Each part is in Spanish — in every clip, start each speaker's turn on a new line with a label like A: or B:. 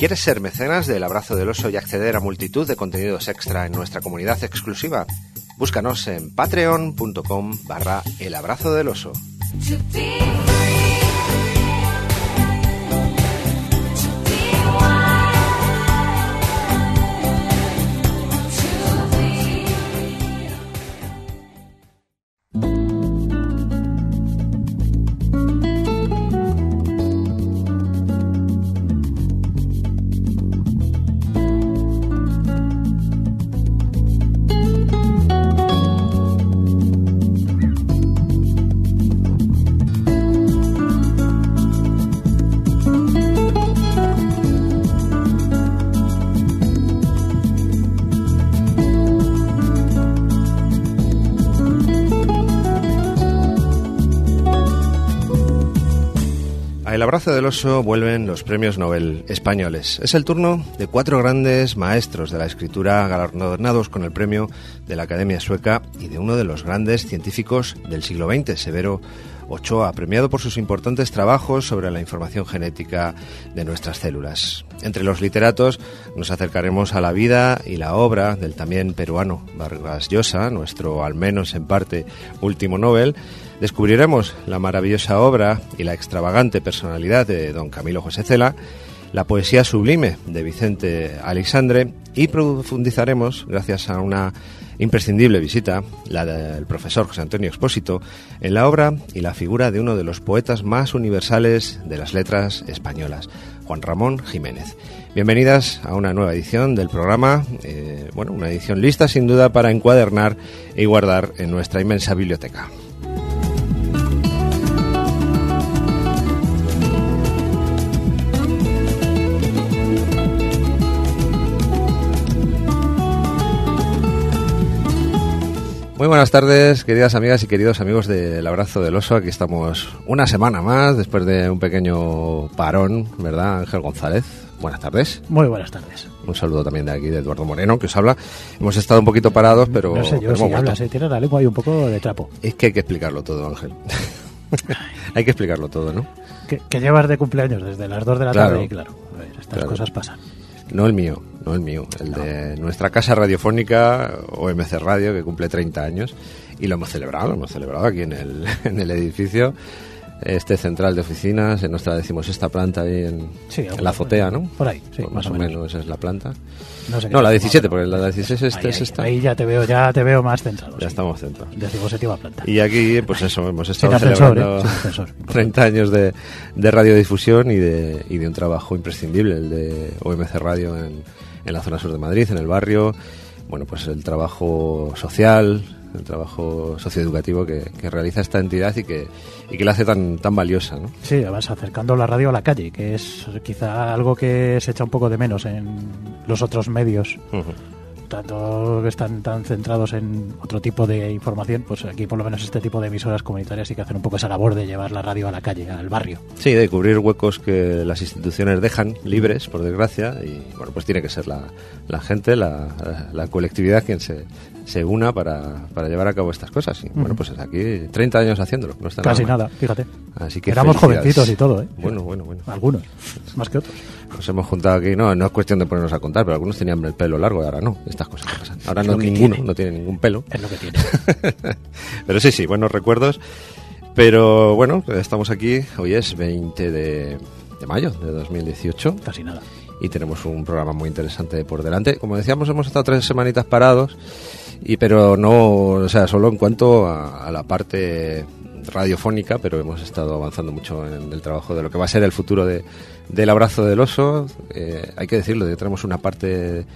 A: ¿Quieres ser mecenas del Abrazo del Oso y acceder a multitud de contenidos extra en nuestra comunidad exclusiva? Búscanos en patreon.com barra el abrazo del oso. Del oso vuelven los premios Nobel españoles. Es el turno de cuatro grandes maestros de la escritura galardonados con el premio de la Academia Sueca y de uno de los grandes científicos del siglo XX, Severo Ochoa, premiado por sus importantes trabajos sobre la información genética de nuestras células. Entre los literatos nos acercaremos a la vida y la obra del también peruano Vargas Llosa, nuestro al menos en parte último Nobel, Descubriremos la maravillosa obra y la extravagante personalidad de don Camilo José Cela, la poesía sublime de Vicente Alexandre y profundizaremos, gracias a una imprescindible visita, la del profesor José Antonio Expósito, en la obra y la figura de uno de los poetas más universales de las letras españolas, Juan Ramón Jiménez. Bienvenidas a una nueva edición del programa, eh, bueno, una edición lista sin duda para encuadernar y guardar en nuestra inmensa biblioteca. Muy buenas tardes, queridas amigas y queridos amigos del Abrazo del Oso. Aquí estamos una semana más, después de un pequeño parón, ¿verdad, Ángel González? Buenas tardes.
B: Muy buenas tardes.
A: Un saludo también de aquí de Eduardo Moreno, que os habla. Hemos estado un poquito parados, pero...
B: No sé yo si hablas, se tiene la lengua y un poco de trapo.
A: Es que hay que explicarlo todo, Ángel. hay que explicarlo todo, ¿no?
B: Que, llevas de cumpleaños desde las 2 de la tarde y claro, a ver, estas cosas pasan.
A: No el mío, no el mío, el de nuestra casa radiofónica, OMC Radio, que cumple 30 años, y lo hemos celebrado, lo hemos celebrado aquí en el, en el edificio este central de oficinas, en nuestra decimosexta planta ahí en, la azotea, ¿no?
B: Por ahí, sí,
A: más, o menos. esa es la planta. No, la 17, porque la 16 es,
B: ahí,
A: esta.
B: Ahí ya te veo, ya te veo más centrado.
A: Ya estamos centrados.
B: Decimoséptima planta.
A: Y aquí, pues eso, hemos estado celebrando 30 ¿eh? años de, de radiodifusión y de, y de un trabajo imprescindible, el de OMC Radio en, en la zona sur de Madrid, en el barrio. Bueno, pues el trabajo social, el trabajo socioeducativo que, que realiza esta entidad y que, y que la hace tan, tan valiosa. ¿no?
B: Sí, además acercando la radio a la calle, que es quizá algo que se echa un poco de menos en los otros medios tanto que están tan centrados en otro tipo de información, pues aquí por lo menos este tipo de emisoras comunitarias sí que hacen un poco esa labor de llevar la radio a la calle, al barrio.
A: Sí, de cubrir huecos que las instituciones dejan libres, por desgracia, y bueno, pues tiene que ser la, la gente, la, la colectividad quien se, se una para, para, llevar a cabo estas cosas. Y, Bueno, pues aquí 30 años haciéndolo. No está
B: Casi
A: nada,
B: nada, fíjate.
A: Así que
B: Éramos jovencitos y todo, ¿eh?
A: Bueno, bueno, bueno.
B: Algunos, más que otros.
A: Nos hemos juntado aquí, no, no es cuestión de ponernos a contar, pero algunos tenían el pelo largo y ahora no. Estas cosas pasan. Ahora no ninguno, no tiene ningún pelo.
B: Es lo que tiene.
A: pero sí, sí, buenos recuerdos. Pero bueno, estamos aquí. Hoy es 20 de, de mayo de 2018.
B: Casi nada.
A: Y tenemos un programa muy interesante por delante. Como decíamos, hemos estado tres semanitas parados y pero no, o sea, solo en cuanto a, a, la parte radiofónica, pero hemos estado avanzando mucho en el trabajo de lo que va a ser el futuro de, del abrazo del oso. Eh, hay que decirlo, ya tenemos una parte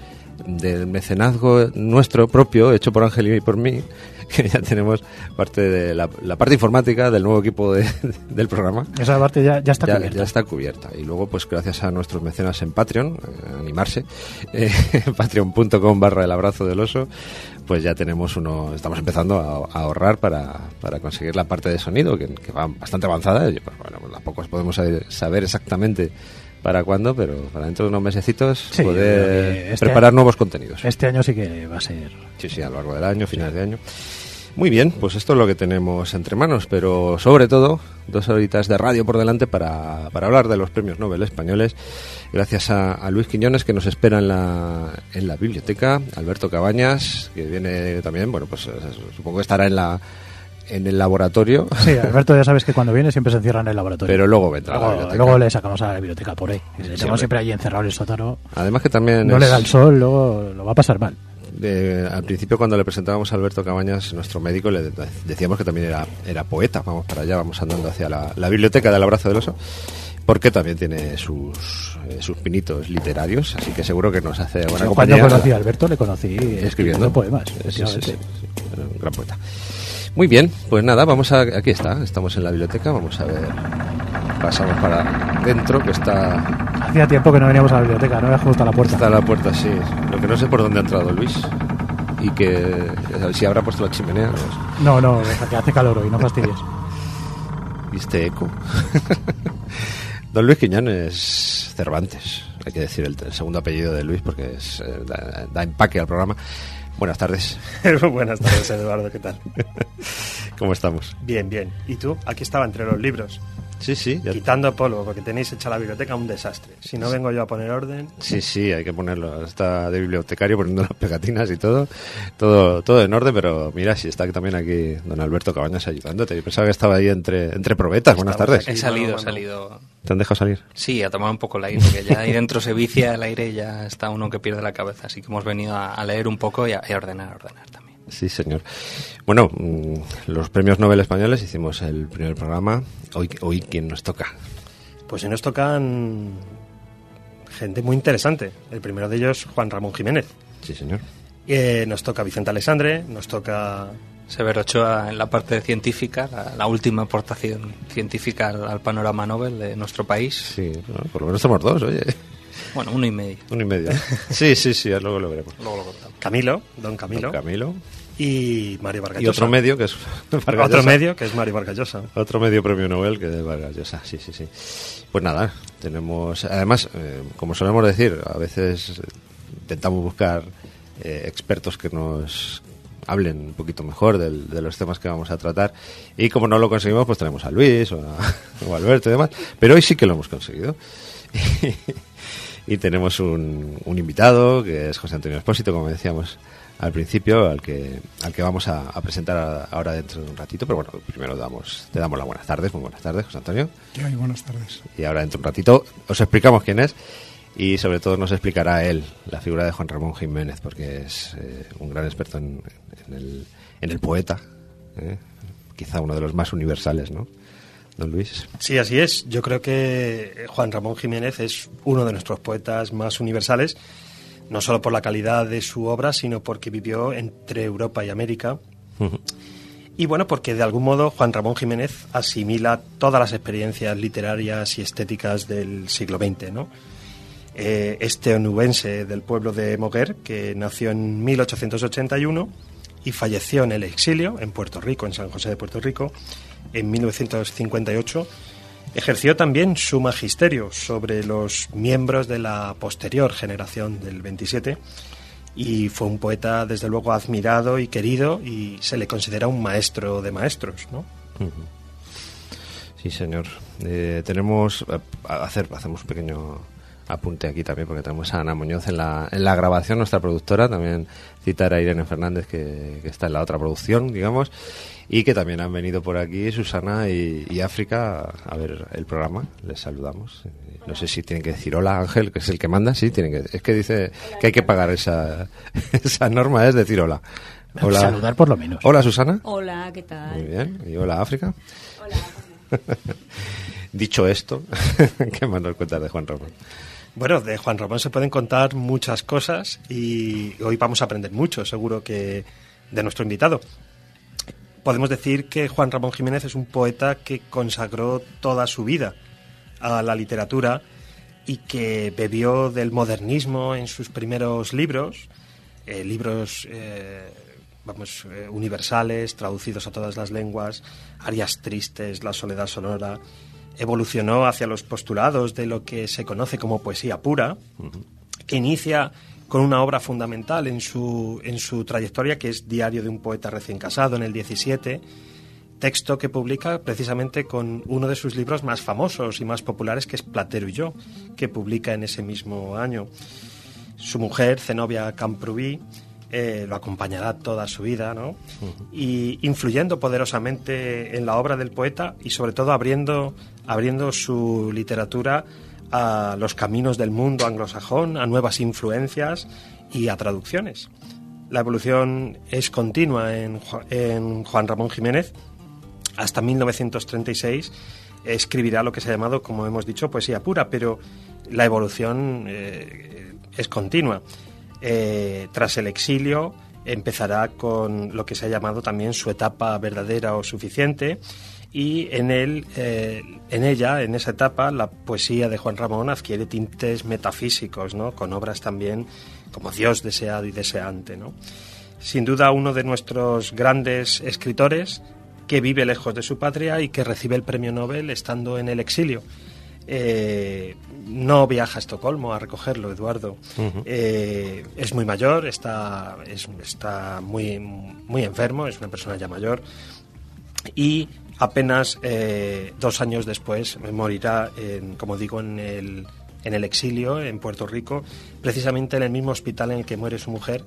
A: del mecenazgo nuestro propio, hecho por Ángel y por mí, que ya tenemos parte de la, la parte informática del nuevo equipo de, del programa.
B: Esa parte ya, ya está
A: ya,
B: cubierta.
A: Ya está cubierta. Y luego, pues gracias a nuestros mecenas en Patreon, eh, animarse, eh, patreon.com barra el abrazo del oso, pues ya tenemos uno, estamos empezando a, a ahorrar para, para, conseguir la parte de sonido, que, que va bastante avanzada. Y, pues, bueno, pues tampoco podemos saber exactamente para cuándo, pero para dentro de unos mesecitos
B: sí,
A: poder este preparar
B: año,
A: nuevos contenidos.
B: Este año sí que va a ser.
A: Sí, sí, a lo largo del año, finales sí. de año. Muy bien, pues esto es lo que tenemos entre manos, pero sobre todo dos horitas de radio por delante para, para hablar de los premios Nobel españoles. Gracias a, Luis Quiñones que nos espera en la, en la biblioteca, Alberto Cabañas que viene también, bueno, pues eh, supongo que estará en la en el laboratorio.
B: Sí, Alberto ya sabes que cuando viene siempre se encierra en el laboratorio.
A: Pero luego vendrá
B: luego, le sacamos a la biblioteca por ahí. le tenemos siempre allí encerrado en el sótano.
A: Además que también...
B: No le da el sol, luego lo va a pasar mal.
A: al principio cuando le presentábamos a Alberto Cabañas, nuestro médico, le decíamos que también era, era poeta. Vamos para allá, vamos andando hacia la, biblioteca del Abrazo del Oso, porque también tiene sus, eh, sus pinitos literarios, así que seguro que nos hace buena compañía.
B: Cuando conocí a Alberto le conocí escribiendo poemas.
A: Sí, sí, un gran poeta. Muy bien, pues nada, vamos a. Aquí está, estamos en la biblioteca, vamos a ver. Pasamos para dentro, que está.
B: Hacía tiempo que no veníamos a la biblioteca, no había justo a la puerta.
A: Está a la puerta, sí. Lo que no sé por dónde ha entrado Luis. Y que. Si habrá puesto la chimenea.
B: No, no, deja que hace calor hoy, no fastidies.
A: ¿Viste eco? Don Luis Quiñones Cervantes, hay que decir el, segundo apellido de Luis porque es, eh, da empaque al programa. Buenas tardes.
C: Buenas tardes, Eduardo, ¿qué tal?
A: ¿Cómo estamos?
C: Bien, bien. ¿Y tú? Aquí estaba entre los libros.
A: Sí, sí.
C: Quitando polvo, porque tenéis hecha la biblioteca un desastre. Si no vengo yo a poner orden.
A: Sí, sí, hay que ponerlo. Está de bibliotecario poniendo las pegatinas y todo. Todo todo en orden, pero mira, si está también aquí don Alberto Cabañas ayudándote. Yo pensaba que estaba ahí entre, entre probetas. Buenas tardes.
D: He salido, he salido.
A: ¿Te han dejado salir?
D: Sí, a tomar un poco el aire, porque ya ahí dentro se vicia el aire y ya está uno que pierde la cabeza. Así que hemos venido a, leer un poco y a, ordenar, a ordenar también.
A: Sí, señor. Bueno, mm, los premios Nobel españoles hicimos el primer programa. Hoy, hoy ¿quién nos toca?
C: Pues hoy nos tocan gente muy interesante. El primero de ellos, Juan Ramón Jiménez.
A: Sí, señor.
C: Eh, nos toca Vicente Alessandre, nos toca...
D: Severo Ochoa en la parte científica, la, última aportación científica al, panorama Nobel de nuestro país.
A: Sí, por lo menos somos dos, oye.
D: Bueno, uno y medio.
A: Uno y medio. Sí, sí, sí, luego lo veremos.
C: Luego lo contamos. Camilo, don Camilo.
A: Don Camilo.
C: Y Mario Vargas
A: Y otro medio que es
C: Otro medio que es Mario Vargas Llosa.
A: Otro medio premio Nobel que es Vargas Llosa, sí, sí, sí. Pues nada, tenemos... Además, eh, como solemos decir, a veces intentamos buscar eh, expertos que nos hablen un poquito mejor de los temas que vamos a tratar. Y como no lo conseguimos, pues tenemos a Luis o a, Alberto y demás. Pero hoy sí que lo hemos conseguido. y tenemos un, un, invitado que es José Antonio Espósito, como decíamos al principio, al que, al que vamos a, presentar ahora dentro de un ratito. Pero bueno, primero damos, te damos las buenas tardes. Muy buenas tardes, José Antonio.
E: buenas tardes.
A: Y ahora dentro de un ratito os explicamos quién es y sobre todo nos explicará él la figura de Juan Ramón Jiménez, porque es eh, un gran experto en, el, en el, poeta, ¿eh? quizá uno de los más universales, ¿no? Don Luis.
C: Sí, así es. Yo creo que Juan Ramón Jiménez es uno de nuestros poetas más universales, no solo por la calidad de su obra, sino porque vivió entre Europa y América. Y bueno, porque de algún modo Juan Ramón Jiménez asimila todas las experiencias literarias y estéticas del siglo XX, ¿no? eh, este onubense del pueblo de Moguer, que nació en 1881 y falleció en el exilio en Puerto Rico, en San José de Puerto Rico, en 1958. Ejerció también su magisterio sobre los miembros de la posterior generación del 27 y fue un poeta desde luego admirado y querido y se le considera un maestro de maestros, ¿no?
A: Sí, señor. Eh, tenemos eh, hacemos un pequeño apunte aquí también, porque tenemos a Ana Muñoz en la, en la grabación, nuestra productora, también citar a Irene Fernández, que, está en la otra producción, digamos, y que también han venido por aquí Susana y, África a, ver el programa. Les saludamos. No sé si tienen que decir hola Ángel, que es el que manda, sí, tienen que, es que dice que hay que pagar esa, esa norma, es decir hola.
B: Hola. Saludar por lo menos.
A: Hola Susana.
F: Hola, ¿qué tal?
A: Muy bien. Y hola África.
F: Hola.
A: Dicho esto, ¿qué más nos cuentas de Juan Ramón?
C: Bueno, de Juan Ramón se pueden contar muchas cosas y hoy vamos a aprender mucho, seguro que de nuestro invitado. Podemos decir que Juan Ramón Jiménez es un poeta que consagró toda su vida a la literatura y que bebió del modernismo en sus primeros libros, eh, libros eh, vamos, eh, universales, traducidos a todas las lenguas, Arias Tristes, La Soledad Sonora, evolucionó hacia los postulados de lo que se conoce como poesía pura, que inicia con una obra fundamental en su, en su trayectoria, que es Diario de un poeta recién casado, en el 17, texto que publica precisamente con uno de sus libros más famosos y más populares, que es Platero y yo, que publica en ese mismo año. Su mujer, Zenobia Camprubí, eh, lo acompañará toda su vida, ¿no? Y influyendo poderosamente en la obra del poeta y sobre todo abriendo, abriendo su literatura a los caminos del mundo anglosajón, a nuevas influencias y a traducciones. La evolución es continua en, Juan Ramón Jiménez. Hasta 1936 escribirá lo que se ha llamado, como hemos dicho, poesía pura, pero la evolución eh, es continua. Eh, tras el exilio empezará con lo que se ha llamado también su etapa verdadera o suficiente y en, él, eh, en ella, en esa etapa, la poesía de Juan Ramón adquiere tintes metafísicos, ¿no? con obras también como Dios deseado y deseante. ¿no? Sin duda uno de nuestros grandes escritores que vive lejos de su patria y que recibe el premio Nobel estando en el exilio. Eh, no viaja a Estocolmo a recogerlo, Eduardo. Eh, es muy mayor, está, está muy, muy enfermo, es una persona ya mayor. Y apenas eh, dos años después morirá, en, como digo, en el, en el exilio, en Puerto Rico, precisamente en el mismo hospital en el que muere su mujer,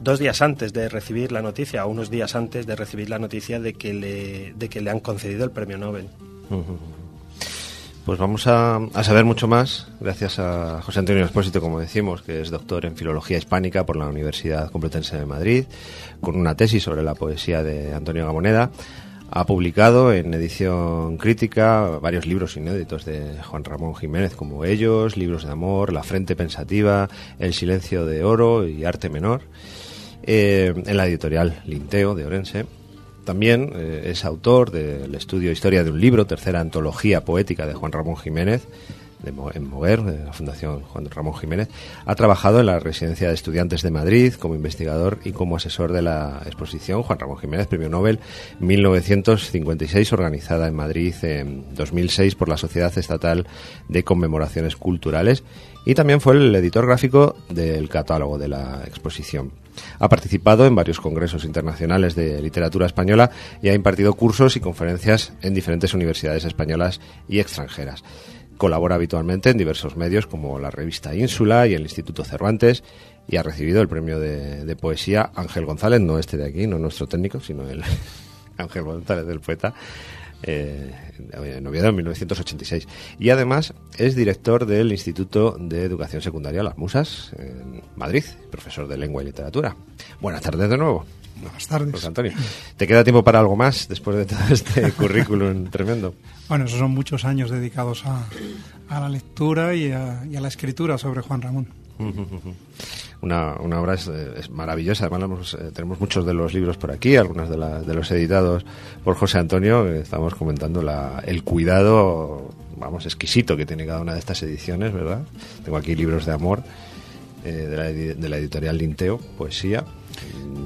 C: dos días antes de recibir la noticia, o unos días antes de recibir la noticia de que le, han concedido el premio Nobel.
A: Pues vamos a, saber mucho más gracias a José Antonio Espósito, como decimos, que es doctor en Filología Hispánica por la Universidad Complutense de Madrid, con una tesis sobre la poesía de Antonio Gamoneda. Ha publicado en edición crítica varios libros inéditos de Juan Ramón Jiménez, como Ellos, Libros de Amor, La Frente Pensativa, El Silencio de Oro y Arte Menor, eh, en la editorial Linteo de Orense. También eh, es autor del estudio Historia de un libro, tercera antología poética de Juan Ramón Jiménez, de, en Moguer, de la Fundación Juan Ramón Jiménez. Ha trabajado en la Residencia de Estudiantes de Madrid como investigador y como asesor de la exposición Juan Ramón Jiménez, Premio Nobel 1956, organizada en Madrid en 2006 por la Sociedad Estatal de Conmemoraciones Culturales. Y también fue el editor gráfico del catálogo de la exposición. Ha participado en varios congresos internacionales de literatura española y ha impartido cursos y conferencias en diferentes universidades españolas y extranjeras. Colabora habitualmente en diversos medios como la revista Ínsula y el Instituto Cervantes y ha recibido el premio de, poesía Ángel González, no este de aquí, no nuestro técnico, sino el Ángel González del poeta, eh, en Oviedo en 1986. Y además es director del Instituto de Educación Secundaria Las Musas en Madrid, profesor de lengua y literatura. Buenas tardes de nuevo.
E: Buenas tardes.
A: José Antonio. ¿Te queda tiempo para algo más después de todo este currículum tremendo?
E: Bueno, esos son muchos años dedicados a, la lectura y a, y a la escritura sobre Juan Ramón.
A: una, una obra es, maravillosa. Además, eh, tenemos muchos de los libros por aquí, algunos de, de los editados por José Antonio. estamos comentando la, el cuidado, vamos, exquisito que tiene cada una de estas ediciones, ¿verdad? Tengo aquí libros de amor eh, de, la, de la editorial Linteo, poesía.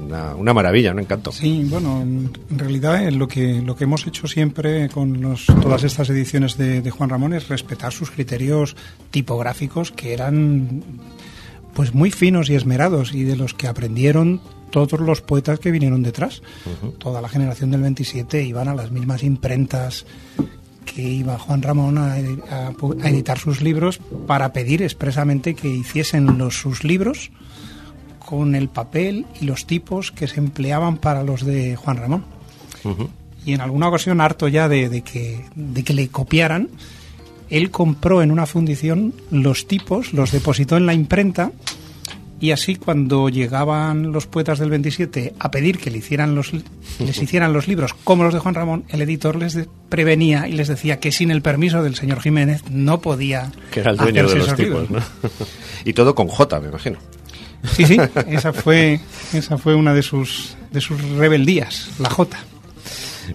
A: Una, una, maravilla, un encanto.
E: Sí, bueno, en, realidad eh, lo que lo que hemos hecho siempre con los, todas estas ediciones de, de, Juan Ramón es respetar sus criterios tipográficos que eran pues muy finos y esmerados y de los que aprendieron todos los poetas que vinieron detrás. Toda la generación del 27 iban a las mismas imprentas que iba Juan Ramón a, editar sus libros para pedir expresamente que hiciesen los, sus libros con el papel y los tipos que se empleaban para los de Juan Ramón. Y en alguna ocasión, harto ya de, que, de que le copiaran, él compró en una fundición los tipos, los depositó en la imprenta y así cuando llegaban los poetas del 27 a pedir que le hicieran los, les hicieran los libros como los de Juan Ramón, el editor les prevenía y les decía que sin el permiso del señor Jiménez no podía
A: que era el dueño de los tipos, ¿no? y todo con J, me imagino.
E: Sí, sí, esa fue esa fue una de sus de sus rebeldías, la J.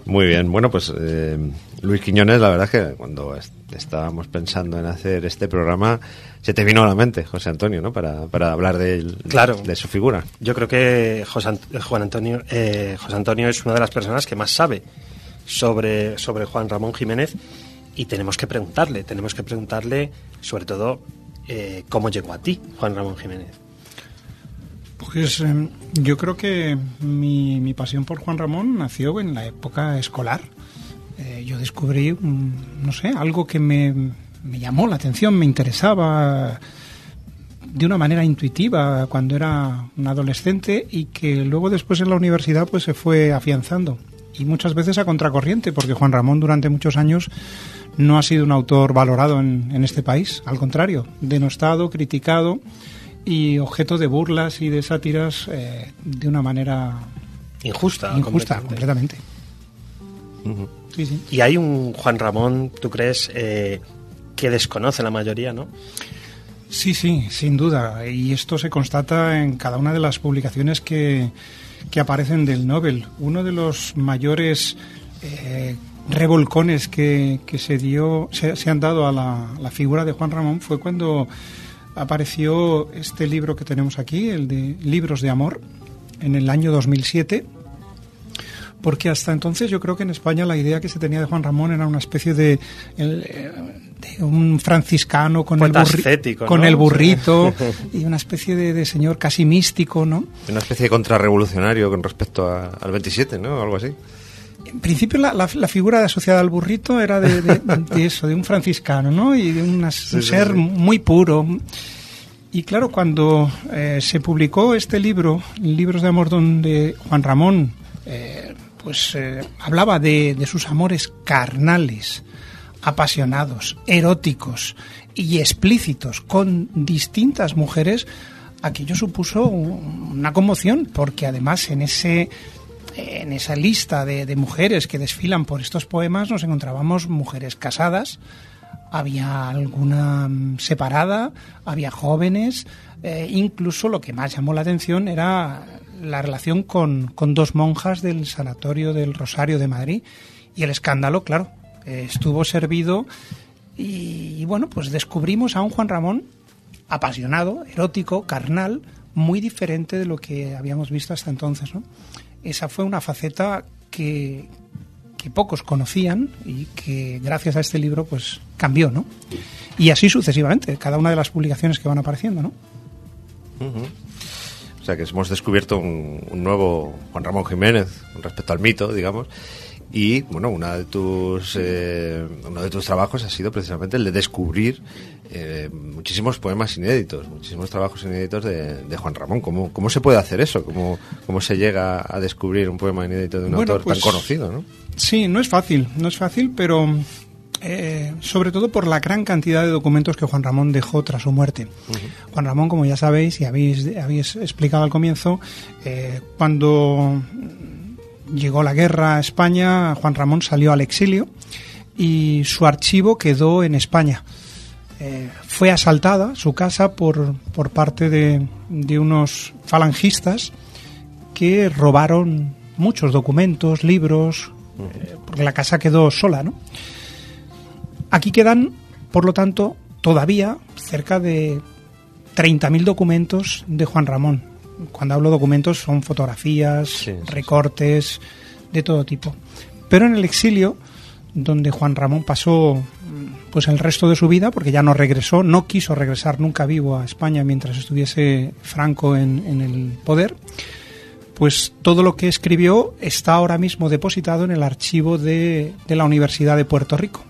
A: Muy bien, bueno, pues eh, Luis Quiñones, la verdad es que cuando estábamos pensando en hacer este programa, se te vino a la mente, José Antonio, ¿no? Para, para hablar de, claro. de su figura.
C: Yo creo que José, Juan Antonio, eh, José Antonio es una de las personas que más sabe sobre, sobre Juan Ramón Jiménez y tenemos que preguntarle, tenemos que preguntarle sobre todo eh, cómo llegó a ti, Juan Ramón Jiménez.
E: Pues eh, yo creo que mi, pasión por Juan Ramón nació en la época escolar. Eh, yo descubrí, un, no sé, algo que me, me, llamó la atención, me interesaba de una manera intuitiva cuando era un adolescente y que luego después en la universidad pues se fue afianzando y muchas veces a contracorriente porque Juan Ramón durante muchos años no ha sido un autor valorado en, en este país, al contrario, denostado, criticado y objeto de burlas y de sátiras eh, de una manera
C: injusta.
E: Injusta, completamente.
C: Uh -huh. sí, sí. Y hay un Juan Ramón, ¿tú crees, eh, que desconoce la mayoría, no?
E: Sí, sí, sin duda. Y esto se constata en cada una de las publicaciones que, que aparecen del Nobel. Uno de los mayores eh, revolcones que, que, se dio se, se han dado a la, la, figura de Juan Ramón fue cuando apareció este libro que tenemos aquí, el de Libros de Amor, en el año 2007. Porque hasta entonces yo creo que en España la idea que se tenía de Juan Ramón era una especie de, de un franciscano con, el, burri
C: ascético,
E: con
C: ¿no?
E: el burrito y una especie de, de, señor casi místico, ¿no?
A: Una especie de contrarrevolucionario con respecto a, al 27, ¿no? Algo así.
E: En principio la, la, la, figura asociada al burrito era de, de, de, eso, de un franciscano, ¿no? Y de una, sí, un sí, ser sí. muy puro. Y claro, cuando eh, se publicó este libro, Libros de Amor, donde Juan Ramón eh, pues eh, hablaba de, sus amores carnales, apasionados, eróticos y explícitos con distintas mujeres, aquello supuso una conmoción, porque además en ese en esa lista de, mujeres que desfilan por estos poemas nos encontrábamos mujeres casadas, había alguna separada, había jóvenes, eh, incluso lo que más llamó la atención era la relación con, con, dos monjas del Sanatorio del Rosario de Madrid y el escándalo, claro, estuvo servido y, y bueno, pues descubrimos a un Juan Ramón apasionado, erótico, carnal, muy diferente de lo que habíamos visto hasta entonces, ¿no? Esa fue una faceta que, que, pocos conocían y que gracias a este libro pues cambió, ¿no? Y así sucesivamente, cada una de las publicaciones que van apareciendo, ¿no?
A: O sea que hemos descubierto un, un, nuevo Juan Ramón Jiménez respecto al mito, digamos. Y bueno, una de tus, eh, uno de tus trabajos ha sido precisamente el de descubrir eh, muchísimos poemas inéditos, muchísimos trabajos inéditos de, de Juan Ramón. ¿Cómo, ¿Cómo, se puede hacer eso? ¿Cómo, ¿Cómo, se llega a descubrir un poema inédito de un bueno, autor pues, tan conocido? ¿no?
E: Sí, no es fácil, no es fácil, pero eh, sobre todo por la gran cantidad de documentos que Juan Ramón dejó tras su muerte. Uh -huh. Juan Ramón, como ya sabéis y habéis, habéis explicado al comienzo, eh, cuando llegó la guerra a España, Juan Ramón salió al exilio y su archivo quedó en España. Eh, fue asaltada su casa por, por parte de, de, unos falangistas que robaron muchos documentos, libros, eh, porque la casa quedó sola. ¿no? Aquí quedan, por lo tanto, todavía cerca de 30.000 documentos de Juan Ramón. Cuando hablo documentos son fotografías, sí, sí, recortes, de todo tipo. Pero en el exilio, donde Juan Ramón pasó pues el resto de su vida, porque ya no regresó, no quiso regresar nunca vivo a España mientras estuviese Franco en, en el poder, pues todo lo que escribió está ahora mismo depositado en el archivo de, de la Universidad de Puerto Rico.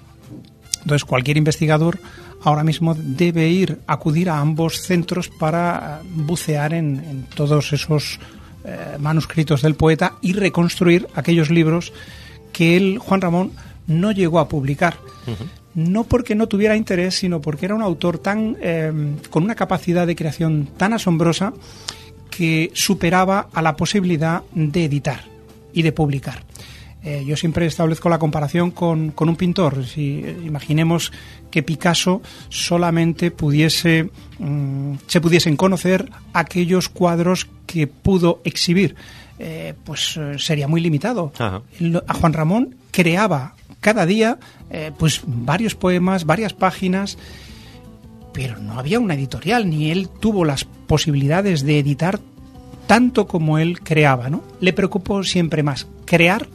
E: Entonces cualquier investigador ahora mismo debe ir, acudir a ambos centros para bucear en, en todos esos eh, manuscritos del poeta y reconstruir aquellos libros que él, Juan Ramón, no llegó a publicar. Uh -huh. No porque no tuviera interés, sino porque era un autor tan eh, con una capacidad de creación tan asombrosa que superaba a la posibilidad de editar y de publicar. Eh, yo siempre establezco la comparación con, con un pintor. Si imaginemos que Picasso solamente pudiese mmm, se pudiesen conocer aquellos cuadros que pudo exhibir, eh, pues eh, sería muy limitado. Ajá. A Juan Ramón creaba cada día eh, pues varios poemas, varias páginas, pero no había una editorial, ni él tuvo las posibilidades de editar tanto como él creaba, ¿no? Le preocupó siempre más crear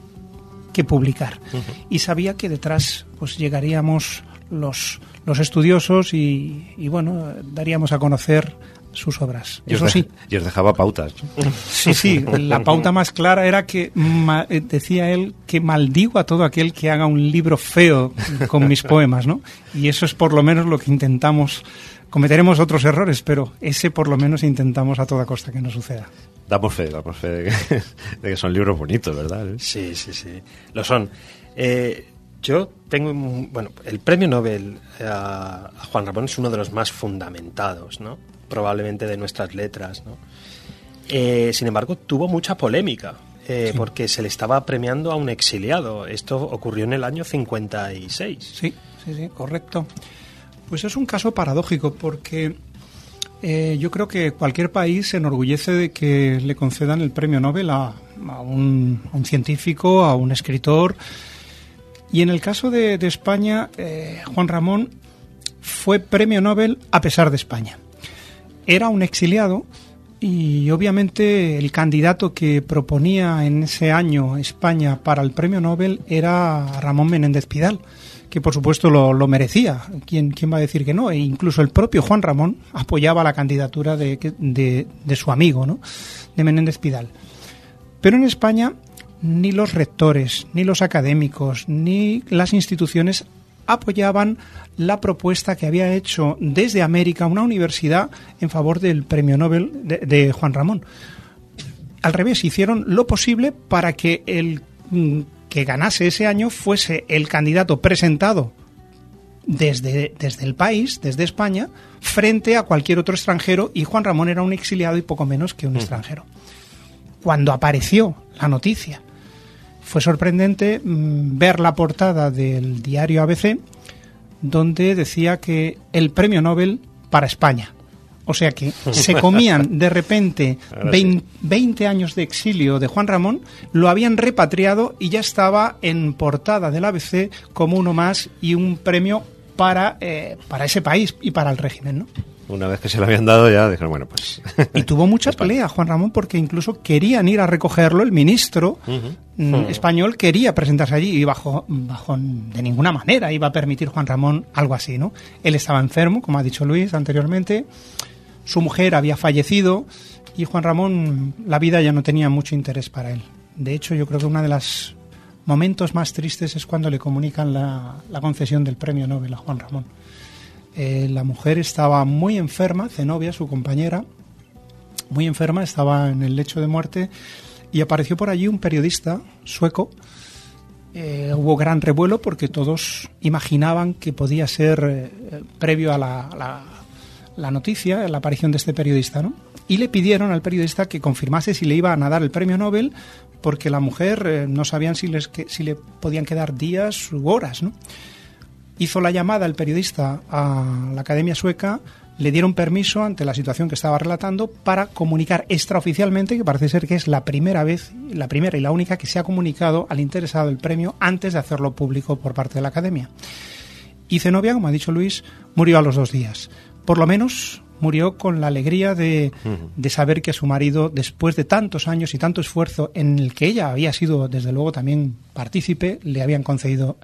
E: que publicar. Uh -huh. Y sabía que detrás pues llegaríamos los, los estudiosos y, y, bueno, daríamos a conocer sus obras.
A: Y
E: Eso sí,
A: y os dejaba pautas.
E: sí, sí, la pauta más clara era que, ma- eh, decía él, que maldigo a todo aquel que haga un libro feo con mis poemas, ¿no? Y eso es por lo menos lo que intentamos. Cometeremos otros errores, pero ese por lo menos intentamos a toda costa que no suceda.
A: Damos fe, damos fe de que, de que son libros bonitos, ¿verdad?
C: Sí, sí, sí, lo son. Eh, yo tengo, un- bueno, el premio Nobel a, a Juan Ramón es uno de los más fundamentados, ¿no? Probablemente de nuestras letras, ¿no? Eh, sin embargo, tuvo mucha polémica. eh, Porque se le estaba premiando a un exiliado. Esto ocurrió en el año 56.
E: Sí, sí, sí, correcto. Pues es un caso paradójico porque eh, yo creo que cualquier país se enorgullece de que le concedan el premio Nobel a, un, científico, a un escritor. Y en el caso de, de España, eh, Juan Ramón fue premio Nobel a pesar de España. Era un exiliado y obviamente el candidato que proponía en ese año España para el premio Nobel era Ramón Menéndez Pidal, que por supuesto lo, lo merecía. ¿Quién, ¿Quién va a decir que no? E incluso el propio Juan Ramón apoyaba la candidatura de, de- su amigo, ¿no? de Menéndez Pidal. Pero en España ni los rectores, ni los académicos, ni las instituciones apoyaban la propuesta que había hecho desde América una universidad en favor del premio Nobel de, de Juan Ramón. Al revés, hicieron lo posible para que el mm, que ganase ese año fuese el candidato presentado desde, desde el país, desde España, frente a cualquier otro extranjero y Juan Ramón era un exiliado y poco menos que un extranjero. Cuando apareció la noticia, fue sorprendente mm, ver la portada del diario ABC donde decía que el premio Nobel para España. O sea que se comían de repente
A: Ahora
E: 20, 20 años de exilio de Juan Ramón, lo habían repatriado y ya estaba en portada del ABC como uno más y un premio para, eh, para ese país y para el régimen. ¿no?
A: Una vez que se lo habían dado ya dijeron, bueno, pues...
E: Y tuvo mucha pelea Juan Ramón porque incluso querían ir a recogerlo, el ministro mm, español quería presentarse allí y bajo, bajo de ninguna manera iba a permitir Juan Ramón algo así, ¿no? Él estaba enfermo, como ha dicho Luis anteriormente, su mujer había fallecido y Juan Ramón, la vida ya no tenía mucho interés para él. De hecho, yo creo que uno de los momentos más tristes es cuando le comunican la, concesión del premio Nobel a Juan Ramón. Eh, la mujer estaba muy enferma, Zenobia, su compañera, muy enferma, estaba en el lecho de muerte y apareció por allí un periodista sueco. Eh, hubo gran revuelo porque todos imaginaban que podía ser eh, previo a la- la noticia, la aparición de este periodista, ¿no? Y le pidieron al periodista que confirmase si le iban a dar el premio Nobel porque la mujer eh, no sabían si, les, si le podían quedar días u horas, ¿no? hizo la llamada el periodista a la Academia Sueca, le dieron permiso ante la situación que estaba relatando para comunicar extraoficialmente, que parece ser que es la primera vez, la primera y la única que se ha comunicado al interesado el premio antes de hacerlo público por parte de la Academia. Y Zenobia, como ha dicho Luis, murió a los dos días. Por lo menos murió con la alegría de, de saber que su marido, después de tantos años y tanto esfuerzo en el que ella había sido, desde luego, también partícipe, le habían concedido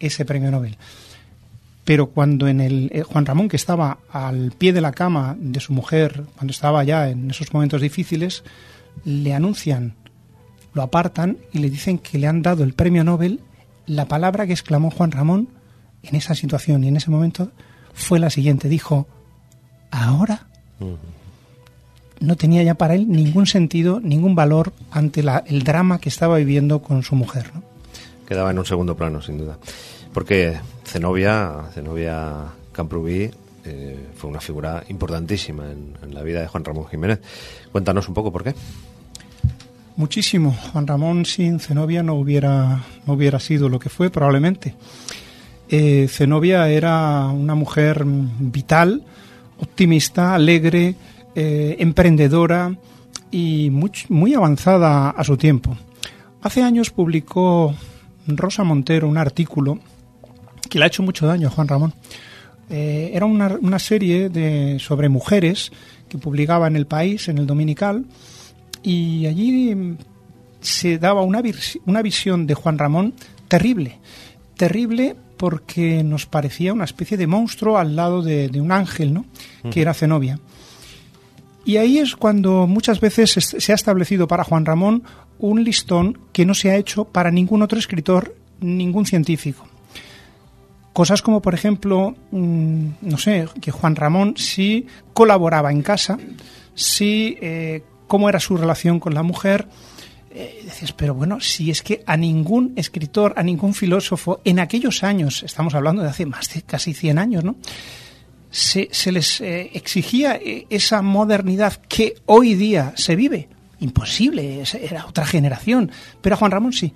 E: ese premio Nobel. Pero cuando en el eh, Juan Ramón que estaba al pie de la cama de su mujer cuando estaba ya en esos momentos difíciles le anuncian lo apartan y le dicen que le han dado el premio Nobel. La palabra que exclamó Juan Ramón en esa situación y en ese momento fue la siguiente. Dijo ahora no tenía ya para él ningún sentido ningún valor ante la- el drama que estaba viviendo con su mujer ¿no?
A: quedaba en un segundo plano, sin duda. Porque Zenobia, Zenobia Camprubí, eh, fue una figura importantísima en, en la vida de Juan Ramón Jiménez. Cuéntanos un poco por qué.
E: Muchísimo. Juan Ramón sin Zenobia no hubiera, no hubiera sido lo que fue, probablemente. Eh, Zenobia era una mujer vital, optimista, alegre, eh, emprendedora y muy, muy avanzada a su tiempo. Hace años publicó Rosa Montero un artículo que le ha hecho mucho daño a Juan Ramón. Eh, era una, una serie de, sobre mujeres que publicaba en El País, en el Dominical, y allí mm, se daba una, una visión de Juan Ramón terrible, terrible porque nos parecía una especie de monstruo al lado de, de un ángel, ¿no? que era Zenobia. Y ahí es cuando muchas veces se ha establecido para Juan Ramón un listón que no se ha hecho para ningún otro escritor, ningún científico. Cosas como, por ejemplo, mm, no sé, que Juan Ramón sí colaboraba en casa, sí eh, cómo era su relación con la mujer. Eh, dices, pero bueno, si es que a ningún escritor, a ningún filósofo, en aquellos años, estamos hablando de hace más de casi 100 años, ¿no? Se, les eh, exigía esa modernidad que hoy día se vive. Imposible, era otra generación. Pero a Juan Ramón sí.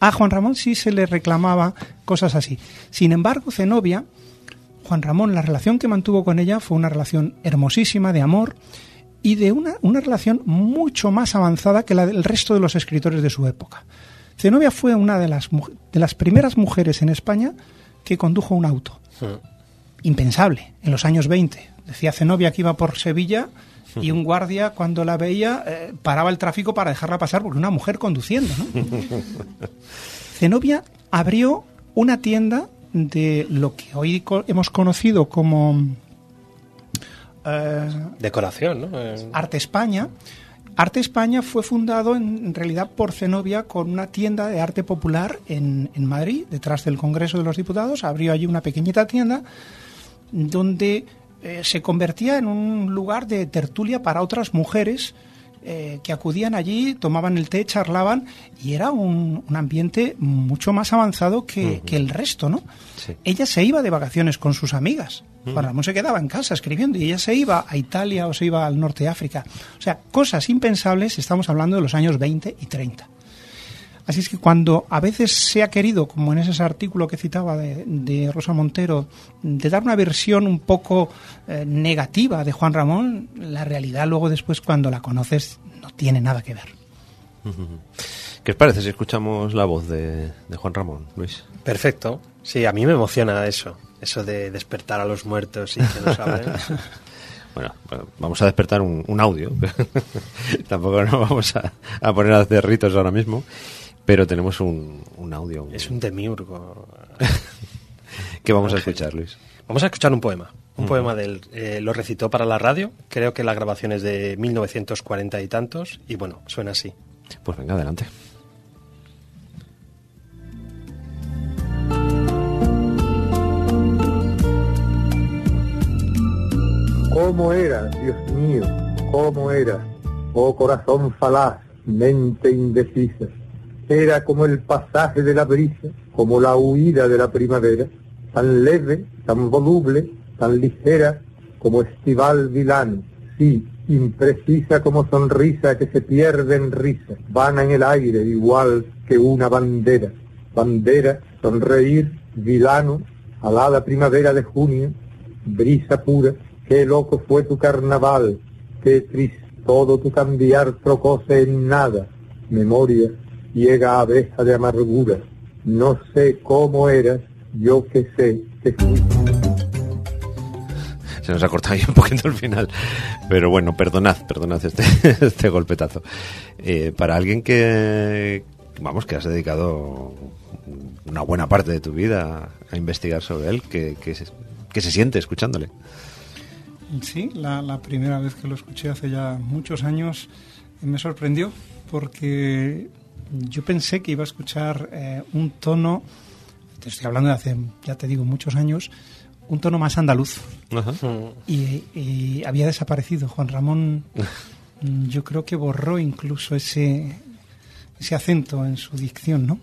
E: A Juan Ramón sí se le reclamaba cosas así. Sin embargo, Zenobia, Juan Ramón, la relación que mantuvo con ella fue una relación hermosísima de amor y de una, una relación mucho más avanzada que la del resto de los escritores de su época. Zenobia fue una de las, de las primeras mujeres en España que condujo un auto. Impensable, en los años 20. Decía Zenobia que iba por Sevilla y un guardia cuando la veía eh, paraba el tráfico para dejarla pasar porque una mujer conduciendo. ¿no? Zenobia abrió una tienda de lo que hoy hemos conocido como
C: eh, decoración, ¿no?
E: Eh, Arte España. Arte España fue fundado en, realidad por Zenobia con una tienda de arte popular en, en Madrid, detrás del Congreso de los Diputados. Abrió allí una pequeñita tienda donde eh, se convertía en un lugar de tertulia para otras mujeres eh, que acudían allí, tomaban el té, charlaban y era un, ambiente mucho más avanzado que, el resto, ¿no? Ella se iba de vacaciones con sus amigas. Juan Ramón se quedaba en casa escribiendo y ella se iba a Italia o se iba al norte de África. O sea, cosas impensables, estamos hablando de los años 20 y 30. Así es que cuando a veces se ha querido, como en ese artículo que citaba de, Rosa Montero, de dar una versión un poco eh, negativa de Juan Ramón, la realidad luego después cuando la conoces no tiene nada que ver.
A: ¿Qué os parece si escuchamos la voz de, Juan Ramón, Luis?
C: Perfecto. Sí, a mí me emociona eso, eso de despertar a los muertos y que no saben.
A: Bueno, vamos a despertar un, audio. Tampoco nos vamos a, a, poner a hacer ritos ahora mismo. Pero tenemos un, audio.
C: Es un demiurgo.
A: ¿Qué vamos a escuchar, Luis?
C: Vamos a escuchar un poema. Un poema del. Eh, lo recitó para la radio. Creo que la grabación es de 1940 y tantos. Y bueno, suena así.
A: Pues venga, adelante.
G: ¿Cómo era, Dios mío? ¿Cómo era? Oh corazón falaz, mente indecisa era como el pasaje de la brisa, como la huida de la primavera, tan leve, tan voluble, tan ligera como estival vilano, sí, imprecisa como sonrisa que se pierde en risa, vana en el aire igual que una bandera, bandera, sonreír, vilano, alada primavera de junio, brisa pura, qué loco fue tu carnaval, qué triste todo tu cambiar trocóse en nada, memoria, ciega abeja de amargura. No sé cómo eras, yo que sé que fui.
A: Se nos ha cortado ahí un poquito el final. Pero bueno, perdonad, perdonad este, este golpetazo. Eh, para alguien que, vamos, que has dedicado una buena parte de tu vida a investigar sobre él, ¿qué, se, se siente escuchándole?
E: Sí, la, la primera vez que lo escuché hace ya muchos años me sorprendió porque yo pensé que iba a escuchar eh, un tono, te estoy hablando de hace, ya te digo, muchos años, un tono más andaluz. Y, había desaparecido. Juan Ramón, yo creo que borró incluso ese, ese acento en su dicción, ¿no?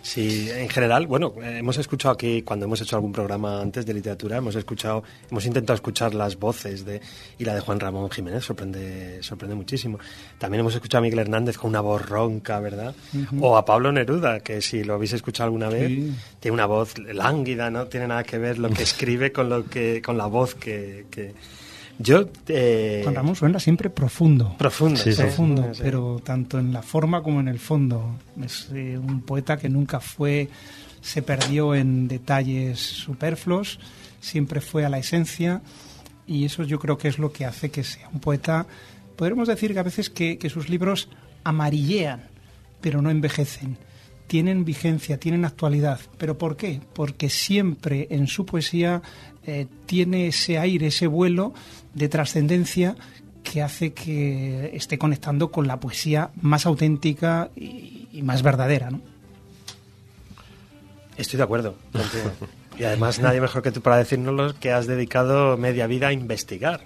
C: Sí, en general, bueno, hemos escuchado aquí, cuando hemos hecho algún programa antes de literatura, hemos escuchado, hemos intentado escuchar las voces de, y la de Juan Ramón Jiménez sorprende, sorprende muchísimo. También hemos escuchado a Miguel Hernández con una voz ronca, ¿verdad? O a Pablo Neruda, que si lo habéis escuchado alguna vez, tiene una voz lánguida, no tiene nada que ver lo que escribe con lo que, con la voz que, que yo.
E: Eh... Juan Ramón suena siempre profundo.
C: Profundo,
E: sí, profundo, pero tanto en la forma como en el fondo. Es eh, un poeta que nunca fue, se perdió en detalles superfluos, siempre fue a la esencia, y eso yo creo que es lo que hace que sea un poeta. Podríamos decir que a veces que, que sus libros amarillean, pero no envejecen. tienen vigencia, tienen actualidad. ¿Pero por qué? Porque siempre en su poesía eh, tiene ese aire, ese vuelo de trascendencia que hace que esté conectando con la poesía más auténtica y, más verdadera.
C: Estoy de acuerdo. Y además nadie mejor que tú para decírnoslo que has dedicado media vida a investigar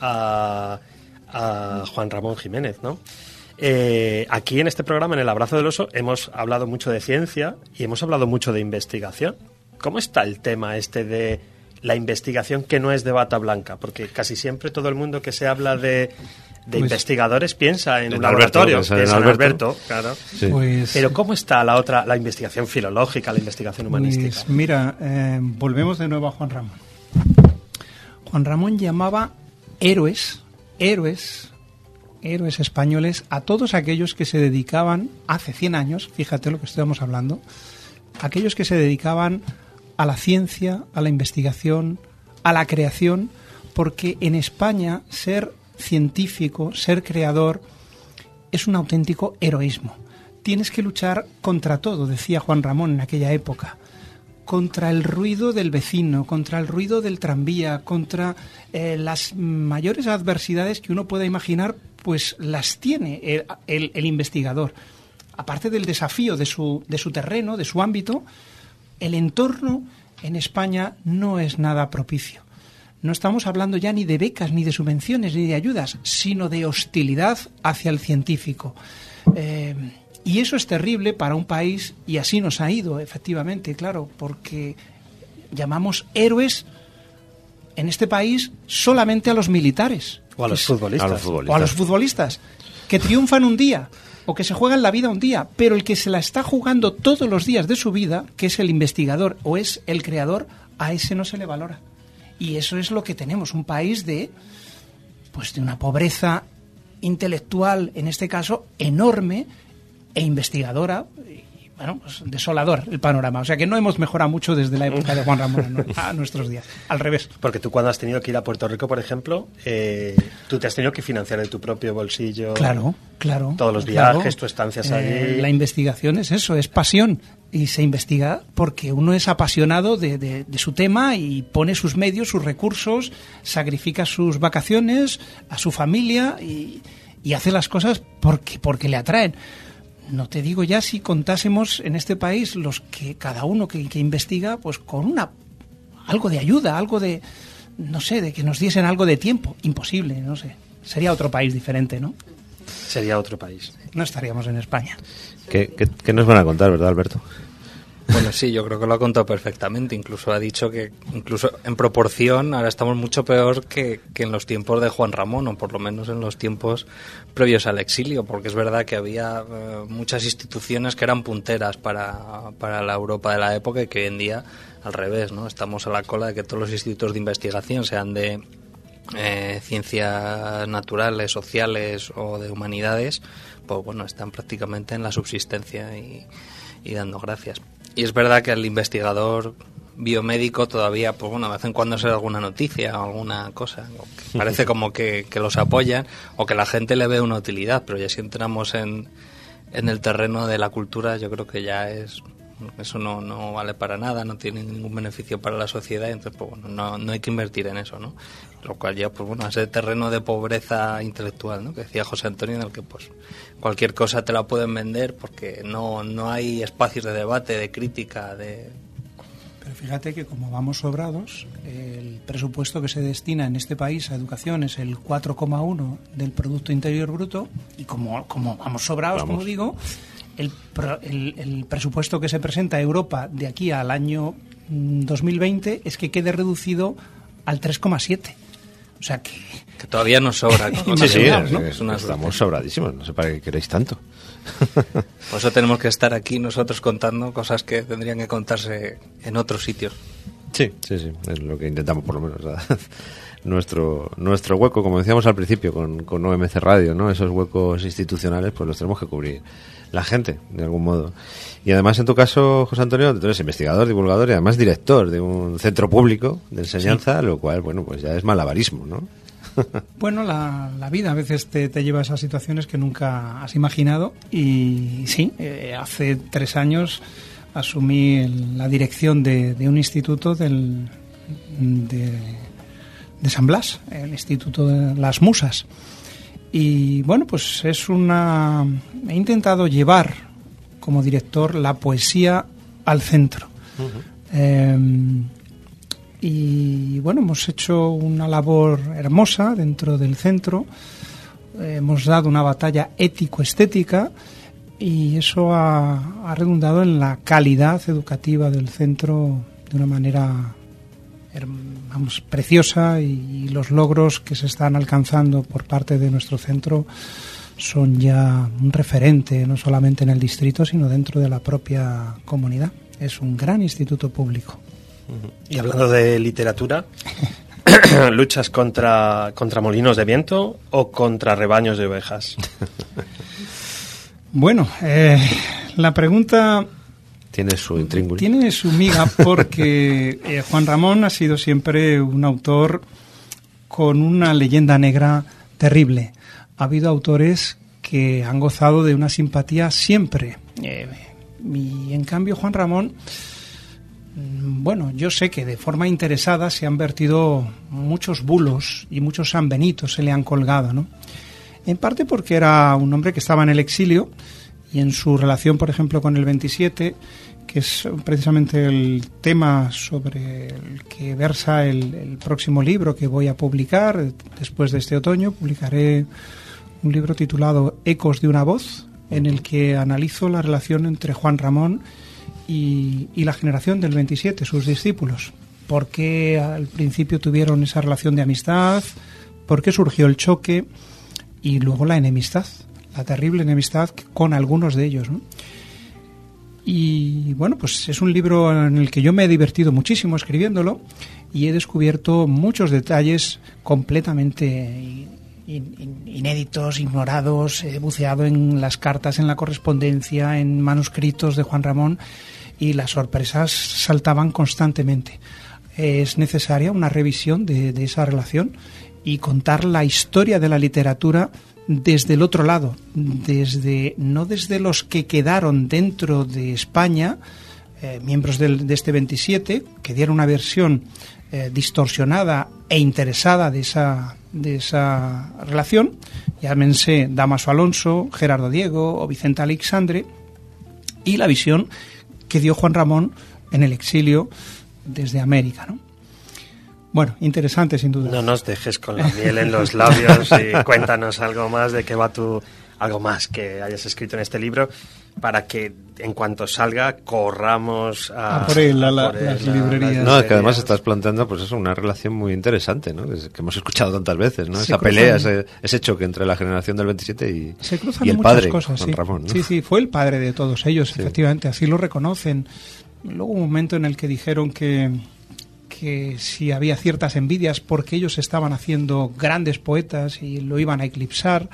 C: a, a Juan Ramón Jiménez, ¿no? Eh, aquí en este programa, en El Abrazo del Oso, hemos hablado mucho de ciencia y hemos hablado mucho de investigación. ¿Cómo está el tema este de la investigación que no es de bata blanca? Porque casi siempre todo el mundo que se habla de, de
E: Pues-
C: investigadores piensa en,
A: En
C: un
A: Alberto,
C: laboratorio,
A: piensa en Alberto.
C: Alberto, claro.
A: Sí.
E: Pues,
C: Pero ¿cómo está la otra, la investigación filológica, la investigación humanística?
E: Pues mira, eh, volvemos de nuevo a Juan Ramón. Juan Ramón llamaba héroes, héroes, héroes españoles a todos aquellos que se dedicaban hace 100 años, fíjate lo que estamos hablando, aquellos que se dedicaban a la ciencia, a la investigación, a la creación, porque en España ser científico, ser creador, es un auténtico heroísmo. Tienes que luchar contra todo, decía Juan Ramón en aquella época. Contra el ruido del vecino, contra el ruido del tranvía, contra eh, las mayores adversidades que uno pueda imaginar, pues las tiene el, el- el investigador. Aparte del desafío de su, de su terreno, de su ámbito, el entorno en España no es nada propicio. No estamos hablando ya ni de becas, ni de subvenciones, ni de ayudas, sino de hostilidad hacia el científico. Eh, y eso es terrible para un país, y así nos ha ido, efectivamente, claro, porque llamamos héroes en este país solamente a los militares.
C: O a los
E: es-
C: futbolistas.
A: A los futbolistas.
E: o a los futbolistas que triunfan un día o que se juegan la vida un día, pero el que se la está jugando todos los días de su vida, que es el investigador o es el creador, a ese no se le valora. Y eso es lo que tenemos, un país de pues de una pobreza intelectual, en este caso, enorme e investigadora. Bueno, pues desolador el panorama. O sea que no hemos mejorado mucho desde la época de Juan Ramón a nuestros días. Al revés.
C: Porque tú cuando has tenido que ir a Puerto Rico, por ejemplo, eh, tú te has tenido que financiar de tu propio bolsillo.
E: Claro, claro.
C: Todos los
E: claro.
C: viajes, tu estancias
E: Eh,
C: allí.
E: La investigación es eso, es pasión. Y se investiga porque uno es apasionado de, de- de su tema y pone sus medios, sus recursos, sacrifica sus vacaciones, a su familia y, y hace las cosas porque, porque le atraen. No te digo ya si contásemos en este país los que cada uno que, que investiga, pues con una algo de ayuda, algo de no sé, de que nos diesen algo de tiempo. Imposible, no sé. Sería otro país diferente, ¿no?
C: Sería otro país.
E: No estaríamos en España.
A: ¿Qué, qué, qué nos van a contar, verdad, Alberto?
D: Bueno, sí, yo creo que lo ha contado perfectamente. Incluso ha dicho que, incluso en proporción, ahora estamos mucho peor que, que en los tiempos de Juan Ramón, o por lo menos en los tiempos previos al exilio, porque es verdad que había eh, muchas instituciones que eran punteras para, para la Europa de la época y que hoy en día, al revés, ¿no? Estamos a la cola de que todos los institutos de investigación, sean de eh, ciencias naturales, sociales o de humanidades, pues bueno, están prácticamente en la subsistencia y, y dando gracias. Y es verdad que el investigador biomédico todavía, pues bueno, de vez en cuando se da alguna noticia o alguna cosa, que parece como que, que los apoyan o que la gente le ve una utilidad, pero ya si entramos en, en el terreno de la cultura, yo creo que ya es eso no, no vale para nada, no tiene ningún beneficio para la sociedad, entonces pues bueno, no, no hay que invertir en eso, ¿no? Lo cual ya, pues bueno, ese terreno de pobreza intelectual, ¿no? Que decía José Antonio, en el que pues cualquier cosa te la pueden vender porque no, no hay espacios de debate, de crítica, de...
E: Pero fíjate que como vamos sobrados, el presupuesto que se destina en este país a educación es el 4,1 del Producto Interior Bruto y como, como vamos sobrados,
A: Vamos.
E: como digo, el, pro- el- el presupuesto que se presenta a Europa de aquí al año mm, 2020 es que quede reducido al 3,7. O sea que
D: que todavía nos sobra.
E: Sí, sí, es-
A: ¿no?
D: es una
A: estamos sobradísimos, no sé para qué queréis tanto.
D: Por eso tenemos que estar aquí nosotros contando cosas que tendrían que contarse en otros sitios.
A: Sí, sí, sí, es lo que intentamos por lo menos. ¿verdad? nuestro nuestro hueco, como decíamos al principio con, con OMC Radio, ¿no? Esos huecos institucionales, pues los tenemos que cubrir la gente, de algún modo. Y además, en tu caso, José Antonio, tú eres investigador, divulgador y además director de un centro público de enseñanza, lo cual, bueno, pues ya es malabarismo, ¿no?
E: Bueno, la, la vida a veces te, te lleva a esas situaciones que nunca has imaginado y sí, eh, hace tres años asumí el- la dirección de, de un instituto del, de, de San Blas, el Instituto de las Musas. Y bueno, pues es una... He intentado llevar como director la poesía al centro. Eh, y bueno, hemos hecho una labor hermosa dentro del centro. Eh, hemos dado una batalla ético-estética y eso ha, ha redundado en la calidad educativa del centro de una manera vamos, preciosa y, los logros que se están alcanzando por parte de nuestro centro son ya un referente no solamente en el distrito sino dentro de la propia comunidad. Es un gran instituto público.
C: Y hablando de literatura, ¿luchas contra, contra molinos de viento o contra rebaños de ovejas?
E: Bueno, eh, la pregunta
A: Tiene su intríngulis.
E: tiene su miga porque eh, Juan Ramón ha sido siempre un autor con una leyenda negra terrible. Ha habido autores que han gozado de una simpatía siempre. Eh, y en cambio Juan Ramón, mm, bueno, yo sé que de forma interesada se han vertido muchos bulos y muchos sanbenitos se le han colgado, ¿no? En parte porque era un hombre que estaba en el exilio y en su relación, por ejemplo, con el 27, que es precisamente el tema sobre el que versa el, el próximo libro que voy a publicar después de este otoño, publicaré un libro titulado Ecos de una voz, en el que analizo la relación entre Juan Ramón y, y la generación del 27, sus discípulos. ¿Por qué al principio tuvieron esa relación de amistad? ¿Por qué surgió el choque? Y luego la enemistad, la terrible enemistad con algunos de ellos. Y bueno, pues es un libro en el que yo me he divertido muchísimo escribiéndolo y he descubierto muchos detalles completamente in- in- inéditos, ignorados. He buceado en las cartas, en la correspondencia, en manuscritos de Juan Ramón y las sorpresas saltaban constantemente. Es necesaria una revisión de, de esa relación y contar la historia de la literatura desde el otro lado, desde no desde los que quedaron dentro de España, eh, miembros del- de este 27, que dieron una versión eh, distorsionada e interesada de esa, de esa relación, llámense Damaso Alonso, Gerardo Diego o Vicente Alexandre, y la visión que dio Juan Ramón en el exilio desde América. ¿no? Bueno, interesante sin duda.
C: No nos dejes con la miel en los labios y cuéntanos algo más de qué va tu algo más que hayas escrito en este libro para que en cuanto salga corramos a,
E: A por él, a la-
C: por él,
E: las librerías.
A: No, es que además estás planteando pues eso, una relación muy interesante, ¿no? Es- que hemos escuchado tantas veces, ¿no?
E: Se
A: Esa
E: cruzan-
A: pelea, ese, ese choque entre la generación del 27 y,
E: Se cruzan
A: y el
E: muchas
A: padre,
E: cosas, sí.
A: Ramón, ¿no?
E: Sí, sí, fue el padre de todos ellos,
A: Sí.
E: efectivamente, así lo reconocen. Luego hubo un momento en el que dijeron que, que si había ciertas envidias porque ellos estaban haciendo grandes poetas y lo iban a eclipsar.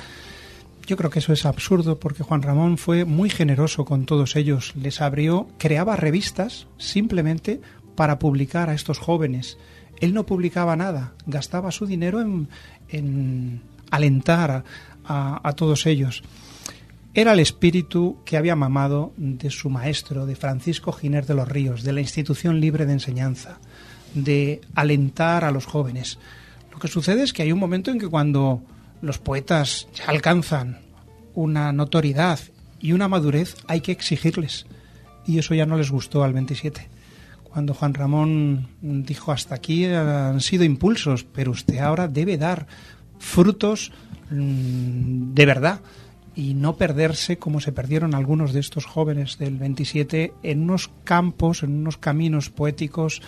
E: Yo creo que eso es absurdo porque Juan Ramón fue muy generoso con todos ellos. Les abrió, creaba revistas simplemente para publicar a estos jóvenes. Él no publicaba nada, gastaba su dinero en, en alentar a- a- todos ellos era el espíritu que había mamado de su maestro, de Francisco Giner de los Ríos, de la institución libre de enseñanza, de alentar a los jóvenes. Lo que sucede es que hay un momento en que cuando los poetas ya alcanzan una notoriedad y una madurez, hay que exigirles. Y eso ya no les gustó al 27. Cuando Juan Ramón dijo hasta aquí han sido impulsos, pero usted ahora debe dar frutos mm, de verdad y no perderse como se perdieron algunos de estos jóvenes del 27 en unos campos, en unos caminos poéticos,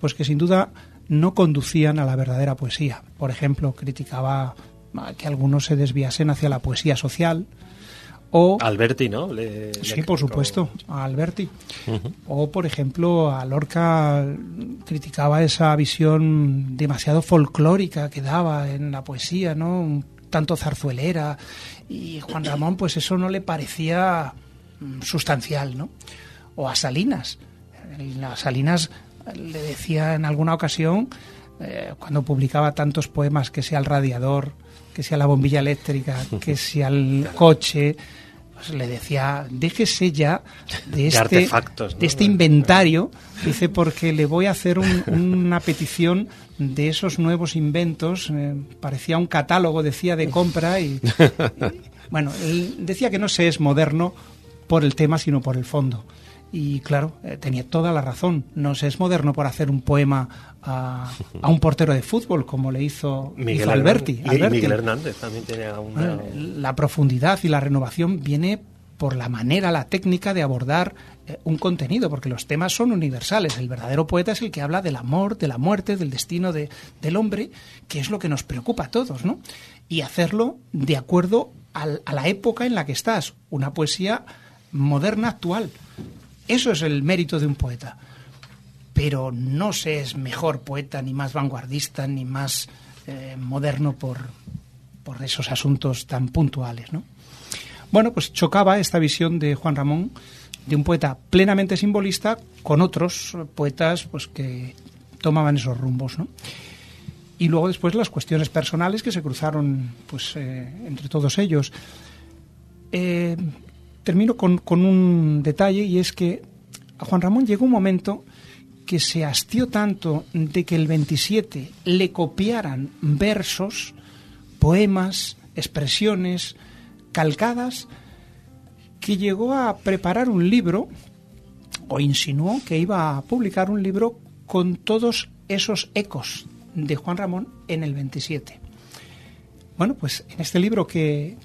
E: pues que sin duda no conducían a la verdadera poesía. Por ejemplo, criticaba que algunos se desviasen hacia la poesía social o
C: Alberti, ¿no? Le-
E: Sí,
C: le
E: por supuesto, a Alberti. O, por ejemplo, a Lorca criticaba esa visión demasiado folclórica que daba en la poesía, ¿no? Un tanto zarzuelera. Y Juan Ramón, pues eso no le parecía mm, sustancial, ¿no? O a Salinas. A Salinas le decía en alguna ocasión eh, cuando publicaba tantos poemas, que sea el radiador, que sea la bombilla eléctrica, que sea el coche, pues le decía, déjese ya de este,
C: artefactos, ¿no?
E: de este inventario, dice, porque le voy a hacer un- una petición de esos nuevos inventos, eh, parecía un catálogo, decía, de compra y, y, bueno, él decía que no se es moderno por el tema, sino por el fondo. Y claro, eh, tenía toda la razón. No se es moderno por hacer un poema a, a un portero de fútbol, como le hizo,
C: Miguel
E: hizo Alberti.
C: Hernández. Y- y
E: Alberti.
C: Miguel Hernández también tenía una...
E: Bueno, la profundidad y la renovación viene por la manera, la técnica de abordar eh, un contenido, porque los temas son universales. El verdadero poeta es el que habla del amor, de la muerte, del destino de- del hombre, que es lo que nos preocupa a todos, ¿no? Y hacerlo de acuerdo al- a la época en la que estás, una poesía moderna, actual. Eso es el mérito de un poeta. Pero no se es mejor poeta, ni más vanguardista, ni más eh, moderno por, por esos asuntos tan puntuales, ¿no? Bueno, pues chocaba esta visión de Juan Ramón de un poeta plenamente simbolista con otros poetas pues que tomaban esos rumbos, ¿no? Y luego después las cuestiones personales que se cruzaron pues eh, entre todos ellos. Eh, termino con, con un detalle y es que a Juan Ramón llegó un momento que se hastió tanto de que el 27 le copiaran versos, poemas, expresiones calcadas, que llegó a preparar un libro, o insinuó que iba a publicar un libro con todos esos ecos de Juan Ramón en el 27. Bueno, pues en este libro que,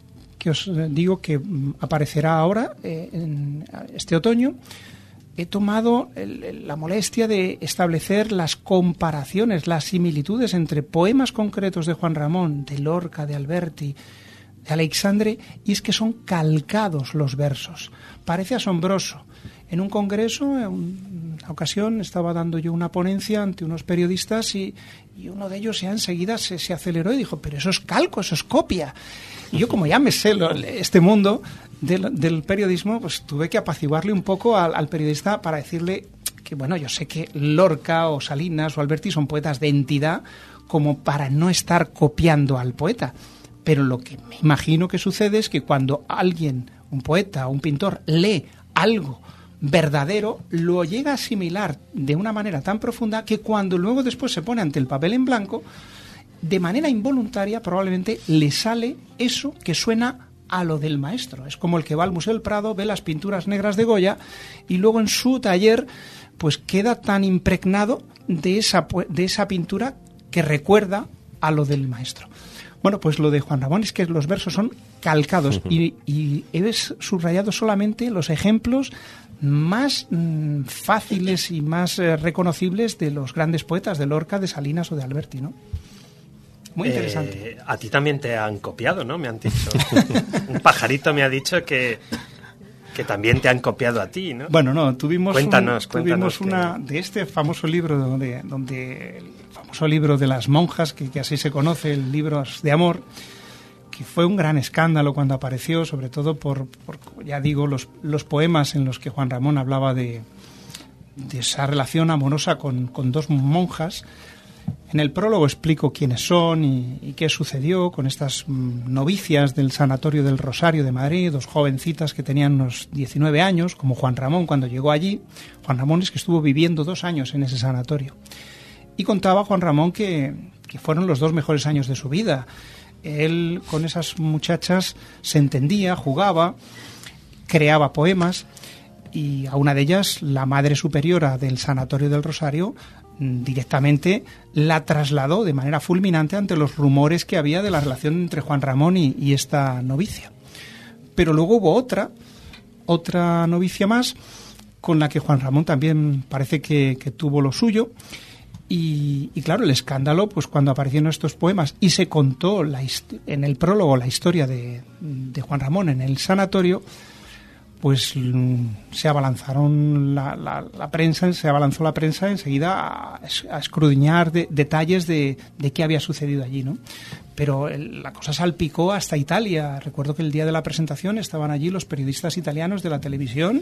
E: que os digo que mm, aparecerá ahora, eh, en este otoño, he tomado la molestia de establecer las comparaciones, las similitudes entre poemas concretos de Juan Ramón, de Lorca, de Alberti, de Alexandre, y es que son calcados los versos. Parece asombroso. En un congreso, en una ocasión, estaba dando yo una ponencia ante unos periodistas y, y uno de ellos ya enseguida se, se aceleró y dijo, pero eso es calco, eso es copia. Y yo como ya me sé lo- este mundo del, del periodismo, pues tuve que apaciguarle un poco al, al periodista para decirle que, bueno, yo sé que Lorca o Salinas o Alberti son poetas de entidad como para no estar copiando al poeta. Pero lo que me imagino que sucede es que cuando alguien, un poeta o un pintor, lee algo verdadero, lo llega a asimilar de una manera tan profunda que cuando luego después se pone ante el papel en blanco, de manera involuntaria probablemente le sale eso que suena a lo del maestro. Es como el que va al Museo del Prado, ve las pinturas negras de Goya y luego en su taller pues queda tan impregnado de esa, de esa pintura que recuerda a lo del maestro. Bueno, pues lo de Juan Ramón es que los versos son calcados y, y he subrayado solamente los ejemplos más mm, fáciles y más eh, reconocibles de los grandes poetas de Lorca, de Salinas o de Alberti, ¿no? Muy interesante.
C: Eh, a ti también te han copiado, ¿no? Me han dicho. Un pajarito me ha dicho que, que también te han copiado a ti, ¿no?
E: Bueno, no, tuvimos,
C: Cuéntanos,
E: un- tuvimos
C: cuéntanos
E: una de este famoso libro donde, donde el famoso libro de las monjas, que, que así se conoce, el libro de amor, que fue un gran escándalo cuando apareció, sobre todo por, ya digo, los, los poemas en los que Juan Ramón hablaba de, de esa relación amorosa con, con dos monjas. En el prólogo explico quiénes son y, y qué sucedió con estas mm, novicias del Sanatorio del Rosario de Madrid, dos jovencitas que tenían unos 19 años, como Juan Ramón cuando llegó allí. Juan Ramón es que estuvo viviendo dos años en ese sanatorio. Y contaba Juan Ramón que, que fueron los dos mejores años de su vida. Él con esas muchachas se entendía, jugaba, creaba poemas y a una de ellas, la madre superiora del Sanatorio del Rosario, mm, directamente la trasladó de manera fulminante ante los rumores que había de la relación entre Juan Ramón y, esta novicia. Pero luego hubo otra, otra novicia más, con la que Juan Ramón también parece que tuvo lo suyo. Y, y claro, el escándalo, pues cuando aparecieron estos poemas y se contó la en el prólogo la historia de, de Juan Ramón en el sanatorio, pues mm, se abalanzaron la, la- la prensa, se abalanzó la prensa enseguida a, a escudriñar de- detalles de, de qué había sucedido allí, ¿no? Pero el- la cosa salpicó hasta Italia. Recuerdo que el día de la presentación estaban allí los periodistas italianos de la televisión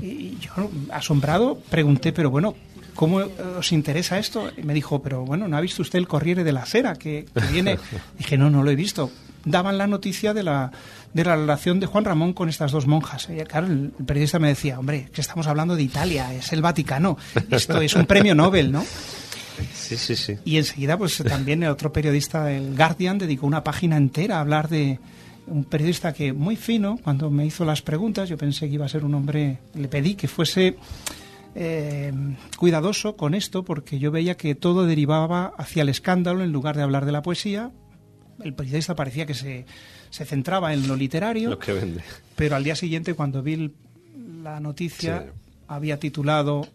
E: y yo, asombrado, pregunté, pero bueno, ¿cómo eh, os interesa esto? Y me dijo, pero bueno, ¿no ha visto usted el Corriere de la Sera que, que viene? Dije, no, no lo he visto. Daban la noticia de la, de la relación de Juan Ramón con estas dos monjas. Y claro, el periodista me decía, hombre, que estamos hablando de Italia, es el Vaticano, esto es un premio Nobel, ¿no?
A: Sí, sí, sí.
E: Y enseguida, pues también el otro periodista, el Guardian, dedicó una página entera a hablar de un periodista que muy fino, cuando me hizo las preguntas, yo pensé que iba a ser un hombre, le pedí que fuese eh, cuidadoso con esto, porque yo veía que todo derivaba hacia el escándalo en lugar de hablar de la poesía. El periodista parecía que se, se centraba en lo literario,
A: Lo que vende.
E: pero al día siguiente, cuando vi la noticia,
A: Sí.
E: había titulado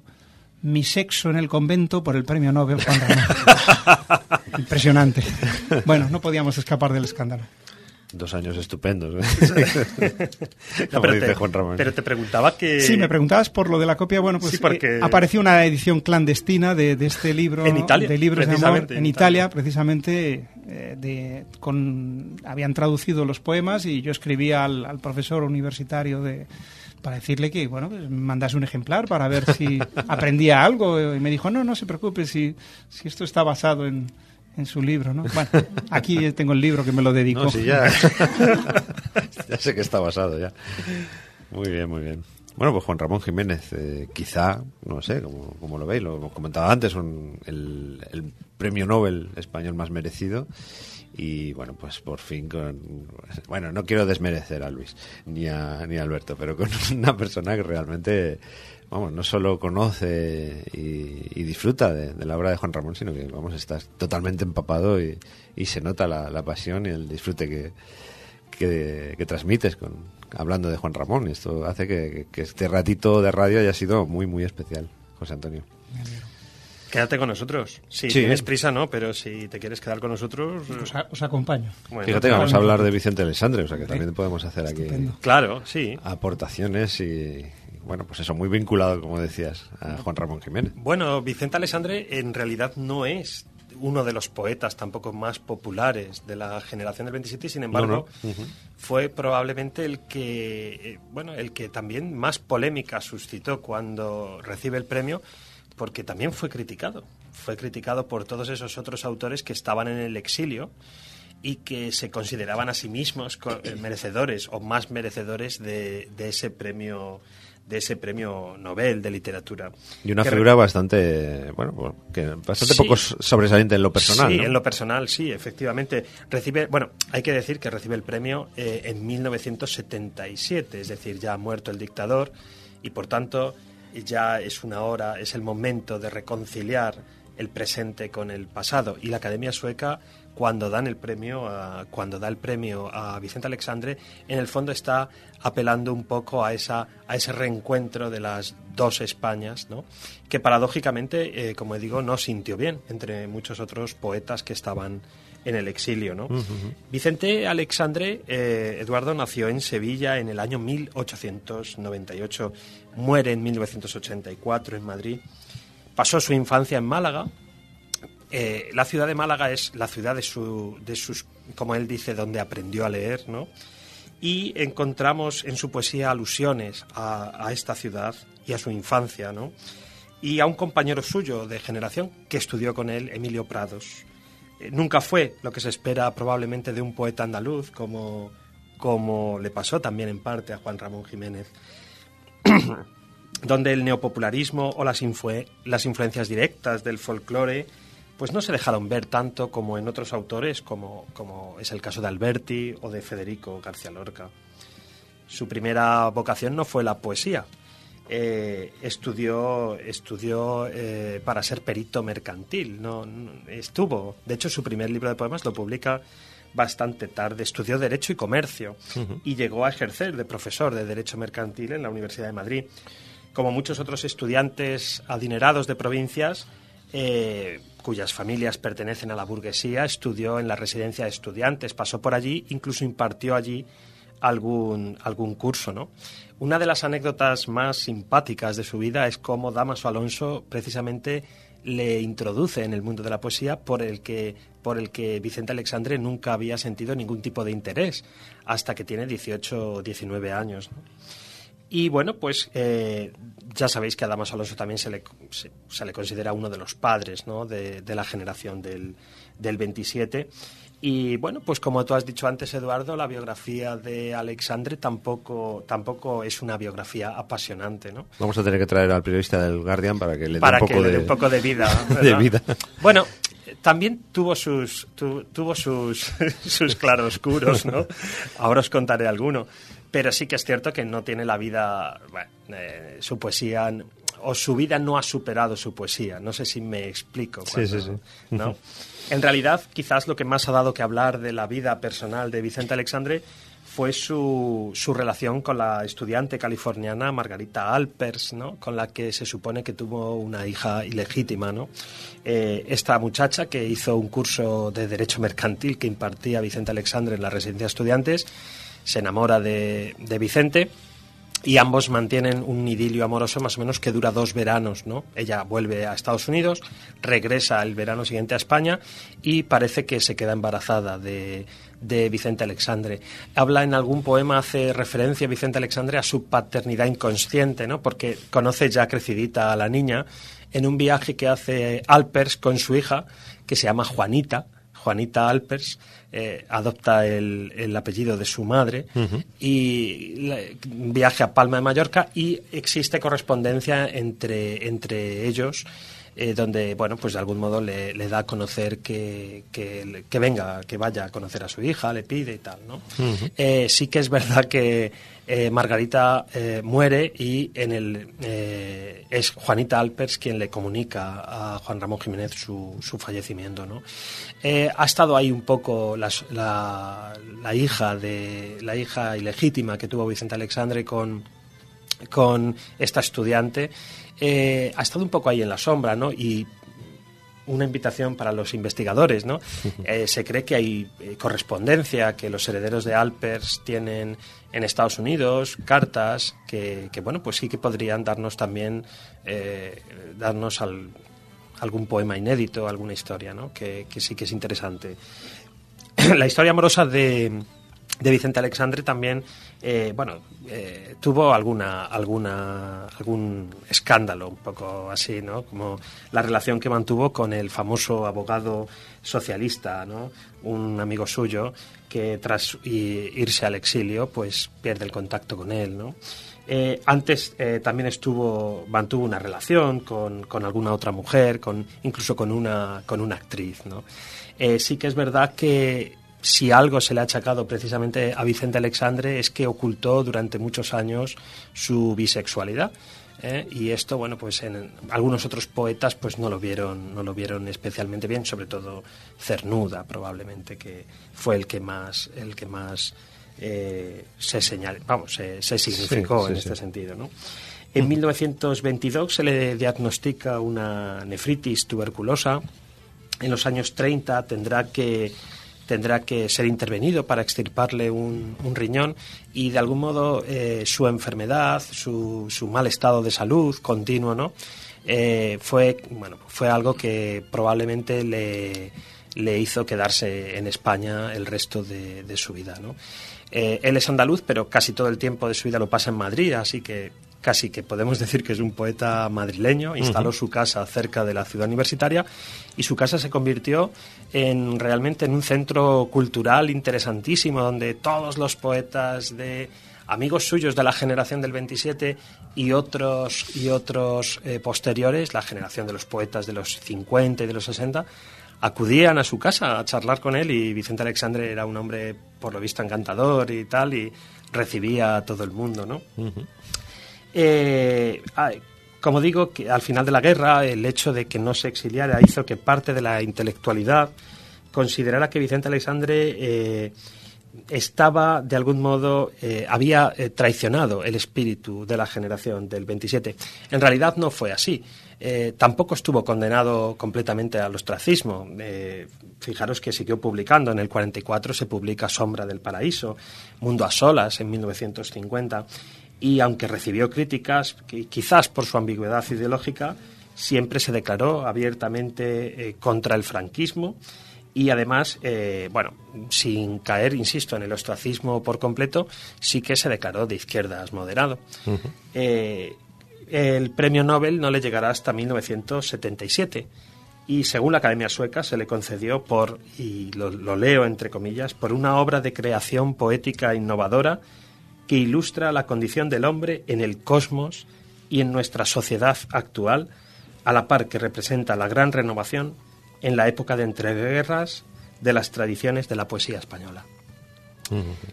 E: Mi sexo en el convento por el premio Nobel Juan Ramón. Impresionante. Bueno, no podíamos escapar del escándalo.
A: Dos años estupendos. ¿eh?
C: No, pero,
A: dice
C: te,
A: Juan Ramón.
C: pero te preguntaba que...
E: Sí, me preguntabas por lo de la copia. Bueno, pues
C: Sí, porque-
E: eh, apareció una edición clandestina de, de este libro.
C: En Italia,
E: de libros de amor,
C: precisamente,
E: en
C: en
E: Italia,
C: Italia.
E: precisamente, eh, de, con, habían traducido los poemas y yo escribía al, al profesor universitario de para decirle que, bueno, pues mandase un ejemplar para ver si aprendía algo. Y me dijo, no, no se preocupe, si, si esto está basado en, en su libro, ¿no? Bueno, aquí tengo el libro que me lo dedicó.
A: No, sí, ya. ya sé que está basado ya. Muy bien, muy bien. Bueno, pues Juan Ramón Jiménez, eh, quizá, no sé, como, como lo veis, lo hemos comentado antes, un- el, el premio Nobel español más merecido. Y bueno, pues por fin con. Bueno, no quiero desmerecer a Luis ni a, ni a Alberto, pero con una persona que realmente, vamos, no solo conoce y, y disfruta de, de la obra de Juan Ramón, sino que, vamos, está totalmente empapado y, y se nota la, la pasión y el disfrute que, que, que transmites con hablando de Juan Ramón. Y esto hace que, que este ratito de radio haya sido muy, muy especial, José Antonio.
C: Quédate con nosotros. Si
A: Sí.
C: tienes prisa, no, pero si te quieres quedar con nosotros...
E: Os, a- os acompaño.
C: bueno,
A: Fíjate, vamos a hablar de Vicente Alessandre, o sea que también podemos hacer aquí
E: Estupendo.
C: Claro, sí.
A: aportaciones y, bueno, pues eso, muy vinculado, como decías, a Juan Ramón Jiménez.
C: Bueno, Vicente Alessandre en realidad no es uno de los poetas tampoco más populares de la generación del 27 y sin embargo
A: No, no. Ujú.
C: fue probablemente el que eh, bueno el que también más polémica suscitó cuando recibe el premio porque también fue criticado fue criticado por todos esos otros autores que estaban en el exilio y que se consideraban a sí mismos eh, merecedores o más merecedores de, de ese premio de ese premio Nobel de literatura
A: Y una
C: Que re-
A: figura bastante, bueno, pues, que bastante
C: Sí.
A: poco sobresaliente en lo personal.
C: Sí,
A: ¿no?
C: en lo personal, sí, efectivamente. Recibe, bueno, hay que decir que recibe el premio eh, en 1977, es decir, ya ha muerto el dictador y por tanto ya es una hora, es el momento de reconciliar el presente con el pasado y la Academia Sueca cuando dan el premio a, cuando da el premio a Vicente Alexandre en el fondo está apelando un poco a esa a ese reencuentro de las dos Españas ¿no? que paradójicamente eh, como digo no sintió bien entre muchos otros poetas que estaban en el exilio ¿no? Vicente Alexandre eh, Eduardo nació en Sevilla en el año 1898 muere en 1984 en Madrid pasó su infancia en Málaga eh, la ciudad de Málaga es la ciudad de, su, de sus, como él dice, donde aprendió a leer, ¿no? Y encontramos en su poesía alusiones a, esta ciudad y a su infancia, ¿no? Y a un compañero suyo de generación que estudió con él, Emilio Prados. Eh, nunca fue lo que se espera probablemente de un poeta andaluz, como, como le pasó también en parte a Juan Ramón Jiménez donde el neopopularismo o las, las influencias directas del folclore pues no se dejaron ver tanto como en otros autores como, como es el caso de Alberti o de Federico García Lorca. Su primera vocación no fue la poesía. Eh, estudió estudió eh, para ser perito mercantil. No, no- estuvo. De hecho, su primer libro de poemas lo publica bastante tarde. Estudió Derecho y Comercio y llegó a ejercer de profesor de Derecho Mercantil en la Universidad de Madrid. Como muchos otros estudiantes adinerados de provincias, eh, cuyas familias pertenecen a la burguesía, estudió en la residencia de estudiantes, pasó por allí, incluso impartió allí algún, algún curso, ¿no? Una de las anécdotas más simpáticas de su vida es cómo Damaso Alonso precisamente le introduce en el mundo de la poesía por el que por el que Vicente Alexandre nunca había sentido ningún tipo de interés hasta que tiene 18 o 19 años. Y bueno, pues eh, ya sabéis que a Damaso Alonso también se le, se, se le considera uno de los padres ¿no? de, de la generación del, del 27. Y bueno, pues como tú has dicho antes, Eduardo, la biografía de Alexandre tampoco, tampoco es una biografía apasionante, ¿no?
A: Vamos a tener que traer al periodista del Guardian para que le dé un
C: que
A: poco
C: le
A: de,
C: dé un poco de vida.
A: de vida.
C: Bueno, también tuvo sus tu- tuvo sus sus claroscuros, ¿no? Ahora os contaré alguno, pero sí que es cierto que no tiene la vida, bueno, eh, su poesía o su vida no ha superado su poesía. No sé si me explico.
A: Sí, sí, sí.
C: ¿no? En realidad, quizás lo que más ha dado que hablar de la vida personal de Vicente Alexandre fue su, su relación con la estudiante californiana Margarita Alpers, ¿no? con la que se supone que tuvo una hija ilegítima. ¿no? Eh, esta muchacha que hizo un curso de Derecho Mercantil que impartía Vicente Alexandre en la residencia de estudiantes, se enamora de, de Vicente y ambos mantienen un idilio amoroso más o menos que dura dos veranos, ¿no? Ella vuelve a Estados Unidos, regresa el verano siguiente a España y parece que se queda embarazada de, de Vicente Alexandre. Habla en algún poema, hace referencia Vicente Alexandre a su paternidad inconsciente, ¿no? Porque conoce ya crecidita a la niña en un viaje que hace Alpers con su hija, que se llama Juanita, Juanita Alpers, eh, adopta el, el apellido de su madre y la- viaje a Palma de Mallorca y existe correspondencia entre, entre ellos. eh, donde, bueno, pues de algún modo le, le da a conocer que, que, que venga, que vaya a conocer a su hija, le pide y tal, ¿no? Eh, sí que es verdad que eh, Margarita eh, muere y en el eh, es Juanita Alpers quien le comunica a Juan Ramón Jiménez su, su fallecimiento, ¿no? Ha estado ahí un poco la, la hija de la hija ilegítima que tuvo Vicente Alexandre con con esta estudiante ha estado un poco ahí en la sombra, ¿no? Una invitación para los investigadores, ¿no? Eh, se cree que hay eh, correspondencia, que los herederos de Alpers tienen en Estados Unidos cartas que, que, bueno, pues sí que podrían darnos también, eh, darnos al- algún poema inédito, alguna historia, ¿no? Que, que sí que es interesante. la historia amorosa de, de Vicente Alexandre también, eh, bueno, eh, tuvo alguna, alguna, algún escándalo un poco así, ¿no? Como la relación que mantuvo con el famoso abogado socialista, ¿no? Un amigo suyo que tras irse al exilio, pues pierde el contacto con él, ¿no? Eh, antes también estuvo, mantuvo una relación con, con alguna otra mujer, con, incluso con una, con una actriz, ¿no? Sí que es verdad que si algo se le ha achacado precisamente a Vicente Alexandre es que ocultó durante muchos años su bisexualidad. ¿eh? Y esto, bueno, pues en algunos otros poetas pues no lo vieron, no lo vieron especialmente bien, sobre todo Cernuda probablemente, que fue el que más, el que más eh, se señal, vamos, se, se significó
A: sí,
C: en
A: sí.
C: este sentido, ¿no? En 1922 se le diagnostica una nefritis tuberculosa. En los años 30 tendrá que tendrá que ser intervenido para extirparle un, riñón y de algún modo eh, su enfermedad, su, su mal estado de salud continuo, ¿no? Eh, fue bueno fue algo que probablemente le, le hizo quedarse en España el resto de, de su vida, ¿no? Eh, él es andaluz, pero casi todo el tiempo de su vida lo pasa en Madrid, así que casi que podemos decir que es un poeta madrileño. Instaló su casa cerca de la ciudad universitaria y su casa se convirtió en realmente en un centro cultural interesantísimo donde todos los poetas de amigos suyos de la generación del 27 y otros y otros eh, posteriores, la generación de los poetas de los 50 y de los 60 acudían a su casa a charlar con él y Vicente Alexandre era un hombre por lo visto encantador y tal y recibía a todo el mundo, ¿no? Eh, como digo, que al final de la guerra el hecho de que no se exiliara hizo que parte de la intelectualidad considerara que Vicente Alexandre eh, estaba de algún modo eh, había traicionado el espíritu de la generación del 27. En realidad no fue así. Tampoco estuvo condenado completamente al ostracismo. Eh, fijaros que siguió publicando. En el 44 se publica Sombra del Paraíso, Mundo a Solas en 1950. Y aunque recibió críticas, qui- quizás por su ambigüedad ideológica, siempre se declaró abiertamente eh, contra el franquismo y además, eh, bueno, sin caer, insisto, en el ostracismo por completo, sí que se declaró de izquierdas moderado. Eh, el premio Nobel no le llegará hasta 1977 y según la Academia Sueca se le concedió por, y lo, lo leo entre comillas, por una obra de creación poética innovadora que ilustra la condición del hombre en el cosmos y en nuestra sociedad actual, a la par que representa la gran renovación en la época de entreguerras de las tradiciones de la poesía española.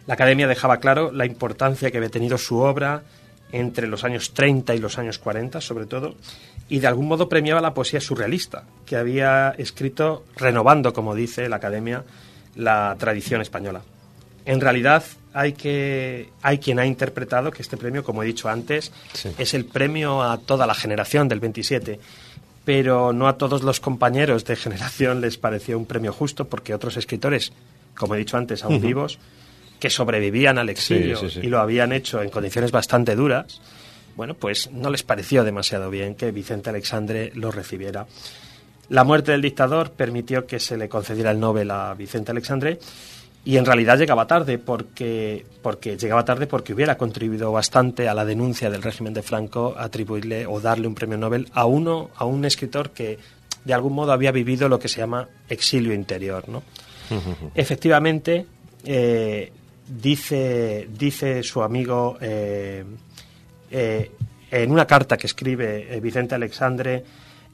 C: La Academia dejaba claro la importancia que había tenido su obra entre los años 30 y los años 40, sobre todo, y de algún modo premiaba la poesía surrealista, que había escrito renovando, como dice la Academia, la tradición española. En realidad, hay, que, hay quien ha interpretado que este premio, como he dicho antes,
A: Sí.
C: es el premio a toda la generación del 27, pero no a todos los compañeros de generación les pareció un premio justo, porque otros escritores, como he dicho antes, aún vivos, que sobrevivían al exilio
A: sí, sí.
C: y lo habían hecho en condiciones bastante duras, bueno, pues no les pareció demasiado bien que Vicente Alexandre lo recibiera. La muerte del dictador permitió que se le concediera el Nobel a Vicente Alexandre y en realidad llegaba tarde porque, porque llegaba tarde porque hubiera contribuido bastante a la denuncia del régimen de Franco atribuirle o darle un premio Nobel a uno a un escritor que de algún modo había vivido lo que se llama exilio interior, ¿no? Efectivamente, eh, dice, dice su amigo eh, eh, en una carta que escribe Vicente Alexandre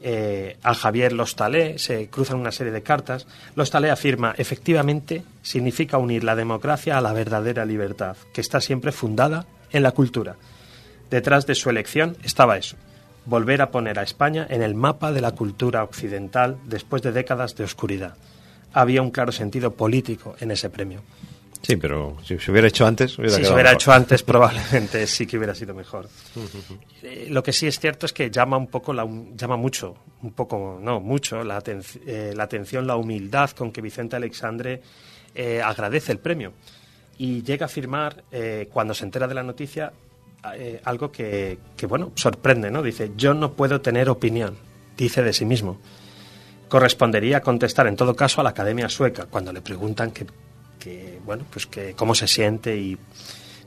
C: eh, a Javier Lostalé, se cruzan una serie de cartas. Lostalé afirma, efectivamente, significa unir la democracia a la verdadera libertad, que está siempre fundada en la cultura. Detrás de su elección estaba eso, volver a poner a España en el mapa de la cultura occidental después de décadas de oscuridad. Había un claro sentido político en ese premio.
A: Sí, pero si se hubiera hecho antes, hubiera
C: Si se hubiera
A: mejor.
C: hecho antes, probablemente sí que hubiera sido mejor. Eh, lo que sí es cierto es que llama un poco, la, llama mucho, un poco, no, mucho, la, aten- eh, la atención, la humildad con que Vicente Alexandre eh, agradece el premio. Y llega a afirmar, eh, cuando se entera de la noticia, algo que, que, bueno, sorprende, ¿no? Dice, yo no puedo tener opinión, dice de sí mismo. Correspondería contestar, en todo caso, a la Academia Sueca, cuando le preguntan que, que, bueno, pues que cómo se siente y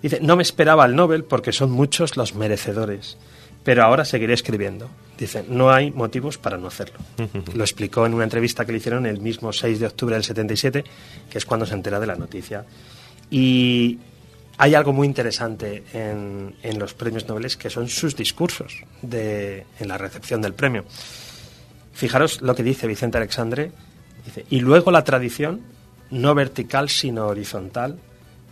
C: dice, no me esperaba el Nobel porque son muchos los merecedores, pero ahora seguiré escribiendo. Dice, no hay motivos para no hacerlo. Lo explicó en una entrevista que le hicieron el mismo 6 de octubre del 77, que es cuando se entera de la noticia. Y hay algo muy interesante en, en los premios Nobel que son sus discursos de, en la recepción del premio. Fijaros lo que dice Vicente Alexandre. Dice, y luego la tradición, no vertical sino horizontal,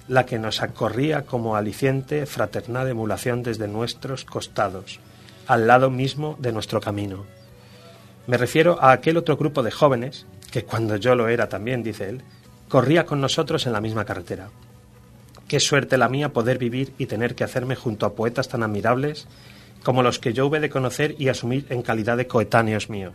C: la que nos acorría como aliciente fraternal emulación desde nuestros costados, al lado mismo de nuestro camino. Me refiero a aquel otro grupo de jóvenes, que cuando yo lo era también, dice él, corría con nosotros en la misma carretera. Qué suerte la mía poder vivir y tener que hacerme junto a poetas tan admirables como los que yo hube de conocer y asumir en calidad de coetáneos míos.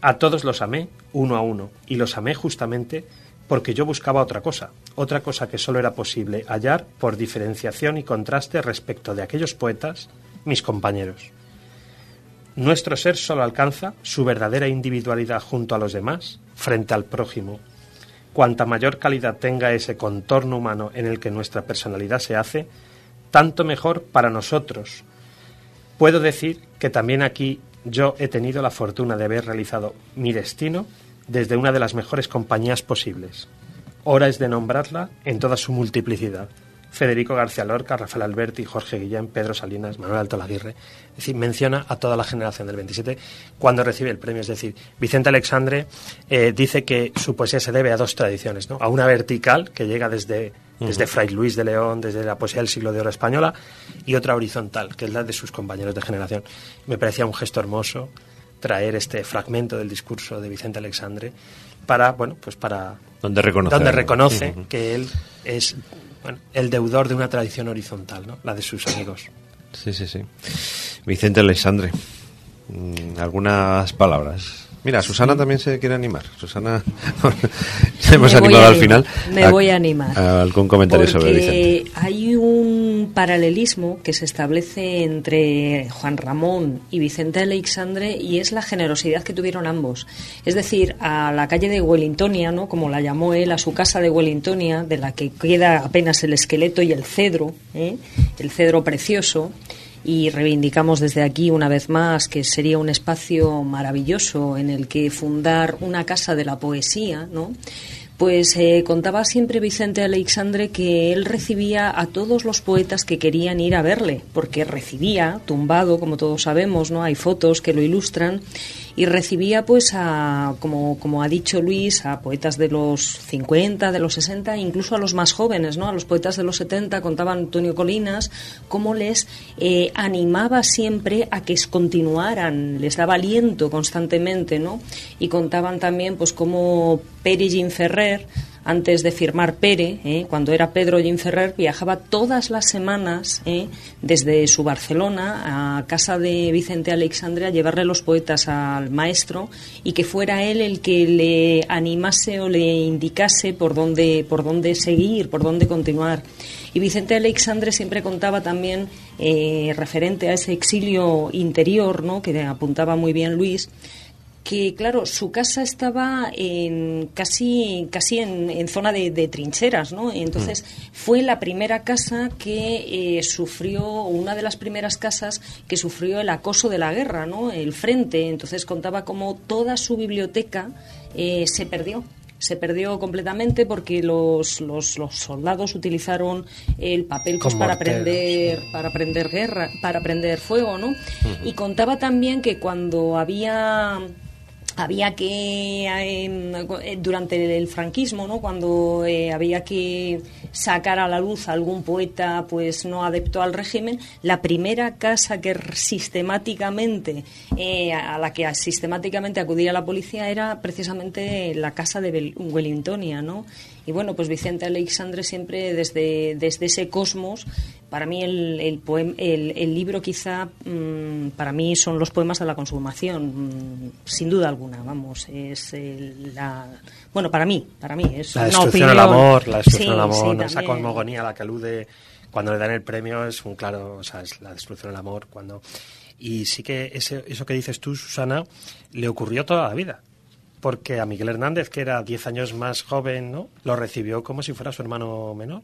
C: A todos los amé, uno a uno, y los amé justamente porque yo buscaba otra cosa, otra cosa que solo era posible hallar por diferenciación y contraste respecto de aquellos poetas, mis compañeros. Nuestro ser solo alcanza su verdadera individualidad junto a los demás, frente al prójimo. Cuanta mayor calidad tenga ese contorno humano en el que nuestra personalidad se hace, tanto mejor para nosotros. Puedo decir que también aquí yo he tenido la fortuna de haber realizado mi destino desde una de las mejores compañías posibles. Hora es de nombrarla en toda su multiplicidad. Federico García Lorca, Rafael Alberti, Jorge Guillén, Pedro Salinas, Manuel Alto Laguirre. Es decir, menciona a toda la generación del 27 cuando recibe el premio. Es decir, Vicente Alexandre eh, dice que su poesía se debe a dos tradiciones, ¿no? A una vertical que llega desde, desde Fray Luis de León, desde la poesía del siglo de oro española, y otra horizontal, que es la de sus compañeros de generación. Me parecía un gesto hermoso traer este fragmento del discurso de Vicente Alexandre para, bueno, pues para
A: Donde reconoce.
C: donde reconoce que él es bueno, el deudor de una tradición horizontal, ¿no? la de sus amigos.
A: Sí, sí, sí. Vicente Alexandre, mm, algunas palabras. Mira, Susana también se quiere animar. Susana, se hemos
F: Me
A: animado al
F: animar,
A: final.
F: me voy a animar.
A: algún comentario sobre Vicente.
F: Hay un paralelismo que se establece entre Juan Ramón y Vicente Aleixandre y es la generosidad que tuvieron ambos. Es decir, a la calle de Wellingtonia, ¿no? como la llamó él, a su casa de Wellingtonia, de la que queda apenas el esqueleto y el cedro, ¿eh? el cedro precioso, y reivindicamos desde aquí una vez más que sería un espacio maravilloso en el que fundar una casa de la poesía, ¿no? Pues eh, contaba siempre Vicente Aleixandre que él recibía a todos los poetas que querían ir a verle, porque recibía, tumbado, como todos sabemos, ¿no? Hay fotos que lo ilustran, y recibía, pues, a, como, como ha dicho Luis, a poetas de los 50, de los 60, incluso a los más jóvenes, ¿no? A los poetas de los 70, contaba Antonio Colinas, cómo les eh, animaba siempre a que continuaran, les daba aliento constantemente, ¿no? Y contaban también, pues, cómo Pere Ferrer, antes de firmar Pere, ¿eh? cuando era Pedro Ferrer, viajaba todas las semanas ¿eh? desde su Barcelona a casa de Vicente Alexandre a llevarle los poetas al maestro y que fuera él el que le animase o le indicase por dónde, por dónde seguir, por dónde continuar. Y Vicente Alexandre siempre contaba también, eh, referente a ese exilio interior, ¿no? que apuntaba muy bien Luis, que claro, su casa estaba en casi, casi en, zona de, trincheras, ¿no? Entonces fue la primera casa que eh, sufrió, una de las primeras casas que sufrió el acoso de la guerra, ¿no? El frente. Entonces contaba como toda su biblioteca eh, se perdió se perdió completamente porque los, los, los soldados utilizaron el papel pues, para prender para prender guerra para prender fuego no y contaba también que cuando había había que eh, durante el franquismo no cuando eh, había que sacar a la luz algún poeta pues no adepto al régimen la primera casa que sistemáticamente eh, a la que sistemáticamente acudía la policía era precisamente la casa de Wellingtonia no y bueno, pues Vicente Alexandre siempre desde, desde ese cosmos, para mí el, el, el, libro quizá, mm, para mí son los poemas de la consumación, mm, sin duda alguna, vamos, es la... Bueno, para mí, para mí, es
C: la
F: destrucción
C: del amor, la destrucción del amor, esa cosmogonía a la que alude cuando le dan el premio es un claro, o sea, es la destrucción del amor, cuando... Y sí que ese, eso que dices tú, Susana, le ocurrió toda la vida porque a Miguel Hernández, que era 10 años más joven, ¿no? lo recibió como si fuera su hermano menor.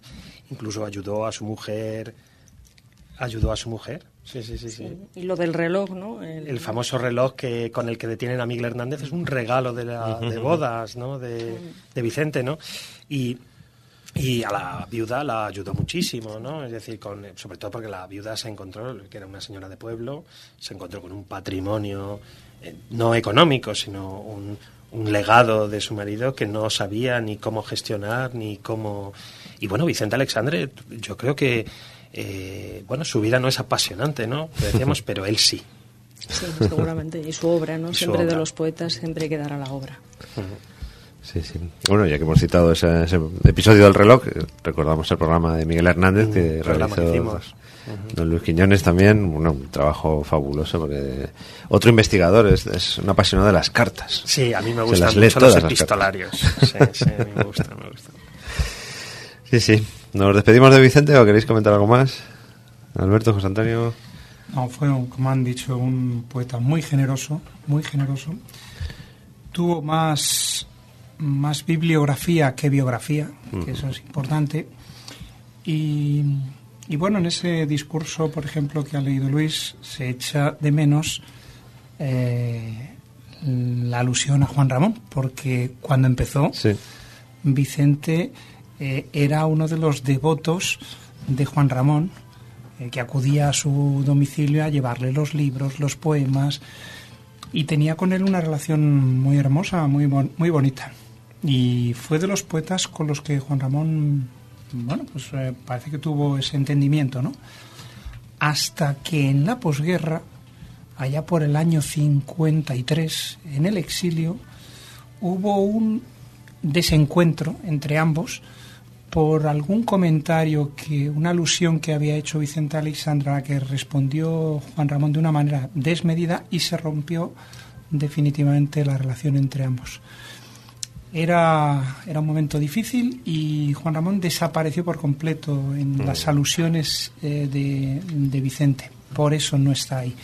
C: Incluso ayudó a su mujer, ayudó a su mujer. Sí, sí, sí, sí.
F: Y lo del reloj, ¿no?
C: El... famoso reloj que con el que detienen a Miguel Hernández es un regalo de, la, de bodas, ¿no? De, de Vicente, ¿no? Y y a la viuda la ayudó muchísimo, ¿no? Es decir, con, sobre todo porque la viuda se encontró, que era una señora de pueblo, se encontró con un patrimonio eh, no económico, sino un, un legado de su marido que no sabía ni cómo gestionar ni cómo y bueno Vicente Alexandre yo creo que eh, bueno su vida no es apasionante no decíamos pero él sí
F: sí seguramente y su obra no siempre de los poetas siempre quedará la obra
A: Sí, sí. Bueno, ya que hemos citado ese, episodio del reloj, eh, recordamos el programa de Miguel Hernández que realizó Don Luis Quiñones también, un trabajo fabuloso porque otro investigador es, un apasionado de las cartas.
C: Sí, a mí me gustan mucho los epistolarios. sí, sí, me gusta, me gusta.
A: Sí, sí. ¿Nos despedimos de Vicente o queréis comentar algo más? Alberto, José Antonio.
E: No, fue, como han dicho, un poeta muy generoso, muy generoso. Tuvo más, más bibliografía que biografía, que eso es importante. Y y bueno, en ese discurso, por ejemplo, que ha leído Luis, se echa de menos eh, la alusión a Juan Ramón, porque cuando empezó, Vicente eh, era uno de los devotos de Juan Ramón, eh, que acudía a su domicilio a llevarle los libros, los poemas, y tenía con él una relación muy hermosa, muy, muy bonita. Y fue de los poetas con los que Juan Ramón bueno, pues eh, parece que tuvo ese entendimiento, ¿no? Hasta que en la posguerra, allá por el año 53, en el exilio, hubo un desencuentro entre ambos por algún comentario que una alusión que había hecho Vicente Alexandra que respondió Juan Ramón de una manera desmedida y se rompió definitivamente la relación entre ambos. Era, era un momento difícil y Juan Ramón desapareció por completo en
A: Mm.
E: las alusiones eh, de, de Vicente. Por eso no está ahí.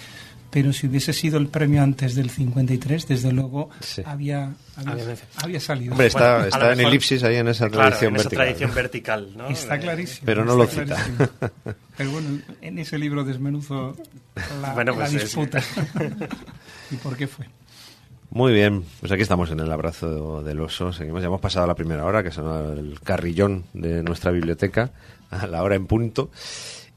E: Pero si hubiese sido el premio antes del 53, desde luego
A: Sí.
E: había, había, salido.
A: Hombre, está,
C: Bueno,
A: está en
C: mejor-
A: elipsis ahí en esa
C: Claro,
A: tradición
C: en esa
A: vertical.
C: tradición vertical, ¿no?
E: Está
C: Eh,
E: clarísimo.
A: Pero no lo cita.
E: clarísimo. Pero bueno, en ese libro desmenuzo la,
C: Bueno,
E: la
C: pues es-
E: disputa. ¿Y por qué fue?
A: Muy bien, pues aquí estamos en el abrazo del oso. Seguimos, ya hemos pasado la primera hora, que es el carrillón de nuestra biblioteca, a la hora en punto.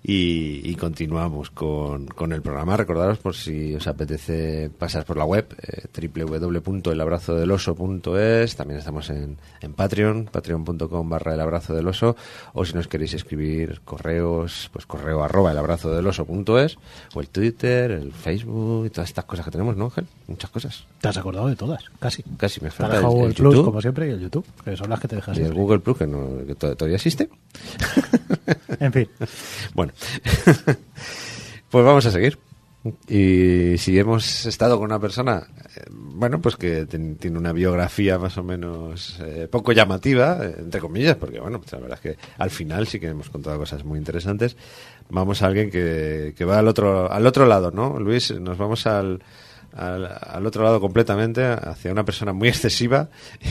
A: Y, y continuamos con, con el programa. Recordaros por si os apetece pasar por la web, eh, www.elabrazodeloso.es. También estamos en, en Patreon, patreon.com barra el abrazo del oso. O si nos queréis escribir correos, pues correo arroba elabrazodeloso.es. O el Twitter, el Facebook y todas estas cosas que tenemos, ¿no, Ángel? Muchas cosas.
B: Te has acordado de todas, casi.
A: Casi me
B: Te
A: falta el,
B: dejado
A: el
B: el Plus,
A: YouTube
B: como siempre, y el YouTube, que son las que te dejas
A: y el
B: siempre.
A: Google Plus, que, no, que to- todavía existe.
B: En fin,
A: Bueno, pues vamos a seguir. Y si hemos estado con una persona, eh, bueno, pues que ten- tiene una biografía más o menos eh, poco llamativa, eh, entre comillas, porque bueno, pues la verdad es que al final sí que hemos contado cosas muy interesantes. Vamos a alguien que, que va al otro, al otro lado, ¿no? Luis, nos vamos al, al, al otro lado completamente, hacia una persona muy excesiva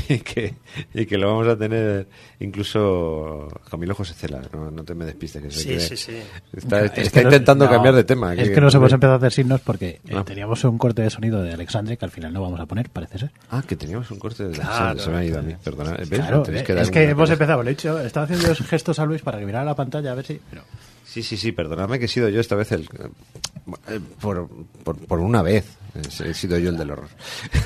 A: y que, y que lo vamos a tener incluso Camilo José Cela, no, no te me despistes. Que se
C: Sí, sí, sí.
A: Está,
B: Es
A: está
B: que no-
A: intentando
B: no,
A: cambiar de tema.
B: Es
A: aquí.
B: que nos hemos empezado a hacer signos porque eh,
A: Ah.
B: teníamos un corte de sonido de Alexandre que al final no vamos a poner, parece ser.
A: Ah, que teníamos un corte de
C: Claro,
A: se, me ha ido a mí, perdona.
B: Eh, es que hemos
A: cosa.
B: empezado, lo he dicho, estaba haciendo los gestos a Luis para que mirara la pantalla a ver si... pero-
A: Sí, sí, sí, perdóname que he sido yo esta vez el... eh, por, por, por una vez he sido yo el del horror.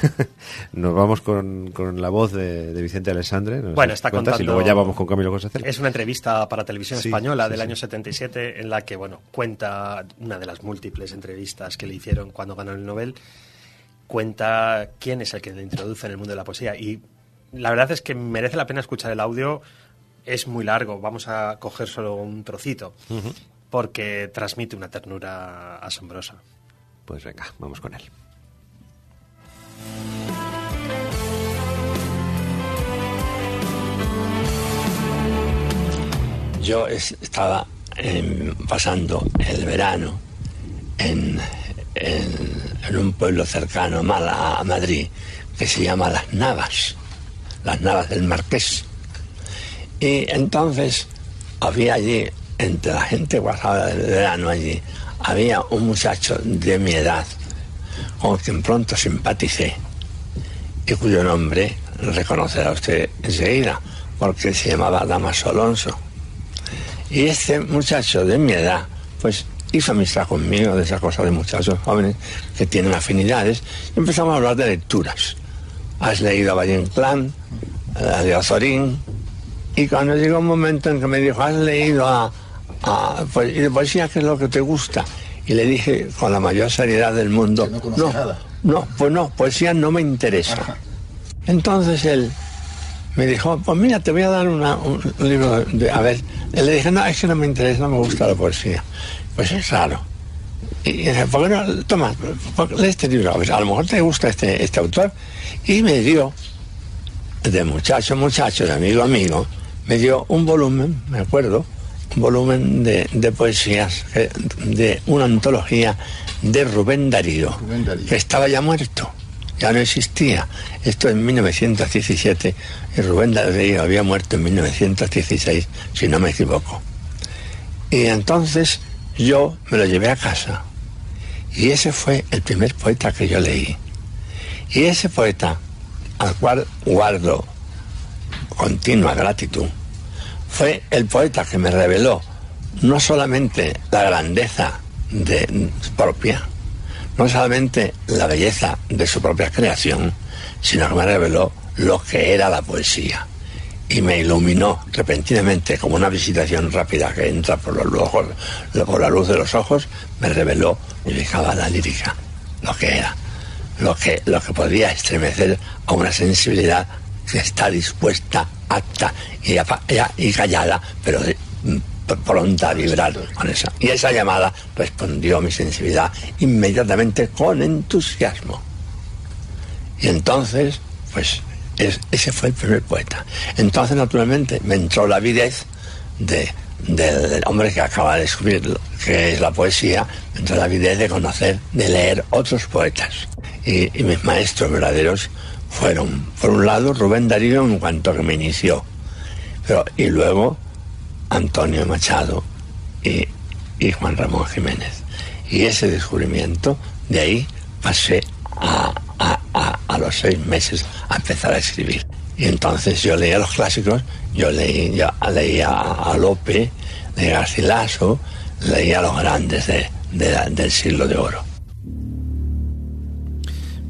A: Nos vamos con, con la voz de, de Vicente Alessandre.
C: Bueno, está
A: cuentas,
C: contando...
A: Y luego ya vamos con Camilo José Cela.
C: Es una entrevista para televisión
A: Sí,
C: española
A: sí,
C: del
A: sí.
C: año 77 en la que, bueno, cuenta una de las múltiples entrevistas que le hicieron cuando ganó el Nobel. Cuenta quién es el que le introduce en el mundo de la poesía. Y la verdad es que merece la pena escuchar el audio. Es muy largo, vamos a coger solo un trocito. Porque transmite una ternura asombrosa.
A: Pues venga, vamos con él.
H: Yo es- estaba em, pasando el verano en, en- en un pueblo cercano a Madrid que se llama Las Navas, Las Navas del Marqués. Y entonces había allí, entre la gente guardada del verano allí, había un muchacho de mi edad con quien pronto simpaticé y cuyo nombre reconocerá usted enseguida, porque se llamaba Damaso Alonso. Y este muchacho de mi edad, pues hizo amistad conmigo, de esa cosa de muchachos jóvenes que tienen afinidades, y empezamos a hablar de lecturas. Has leído a Valle Inclán, a de Azorín, y cuando llegó un momento en que me dijo, has leído a, a pues, y poesía, ¿qué es lo que te gusta? Y le dije con la mayor seriedad del mundo,
I: no
H: no,
I: nada".
H: no, pues no, poesía no me interesa. Entonces él me dijo, pues mira, te voy a dar una- un libro de... A ver, le dije, no, es que no me interesa, no me gusta la poesía. Pues es raro. Y dije, ¿por qué no? Toma, por- lee este libro, a, ver, a lo mejor te gusta este, este autor. Y me dio, de muchacho, muchacho, de amigo, amigo, me dio un volumen, me acuerdo, un volumen de, de poesías, eh, de una antología de Rubén Darío,
I: Rubén Darío.
H: que estaba ya muerto, ya no existía. Esto en 1917, y Rubén Darío había muerto en 1916, si no me equivoco. Y entonces yo me lo llevé a casa. Y ese fue el primer poeta que yo leí. Y ese poeta, al cual guardo continua gratitud, fue el poeta que me reveló no solamente la grandeza de, propia, no solamente la belleza de su propia creación, sino que me reveló lo que era la poesía. Y me iluminó repentinamente, como una visitación rápida que entra por los ojos, por la luz de los ojos, me reveló y fijaba la lírica, lo que era, lo que, lo que podía estremecer a una sensibilidad está dispuesta, apta y, y- y callada, pero p- pronta a vibrar con esa. Y esa llamada respondió mi sensibilidad inmediatamente con entusiasmo. Y entonces, pues ese fue el primer poeta. Entonces, naturalmente, me entró la avidez de, del hombre que acaba de descubrir que es la poesía, me entró la avidez de conocer, de leer otros poetas. Y, mis maestros verdaderos fueron, por un lado, Rubén Darío en cuanto que me inició, pero, y luego Antonio Machado y, y Juan Ramón Jiménez. Y ese descubrimiento, de ahí pasé a, a, los seis meses a empezar a escribir. Y entonces yo leía los clásicos, yo leía, leía a Lope, leía a Garcilaso, leía a los grandes de, del siglo de oro.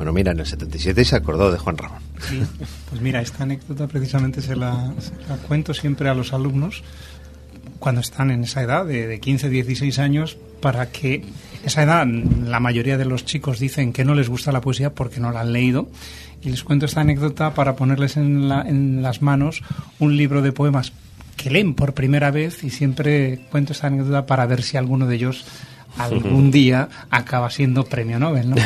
A: Bueno, mira, en el 77 se acordó de Juan Ramón.
E: Sí, pues mira, esta anécdota precisamente se la, cuento siempre a los alumnos cuando están en esa edad de, de 15, 16 años para que esa edad la mayoría de los chicos dicen que no les gusta la poesía porque no la han leído y les cuento esta anécdota para ponerles en, en las manos un libro de poemas que leen por primera vez y siempre cuento esta anécdota para ver si alguno de ellos algún día acaba siendo premio Nobel, ¿no?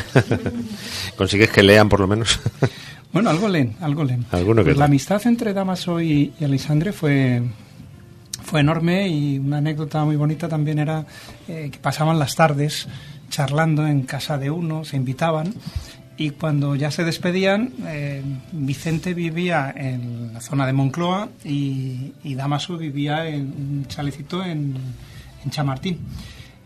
A: ¿Consigues que lean por lo menos?
E: bueno, algo leen, algo leen.
A: Pues
E: la amistad entre Damaso y, y Alexandre fue fue enorme y una anécdota muy bonita también era eh, que pasaban las tardes charlando en casa de uno, se invitaban y cuando ya se despedían, eh, Vicente vivía en la zona de Moncloa y, Damaso vivía en un chalecito en, en Chamartín.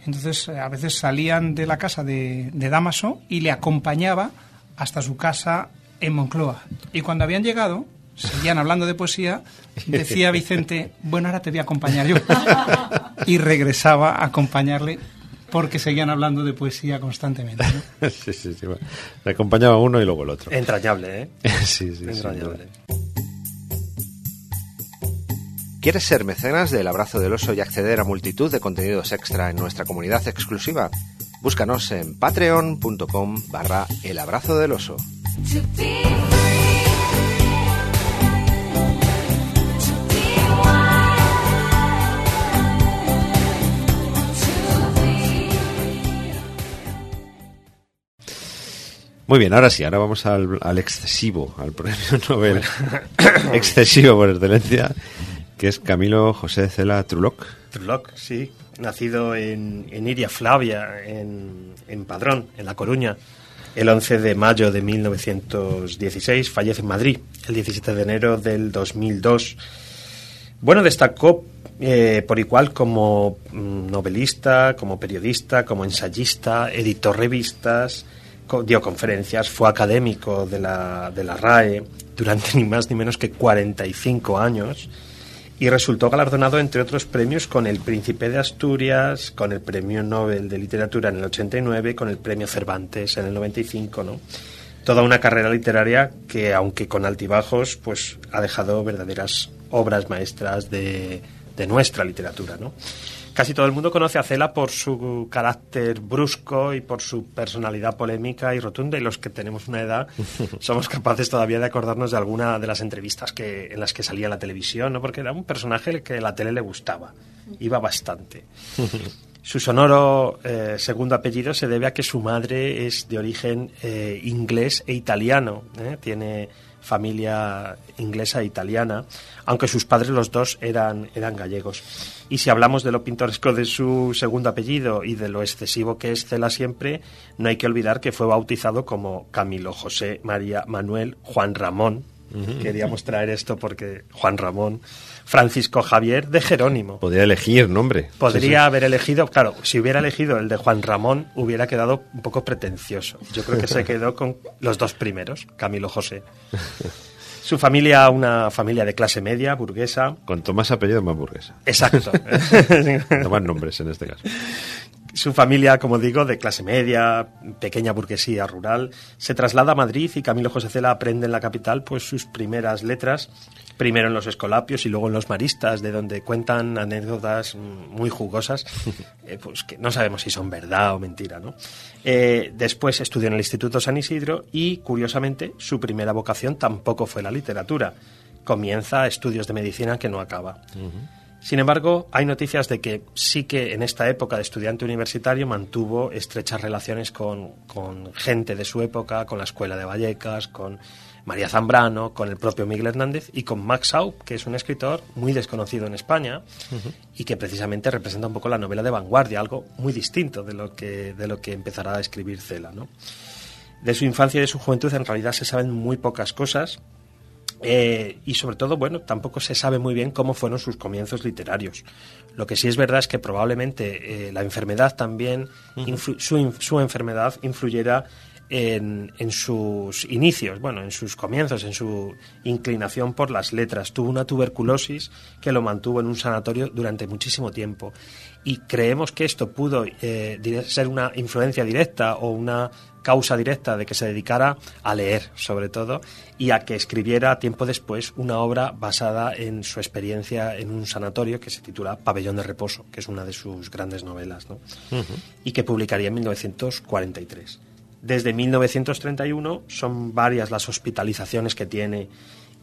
E: Entonces a veces salían de la casa de, de Damaso y le acompañaba hasta su casa en Moncloa. Y cuando habían llegado, seguían hablando de poesía, decía Vicente, bueno, ahora te voy a acompañar yo. Y regresaba a acompañarle porque seguían hablando de poesía constantemente.
A: Sí, sí, sí. Le acompañaba uno y luego el otro.
C: Entrañable, ¿eh?
A: sí, sí.
C: Entrañable.
A: ¿Quieres ser mecenas del Abrazo del Oso y acceder a multitud de contenidos extra en nuestra comunidad exclusiva? Búscanos en patreon.com barra el abrazo del oso. Muy bien, ahora sí, ahora vamos al, excesivo, al premio Nobel excesivo por excelencia, que es Camilo José Cela Truloc.
C: Truloc, sí, nacido en, Iria Flavia, en, en Padrón, en La Coruña, el 11 de mayo de 1916, fallece en Madrid, el 17 de enero del 2002. Bueno, destacó eh, por igual como mm, novelista, como periodista, como ensayista, editor revistas, dio conferencias, fue académico de la, de la RAE durante ni más ni menos que 45 años y resultó galardonado, entre otros premios, con el Príncipe de Asturias, con el Premio Nobel de Literatura en el 89, con el Premio Cervantes en el 95, ¿no? Toda una carrera literaria que, aunque con altibajos, pues ha dejado verdaderas obras maestras de, nuestra literatura, ¿no? Casi todo el mundo conoce a Cela por su carácter brusco y por su personalidad polémica y rotunda y los que tenemos una edad somos capaces todavía de acordarnos de alguna de las entrevistas que, en las que salía en la televisión, ¿no? porque era un personaje que la tele le gustaba, iba bastante. Su sonoro eh, segundo apellido se debe a que su madre es de origen eh, inglés e italiano. ¿eh? Tiene familia inglesa e italiana, aunque sus padres los dos eran, eran gallegos. Y si hablamos de lo pintoresco de su segundo apellido y de lo excesivo que es Cela siempre, no hay que olvidar que fue bautizado como Camilo José María Manuel Juan Ramón. Queríamos traer esto porque Juan Ramón Francisco Javier de Jerónimo.
A: Podría elegir nombre.
C: Podría haber elegido, claro, si hubiera elegido el de Juan Ramón, hubiera quedado un poco pretencioso. Yo creo que se quedó con los dos primeros, Camilo José. Su familia, una familia de clase media, burguesa.
A: Cuanto más apellido, más burguesa.
C: Exacto.
A: no más nombres en este caso.
C: Su familia, como digo, de clase media, pequeña burguesía rural, se traslada a Madrid y Camilo José Cela aprende en la capital pues sus primeras letras, primero en los escolapios y luego en los maristas, de donde cuentan anécdotas muy jugosas, eh, pues que no sabemos si son verdad o mentira, ¿no? Eh, después estudió en el Instituto San Isidro y, curiosamente, su primera vocación tampoco fue la literatura. Comienza estudios de medicina que no acaba. Sin embargo, hay noticias de que sí que en esta época de estudiante universitario mantuvo estrechas relaciones con, con gente de su época, con la Escuela de Vallecas, con María Zambrano, con el propio Miguel Hernández y con Max Aup, que es un escritor muy desconocido en España y que precisamente representa un poco la novela de vanguardia, algo muy distinto de lo que, de lo que empezará a escribir Cela. ¿no? De su infancia y de su juventud en realidad se saben muy pocas cosas. eh, y sobre todo, bueno, tampoco se sabe muy bien cómo fueron sus comienzos literarios. Lo que sí es verdad es que probablemente eh, la enfermedad también, su, su enfermedad influyera en, en sus inicios, bueno, en sus comienzos, en su inclinación por las letras. Tuvo una tuberculosis que lo mantuvo en un sanatorio durante muchísimo tiempo. Y creemos que esto pudo eh, ser una influencia directa o una causa directa de que se dedicara a leer, sobre todo, y a que escribiera tiempo después una obra basada en su experiencia en un sanatorio que se titula Pabellón de Reposo, que es una de sus grandes novelas, ¿no? y que publicaría en 1943. Desde 1931 son varias las hospitalizaciones que tiene.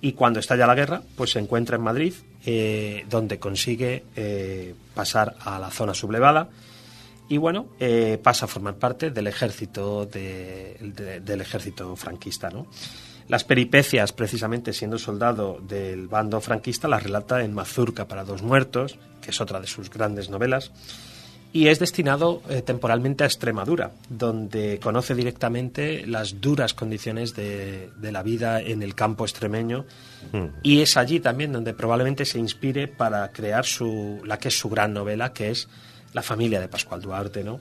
C: Y cuando estalla la guerra, pues se encuentra en Madrid, eh, donde consigue eh, pasar a la zona sublevada. Y bueno, eh, pasa a formar parte del ejército de- de- del ejército franquista. Las peripecias, precisamente siendo soldado del bando franquista, las relata en Mazurca para dos muertos, que es otra de sus grandes novelas, y es destinado eh, temporalmente a Extremadura, donde conoce directamente las duras condiciones de, de la vida en el campo extremeño y es allí también donde probablemente se inspire para crear su, la que es su gran novela, que es La familia de Pascual Duarte, ¿no?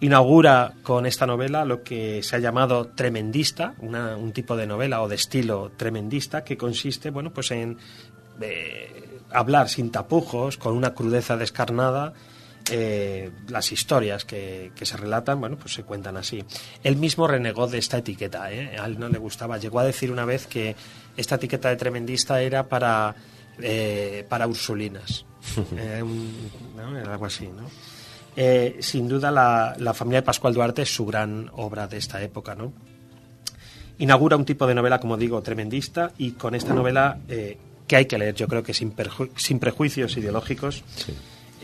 C: Inaugura con esta novela lo que se ha llamado tremendista, una- un tipo de novela o de estilo tremendista que consiste, bueno, pues en eh, hablar sin tapujos, con una crudeza descarnada, eh, las historias que, que se relatan, bueno, pues se cuentan así. Él mismo renegó de esta etiqueta, ¿eh? a él no le gustaba. Llegó a decir una vez que esta etiqueta de tremendista era para, eh, para ursulinas. Eh, un- ¿no? Era algo así, ¿no? Eh, sin duda, la, la familia de Pascual Duarte es su gran obra de esta época, ¿no? Inaugura un tipo de novela, como digo, tremendista, y con esta novela, eh, que hay que leer, yo creo que sin, sin prejuicios ideológicos,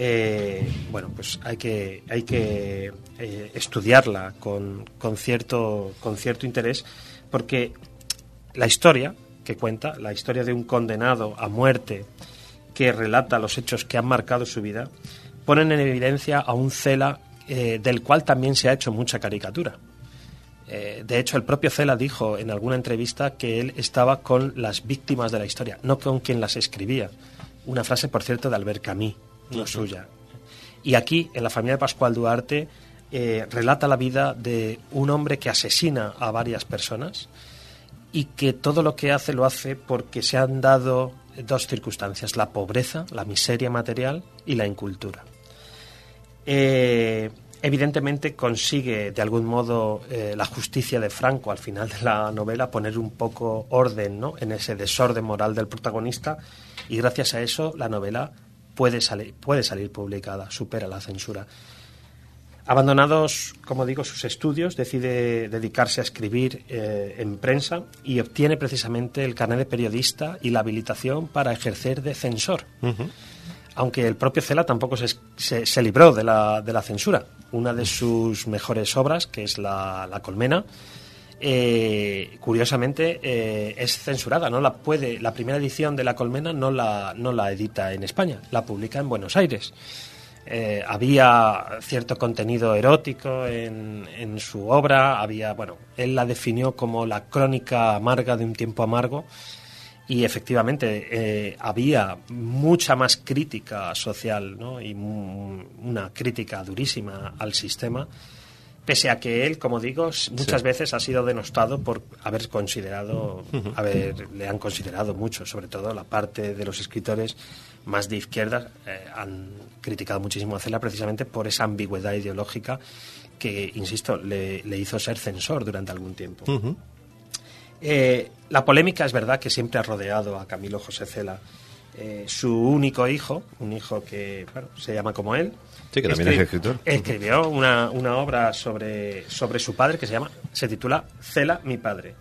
C: eh, bueno, pues hay que, hay que eh, estudiarla con, con, cierto, con cierto interés, porque la historia que cuenta, la historia de un condenado a muerte que relata los hechos que han marcado su vida, ponen en evidencia a un Cela eh, del cual también se ha hecho mucha caricatura. De hecho, el propio Cela dijo en alguna entrevista que él estaba con las víctimas de la historia, no con quien las escribía. Una frase, por cierto, de Albert Camus, no suya. Y aquí, en la familia de Pascual Duarte, eh, relata la vida de un hombre que asesina a varias personas y que todo lo que hace lo hace porque se han dado dos circunstancias, la pobreza, la miseria material y la incultura. Eh, evidentemente consigue de algún modo eh, la justicia de Franco al final de la novela poner un poco orden ¿no? en ese desorden moral del protagonista y gracias a eso la novela puede, salir puede salir publicada, supera la censura. Abandonados, como digo, sus estudios, decide dedicarse a escribir eh, en prensa y obtiene precisamente el carnet de periodista y la habilitación para ejercer de censor. Aunque el propio Cela tampoco se, se- se libró de la, de la censura. Una de sus mejores obras, que es La, La Colmena, eh, curiosamente eh, es censurada. No la puede, la primera edición de La Colmena no la, no la edita en España, la publica en Buenos Aires. Eh, había cierto contenido erótico en, en su obra, había, bueno, él la definió como la crónica amarga de un tiempo amargo y efectivamente había mucha más crítica social ¿no? y una crítica durísima al sistema, pese a que él, como digo, muchas veces ha sido denostado por haber considerado, haber, le han considerado mucho, sobre todo la parte de los escritores más de izquierda eh, han criticado muchísimo a Cela precisamente por esa ambigüedad ideológica que, insisto, le, le hizo ser censor durante algún tiempo. Eh, la polémica es verdad que siempre ha rodeado a Camilo José Cela. Eh, su único hijo, un hijo que bueno, se llama como él.
A: Sí, que también
C: escri-
A: es escritor.
C: Escribió una, una obra sobre, sobre su padre que se llama, se titula Cela, mi padre.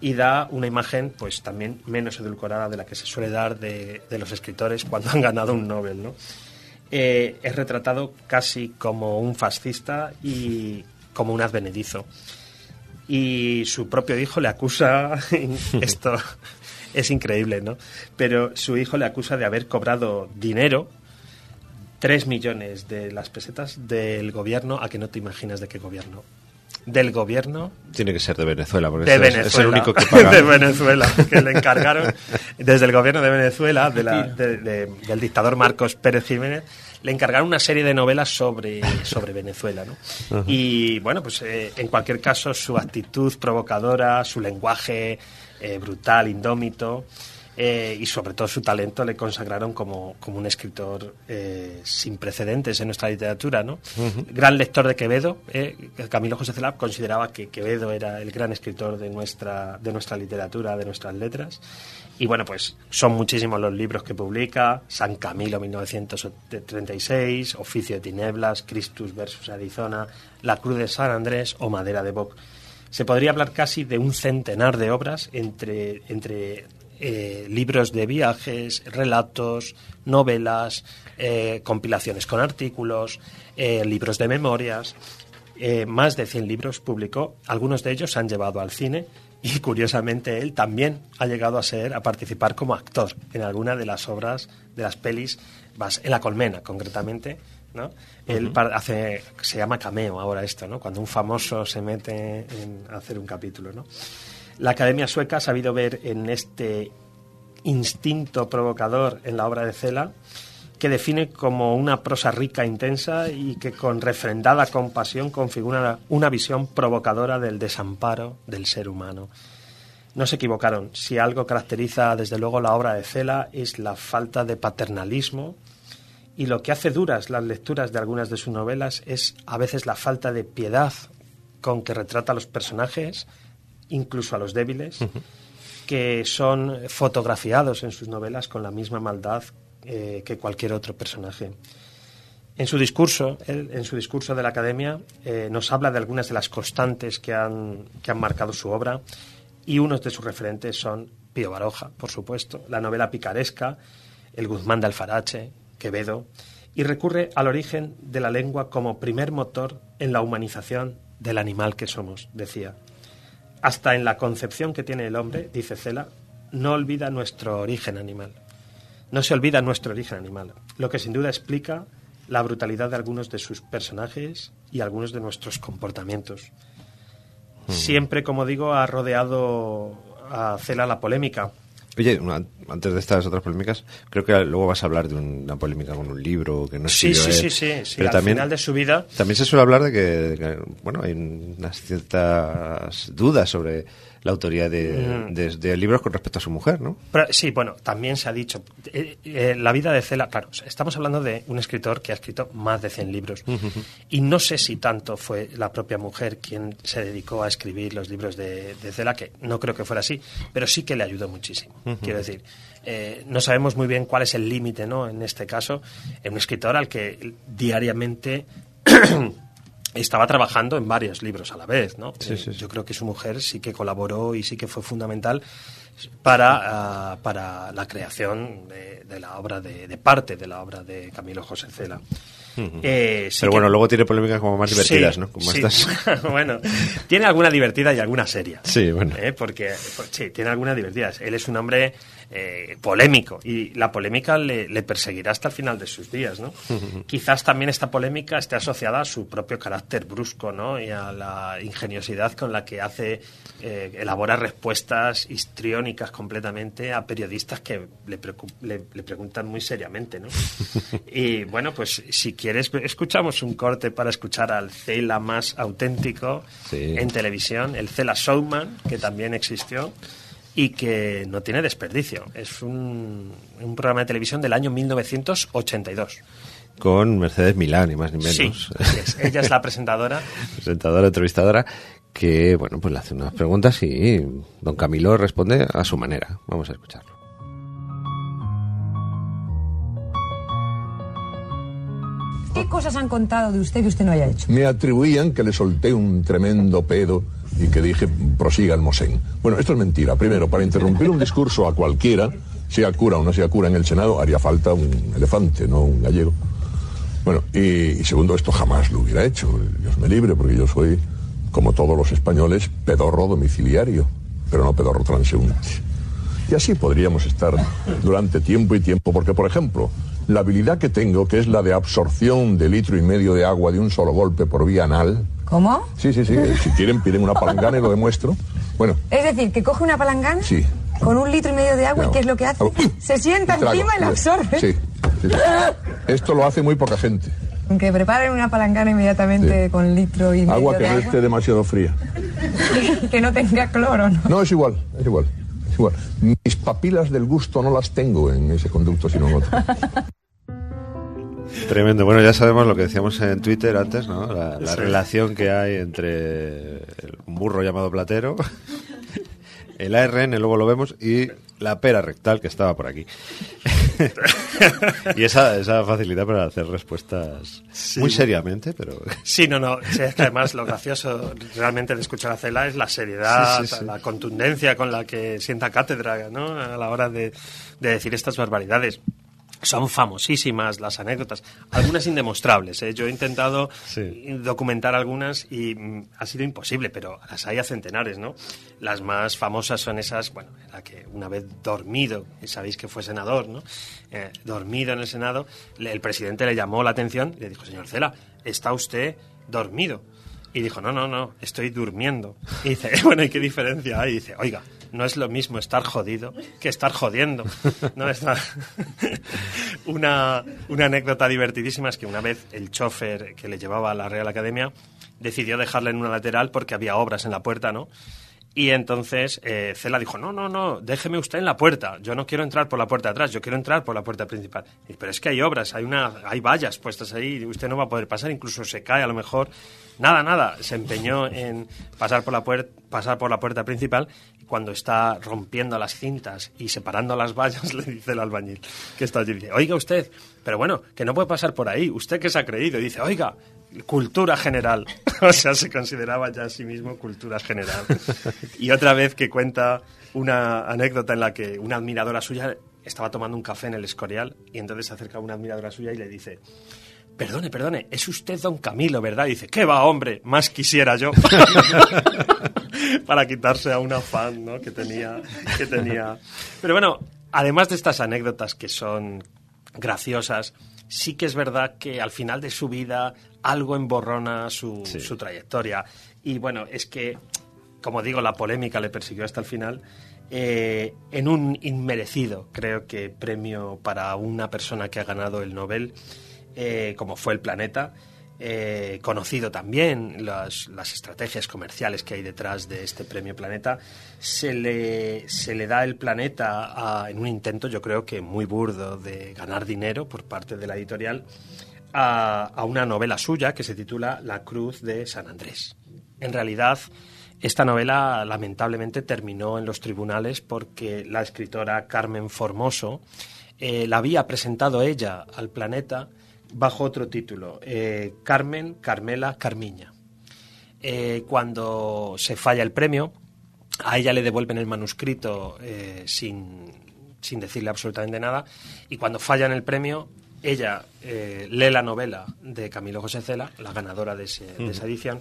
C: y da una imagen pues también menos edulcorada de la que se suele dar de, de los escritores cuando han ganado un Nobel, ¿no? Eh, es retratado casi como un fascista y como un advenedizo. Y su propio hijo le acusa, esto es increíble, ¿no? Pero su hijo le acusa de haber cobrado dinero, 3 millones de las pesetas del gobierno, a que no te imaginas de qué gobierno. Del gobierno
A: Tiene que ser de Venezuela, porque
C: de
A: es-
C: Venezuela,
A: es el único que paga.
C: de Venezuela, que le encargaron desde el gobierno de Venezuela, de la- de- de- del dictador Marcos Pérez Jiménez, le encargaron una serie de novelas sobre, sobre Venezuela, ¿no? Y bueno, pues eh, en cualquier caso su actitud provocadora, su lenguaje eh, brutal, indómito. Eh, y sobre todo su talento le consagraron como, como un escritor eh, sin precedentes en nuestra literatura, ¿no? Gran lector de Quevedo, eh, Camilo José Cela consideraba que Quevedo era el gran escritor de nuestra, de nuestra literatura, de nuestras letras. Y bueno, pues son muchísimos los libros que publica, San Camilo 1936, Oficio de Tinieblas, Christus versus Arizona, La Cruz de San Andrés o Madera de Boc. Se podría hablar casi de un centenar de obras entre, entre eh, libros de viajes, relatos, novelas, eh, compilaciones con artículos, eh, libros de memorias. Más de 100 libros publicó, algunos de ellos se han llevado al cine y curiosamente él también ha llegado a ser a participar como actor en alguna de las obras de las pelis en la colmena concretamente ¿no? él par- hace se llama cameo ahora esto no cuando un famoso se mete en hacer un capítulo no la Academia Sueca ha sabido ver en este instinto provocador en la obra de Cela que define como una prosa rica, intensa y que con refrendada compasión configura una visión provocadora del desamparo del ser humano. No se equivocaron. Si algo caracteriza desde luego la obra de Cela es la falta de paternalismo y lo que hace duras las lecturas de algunas de sus novelas es a veces la falta de piedad con que retrata a los personajes, incluso a los débiles, que son fotografiados en sus novelas con la misma maldad eh, que cualquier otro personaje. En su discurso, él, en su discurso de la Academia, eh, nos habla de algunas de las constantes que han, que han marcado su obra y unos de sus referentes son Pío Baroja, por supuesto, la novela picaresca, El Guzmán de Alfarache, Quevedo, y recurre al origen de la lengua como primer motor en la humanización del animal que somos, decía. Hasta en la concepción que tiene el hombre, dice Cela, no olvida nuestro origen animal. No se olvida nuestro origen animal, lo que sin duda explica la brutalidad de algunos de sus personajes y algunos de nuestros comportamientos. Siempre, como digo, ha rodeado a Cela la polémica.
A: Oye, una- antes de estas otras polémicas, creo que luego vas a hablar de una polémica con un libro que no
C: Sí, sí,
A: él.
C: sí, sí, sí,
A: Pero
C: al
A: también,
C: final de su vida
A: también se suele hablar de que, de que, bueno, hay unas ciertas dudas sobre la autoría de,
C: Mm.
A: de- de libros con respecto a su mujer, ¿no?
C: Pero, sí, bueno, también se ha dicho. eh, eh, la vida de Cela, claro, estamos hablando de un escritor que ha escrito más de 100 libros. Y no sé si tanto fue la propia mujer quien se dedicó a escribir los libros de, de Cela, que no creo que fuera así, pero sí que le ayudó muchísimo. Quiero decir, eh, no sabemos muy bien cuál es el límite, ¿no? En este caso, en un escritor al que diariamente. Estaba trabajando en varios libros a la vez, ¿no?
A: Sí,
C: Eh,
A: sí, sí.
C: Yo creo que su mujer sí que colaboró y sí que fue fundamental para, ah, para la creación de, de la obra, de, de parte de la obra de Camilo José Cela. Eh, sí
A: Pero
C: que-
A: bueno, luego tiene polémicas como más divertidas,
C: Sí,
A: ¿no? Como
C: sí.
A: estas.
C: bueno, tiene alguna divertida y alguna seria.
A: Sí, bueno.
C: ¿eh? Porque, pues, sí, tiene alguna divertida. Él es un hombre eh, polémico y la polémica le, le perseguirá hasta el final de sus días, ¿no? Quizás también esta polémica esté asociada a su propio carácter brusco, ¿no? Y a la ingeniosidad con la que hace, eh, elabora respuestas histriónicas completamente a periodistas que le, le- le preguntan muy seriamente, ¿no? Y bueno, pues si quieres, escuchamos un corte para escuchar al Cela más auténtico
A: Sí.
C: en televisión, el Cela Showman, que también existió y que no tiene desperdicio. Es un, un programa de televisión del año 1982.
A: Con Mercedes Milán, ni más ni
C: Sí,
A: menos.
C: es. ella es la presentadora.
A: presentadora, entrevistadora, que, bueno, pues le hace unas preguntas y don Camilo responde a su manera. Vamos a escucharlo.
I: ¿Qué cosas han contado de usted que usted no haya hecho?
J: Me atribuían que le solté un tremendo pedo
I: y que dije, prosiga el Mosén. Bueno, esto es mentira. Primero, para interrumpir un discurso a cualquiera, sea cura o no sea cura en el Senado, haría falta un elefante, no un gallego. Bueno, y, y segundo, esto jamás lo hubiera hecho. Dios me libre, porque yo soy, como todos los españoles, pedorro domiciliario, pero no pedorro transeúnte. Y así podríamos estar durante tiempo y tiempo, porque, por ejemplo, la habilidad que tengo, que es la de absorción de litro y medio de agua de un solo golpe por vía anal.
J: ¿Cómo?
I: Sí, sí, sí. Si quieren, piden una palangana y lo demuestro. Bueno,
J: Es decir, que coge una palangana
I: sí.
J: con un litro y medio de agua y. ¿qué es lo que hace? Se sienta encima y la absorbe.
I: Sí, sí, sí. Esto lo hace muy poca gente.
J: Que preparen una palangana inmediatamente
I: Sí.
J: con litro y medio
I: Agua que
J: de
I: no
J: agua
I: esté demasiado fría.
J: que no tenga cloro, ¿no?
I: No, es igual, es igual. Es igual. Mis papilas del gusto no las tengo en ese conducto, sino en otro.
A: Tremendo. Bueno, ya sabemos lo que decíamos en Twitter antes, ¿no? La, la
C: Sí.
A: relación que hay entre el- un burro llamado Platero, el ARN, luego lo vemos, y la pera rectal que estaba por aquí. y esa, esa facilidad para hacer respuestas muy seriamente, pero...
C: Sí, no, no. sí, es que además lo gracioso realmente de escuchar a Cela es la seriedad,
A: sí.
C: la contundencia con la que sienta cátedra ¿no? a la hora de, de decir estas barbaridades. Son famosísimas las anécdotas, algunas indemostrables. ¿eh? Yo he intentado
A: Sí.
C: documentar algunas y mm, ha sido imposible, pero las hay a centenares, ¿no? Las más famosas son esas, bueno, la que una vez dormido, y sabéis que fue senador, ¿no? Eh, dormido en el Senado, le- el presidente le llamó la atención y le dijo, señor Cela, ¿está usted dormido? Y dijo, no, no, no, estoy durmiendo. Y dice, bueno, ¿y qué diferencia hay? Y dice, oiga, no es lo mismo estar jodido que estar jodiendo. No está... una, una anécdota divertidísima es que una vez el chofer que le llevaba a la Real Academia decidió dejarle en una lateral porque había obras en la puerta, ¿no? Y entonces eh, Cela dijo, no, no, no, déjeme usted en la puerta. Yo no quiero entrar por la puerta de atrás, yo quiero entrar por la puerta principal. Pero es que hay obras, hay, una, hay vallas puestas ahí, usted no va a poder pasar, incluso se cae a lo mejor. Nada, nada, se empeñó en pasar por la, puer- pasar por la puerta principal cuando está rompiendo las cintas y separando las vallas le dice el albañil que está allí, dice, oiga usted, pero bueno, que no puede pasar por ahí, usted que se ha creído. Dice, oiga, cultura general. o sea, se consideraba ya a sí mismo cultura general. Y otra vez que cuenta una anécdota en la que una admiradora suya estaba tomando un café en el Escorial y entonces se acerca una admiradora suya y le dice, perdone, perdone, es usted don Camilo, ¿verdad? Y dice, ¿qué va, hombre? Más quisiera yo. Para quitarse a una fan, ¿no? Que tenía, que tenía. Pero bueno, además de estas anécdotas que son graciosas, sí que es verdad que al final de su vida algo emborrona su, su trayectoria. Y bueno, es que, como digo, la polémica le persiguió hasta el final. eh, en un inmerecido, creo que, premio para una persona que ha ganado el Nobel, eh, como fue el Planeta, eh, conocido también las, estrategias comerciales que hay detrás de este premio Planeta, se le, se le da el Planeta en un intento, yo creo que muy burdo, de ganar dinero por parte de la editorial a, a una novela suya que se titula La Cruz de San Andrés. En realidad, esta novela lamentablemente terminó en los tribunales porque la escritora Carmen Formoso eh, la había presentado ella al planeta bajo otro título, eh, Carmen Carmela Carmiña. Eh, cuando se falla el premio, a ella le devuelven el manuscrito eh, sin, sin decirle absolutamente nada y cuando fallan el premio, ella lee la novela de Camilo José Cela, la ganadora de, ese- de esa edición,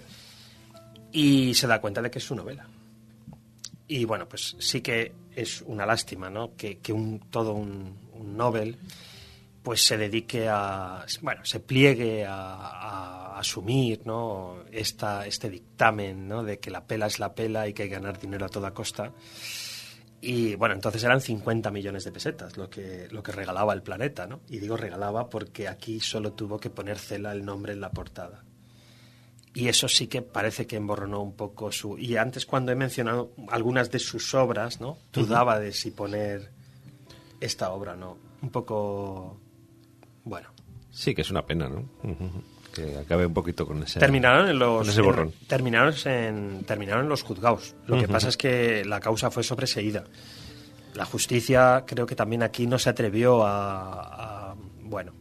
C: y se da cuenta de que es su novela. Y bueno, pues sí que es una lástima, ¿no? Que, que un, todo un, un Nobel pues se dedique a, bueno, se pliegue a, a asumir, ¿no? Esta, este dictamen, ¿no? De que la pela es la pela y que hay que ganar dinero a toda costa. Y bueno, entonces eran 50 millones de pesetas lo que, lo que regalaba el planeta, ¿no? Y digo regalaba porque aquí solo tuvo que poner Cela el nombre en la portada. Y eso sí que parece que emborronó un poco su... Y antes cuando he mencionado algunas de sus obras, ¿no? Dudaba de si poner esta obra, ¿no? Un poco... Bueno.
A: Sí, que es una pena, ¿no? Que acabe un poquito con ese...
C: Terminaron en los...
A: con ese borrón.
C: en- terminaron, en, terminaron en los juzgados. Lo que pasa es que la causa fue sobreseída. La justicia creo que también aquí no se atrevió a... a- bueno,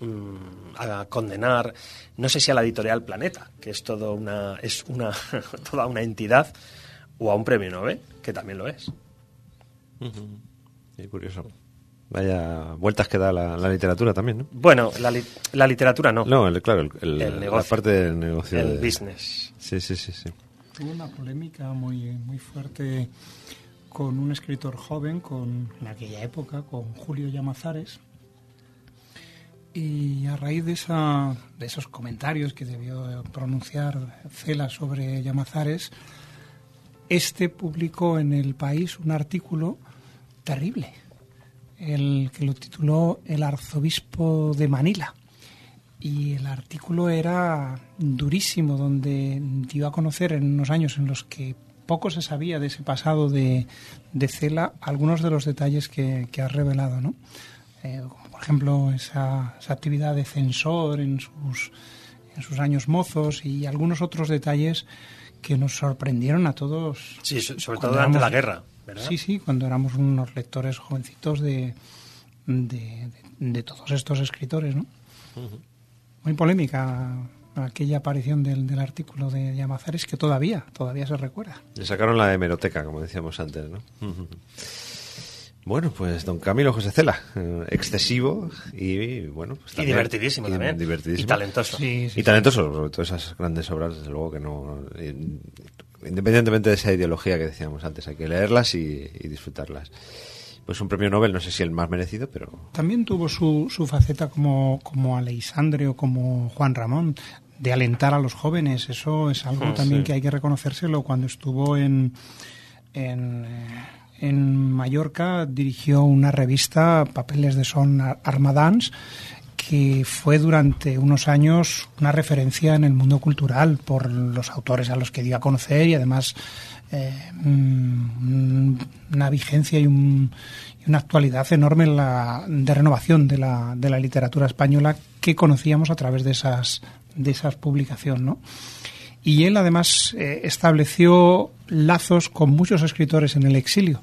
C: mm, a condenar, no sé si a la editorial Planeta, que es todo una, es una, toda una entidad, o a un premio Nobel, que también lo es.
A: Qué curioso. Vaya vueltas que da la, la literatura también, ¿no?
C: Bueno, la, li- la literatura no.
A: No, el- claro, el, el-
C: El
A: la
C: negocio.
A: parte del negocio.
C: El
A: de-
C: business.
A: Sí, sí, sí, sí.
E: Hubo una polémica muy, muy fuerte con un escritor joven, con en aquella época, con Julio Llamazares. Y a raíz de, esa, de esos comentarios que debió pronunciar Cela sobre Llamazares, este publicó en el país un artículo terrible, el que lo tituló El arzobispo de Manila. Y el artículo era durísimo, donde dio a conocer en unos años en los que poco se sabía de ese pasado de, de Cela algunos de los detalles que, que has revelado, ¿no? Eh, como por ejemplo esa, esa actividad de censor en sus, en sus años mozos y algunos otros detalles que nos sorprendieron a todos.
C: Sí, so- sobre todo durante
E: éramos-
C: la guerra, ¿verdad?
E: Sí, sí, cuando éramos unos lectores jovencitos de, de, de- de todos estos escritores, ¿no? Muy polémica aquella aparición del, del artículo de Llamazares que todavía, todavía se recuerda.
A: Le sacaron la hemeroteca, como decíamos antes, ¿no? Bueno, pues don Camilo José Cela, eh, excesivo y, bueno, pues
C: Y divertidísimo
A: y
C: también.
A: divertidísimo.
C: Y talentoso.
E: Sí, sí,
A: y talentoso, sobre todo esas grandes obras, desde luego que no... eh, Independientemente de esa ideología que decíamos antes, hay que leerlas y, y disfrutarlas. Pues un premio Nobel, no sé si el más merecido, pero
E: También tuvo su, su faceta como, como Aleisandre o como Juan Ramón, de alentar a los jóvenes. Eso es algo
C: Mm,
E: también
C: sí.
E: que hay que reconocérselo. Cuando estuvo en, en, eh, en Mallorca, dirigió una revista, Papeles de Son Ar- Armadans, que fue durante unos años una referencia en el mundo cultural por los autores a los que dio a conocer y además eh, mm, una vigencia y, un- y una actualidad enorme en la, de renovación de la, de la literatura española que conocíamos a través de esas, de esas publicaciones. Y él además eh, estableció lazos con muchos escritores en el exilio.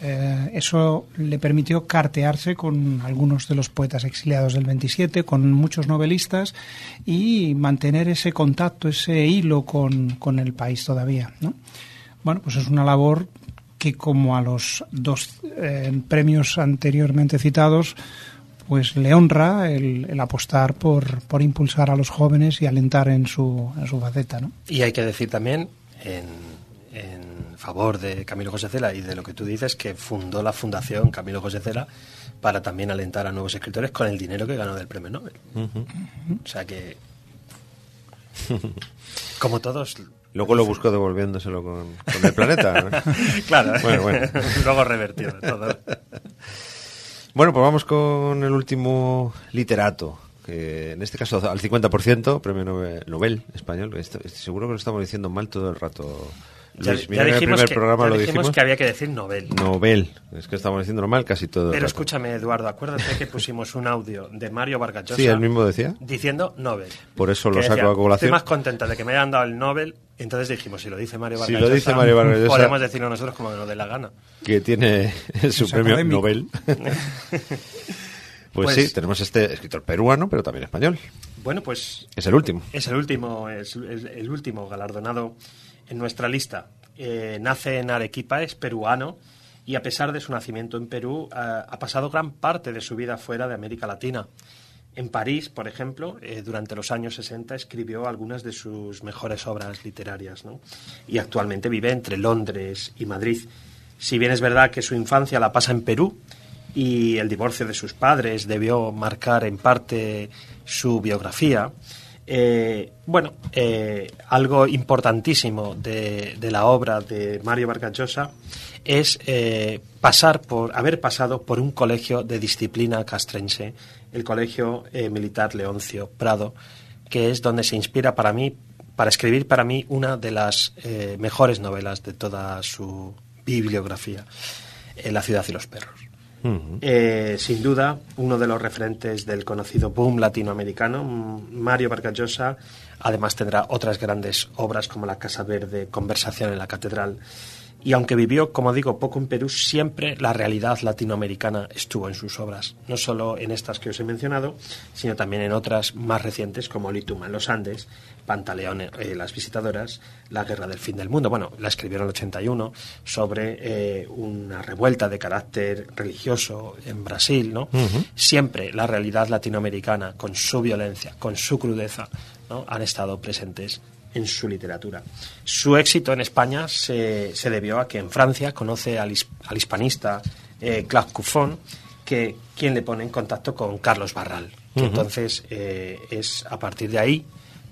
E: Eh, eso le permitió cartearse con algunos de los poetas exiliados del 27, con muchos novelistas y mantener ese contacto, ese hilo con, con el país todavía. ¿no? Bueno, pues es una labor que como a los dos eh, premios anteriormente citados, pues le honra el, apostar por, por impulsar a los jóvenes y alentar en su, en su faceta. ¿no?
C: Y hay que decir también, favor de Camilo José Cela y de lo que tú dices, que fundó la Fundación Camilo José Cela para también alentar a nuevos escritores con el dinero que ganó del premio Nobel. O sea que, como todos...
A: luego lo buscó devolviéndoselo con, con el planeta. ¿no?
C: claro,
A: Bueno, bueno.
C: luego revertido todo.
A: Bueno, pues vamos con el último literato, que en este caso al 50%, premio Nobel, Nobel español. Esto- estoy seguro que lo estamos diciendo mal todo el rato.
C: Ya,
A: Luis,
C: ya
A: mira que en el
C: dijimos,
A: primer
C: que,
A: programa
C: ya
A: lo
C: dijimos
A: dijimos.
C: que había que decir Nobel.
A: Nobel, es que estamos diciéndolo mal casi todo.
C: Pero escúchame, Eduardo, acuérdate que pusimos un audio de Mario Vargas Llosa
A: Sí, él mismo decía.
C: diciendo Nobel.
A: Por eso lo saco
C: decía,
A: a colación.
C: Estoy más contenta de que me hayan dado el Nobel. Entonces dijimos, si lo dice Mario
A: Si
C: Vargas
A: lo dice
C: Llosa,
A: Mario Vargas Llosa-
C: podemos decirlo nosotros como nos dé la gana.
A: que tiene su
E: Es
A: premio
E: académico.
A: Nobel. pues,
C: Pues-
A: sí, tenemos este escritor peruano, pero también español.
C: Bueno, pues
A: Es el último.
C: es el último, es, es el último galardonado en nuestra lista. Eh, nace en Arequipa, es peruano y a pesar de su nacimiento en Perú, ha, ha pasado gran parte de su vida fuera de América Latina. En París, por ejemplo, eh, durante los años 60 escribió algunas de sus mejores obras literarias y actualmente vive entre Londres y Madrid. Si bien es verdad que su infancia la pasa en Perú y el divorcio de sus padres debió marcar en parte su biografía, eh, bueno, eh, algo importantísimo de, la obra de Mario Vargas Llosa es eh, pasar por, haber pasado por un colegio de disciplina castrense, el Colegio Militar Leoncio Prado, que es donde se inspira para mí, para escribir para mí una de las mejores novelas de toda su bibliografía, La ciudad y los perros. Eh, sin duda, uno de los referentes del conocido boom latinoamericano, Mario Vargas Llosa, además tendrá otras grandes obras como La Casa Verde, Conversación en la Catedral, Y aunque vivió, como digo, poco en Perú, siempre la realidad latinoamericana estuvo en sus obras. No solo en estas que os he mencionado, sino también en otras más recientes como Lituma en los Andes, Pantaleón, eh, Las Visitadoras, La Guerra del Fin del Mundo. Bueno, la escribieron en el 81 sobre eh, una revuelta de carácter religioso en Brasil, ¿no? Siempre la realidad latinoamericana, con su violencia, con su crudeza, ¿no? han estado presentes en su literatura. Su éxito en España se, se debió a que en Francia conoce al, his- al hispanista eh, Claude Cuffon, que quien le pone en contacto con Carlos Barral. que. Entonces eh, es a partir de ahí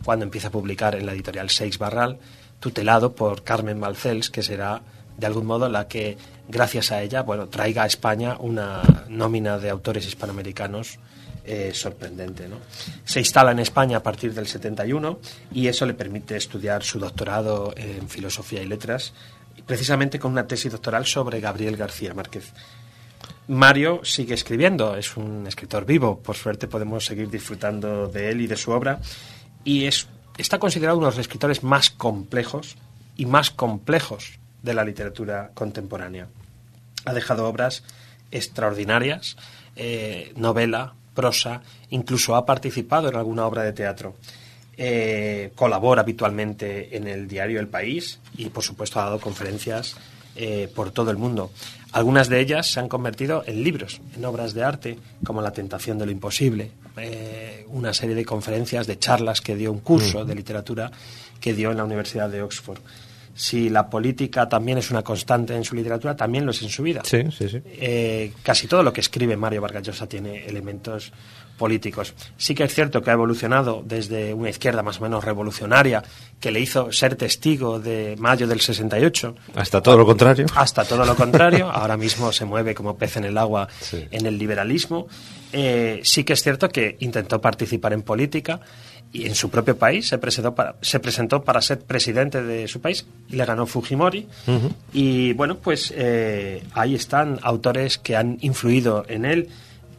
C: cuando empieza a publicar en la editorial Seix Barral, tutelado por Carmen Balcells, que será de algún modo la que, gracias a ella, bueno, traiga a España una nómina de autores hispanoamericanos eh, sorprendente. ¿no? Se instala en España a partir del 71 y eso le permite estudiar su doctorado en Filosofía y Letras, precisamente con una tesis doctoral sobre Gabriel García Márquez. Mario sigue escribiendo, es un escritor vivo, por suerte podemos seguir disfrutando de él y de su obra, y es, está considerado uno de los escritores más complejos y más complejos de la literatura contemporánea. Ha dejado obras extraordinarias, eh, novela, prosa, incluso ha participado en alguna obra de teatro. Eh, colabora habitualmente en el diario El País y, por supuesto, ha dado conferencias eh, por todo el mundo. Algunas de ellas se han convertido en libros, en obras de arte, como La tentación de lo imposible, eh, una serie de conferencias, de charlas que dio un curso de literatura que dio en la Universidad de Oxford. Si la política también es una constante en su literatura, también lo es en su vida.
A: Sí, sí, sí.
C: Eh, casi todo lo que escribe Mario Vargas Llosa tiene elementos políticos. Sí que es cierto que ha evolucionado desde una izquierda más o menos revolucionaria, que le hizo ser testigo de mayo del 68,
A: Hasta todo lo contrario.
C: hasta todo lo contrario. Ahora mismo se mueve como pez en el agua en el liberalismo. Eh, sí que es cierto que intentó participar en política y en su propio país se presentó para, se presentó para ser presidente de su país y le ganó Fujimori. Y bueno, pues eh, ahí están autores que han influido en él.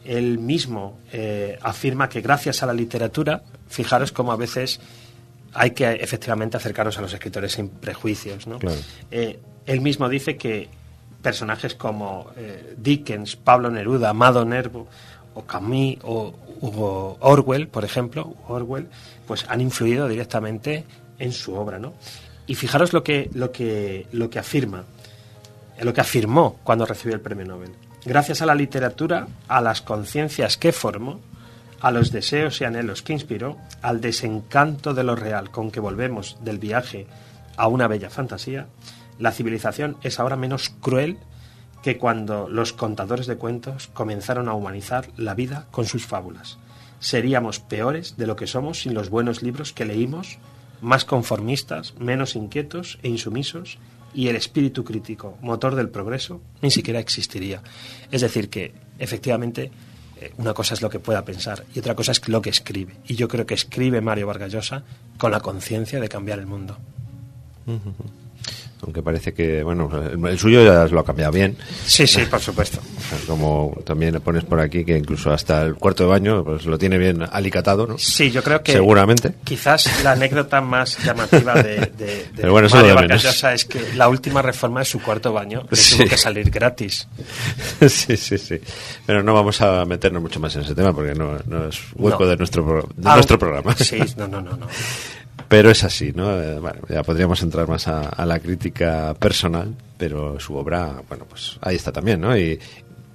C: Él mismo eh, afirma que gracias a la literatura, fijaros cómo a veces hay que efectivamente acercarnos a los escritores sin prejuicios. ¿no?
A: Claro.
C: Eh, él mismo dice que personajes como eh, Dickens, Pablo Neruda, Amado Nervo o Camus o Hugo Orwell, por ejemplo, Orwell, pues han influido directamente en su obra, ¿no? Y fijaros lo que, lo que, lo que afirma, lo que afirmó cuando recibió el premio Nobel. Gracias a la literatura, a las conciencias que formó, a los deseos y anhelos que inspiró, al desencanto de lo real con que volvemos del viaje a una bella fantasía, la civilización es ahora menos cruel que cuando los contadores de cuentos comenzaron a humanizar la vida con sus fábulas. Seríamos peores de lo que somos sin los buenos libros que leímos, más conformistas, menos inquietos e insumisos, y el espíritu crítico, motor del progreso, ni siquiera existiría. Es decir, que efectivamente eh, una cosa es lo que pueda pensar y otra cosa es lo que escribe. Y yo creo que escribe Mario Vargas Llosa con la conciencia de cambiar el mundo.
A: Aunque parece que, bueno, el, suyo ya lo ha cambiado bien.
C: Sí, sí, por supuesto.
A: Como también pones por aquí que incluso hasta el cuarto de baño pues lo tiene bien alicatado, ¿no?
C: Sí, yo creo que
A: Seguramente.
C: quizás la anécdota más llamativa de, de- de
A: Pero bueno,
C: Mario
A: lo de
C: Vargas
A: menos.
C: Llosa es que la última reforma de su cuarto baño le
A: Sí.
C: tuvo que salir gratis.
A: sí, sí, sí. Pero no vamos a meternos mucho más en ese tema porque no, no es hueco
C: No.
A: de, nuestro, de
C: Ah,
A: nuestro programa.
C: Sí, no, no, no, no.
A: Pero es así, ¿no? Eh, bueno, ya podríamos entrar más a, a la crítica personal, pero su obra, bueno, pues ahí está también, ¿no? Y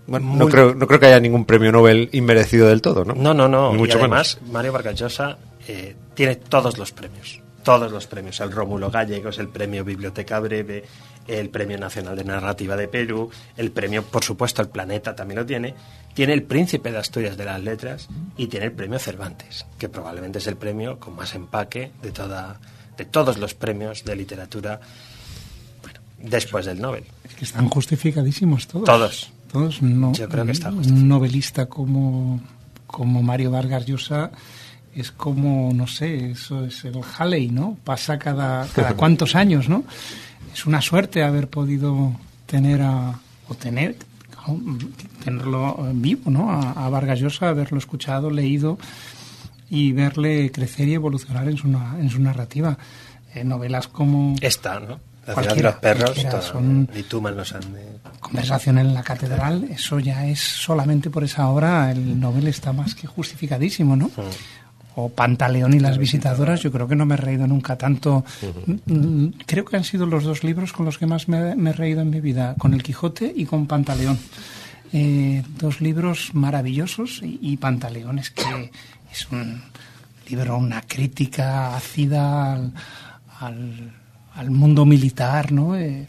A: bueno, no creo, no creo que haya ningún premio Nobel inmerecido del todo, ¿no?
C: No, no, no.
A: Ni
C: Y
A: mucho
C: además,
A: menos.
C: Mario Vargas Llosa eh, tiene todos los premios. Todos los premios. El Rómulo Gallegos, el premio Biblioteca Breve, el Premio Nacional de Narrativa de Perú, el premio, por supuesto, El Planeta también lo tiene. Tiene el Príncipe de Asturias de las Letras y tiene el premio Cervantes, que probablemente es el premio con más empaque de, toda, de todos los premios de literatura bueno, después del Nobel.
E: Es que están justificadísimos todos.
C: Todos.
E: Todos. No,
C: Yo creo que está
E: Un novelista como, como Mario Vargas Llosa es como, no sé, eso es el Halley, ¿no? Pasa cada, cada cuántos años, ¿no? Es una suerte haber podido tener a, o tener, tenerlo vivo, ¿no? A, a Vargas Llosa, haberlo escuchado, leído y verle crecer y evolucionar en su, en su narrativa. Eh, novelas como...
C: Esta, ¿no? La ciudad de los perros, todo,
E: son
C: ni tú mal los Andes.
E: conversación en la catedral, eso ya es solamente por esa obra, el Nobel está más que justificadísimo, ¿no? O Pantaleón y las visitadoras, yo creo que no me he reído nunca tanto. Mm, Creo que han sido los dos libros con los que más me, me he reído en mi vida, con El Quijote y con Pantaleón. Eh, dos libros maravillosos y, y Pantaleón es que es un libro, una crítica ácida al, al, al mundo militar, ¿no? Eh,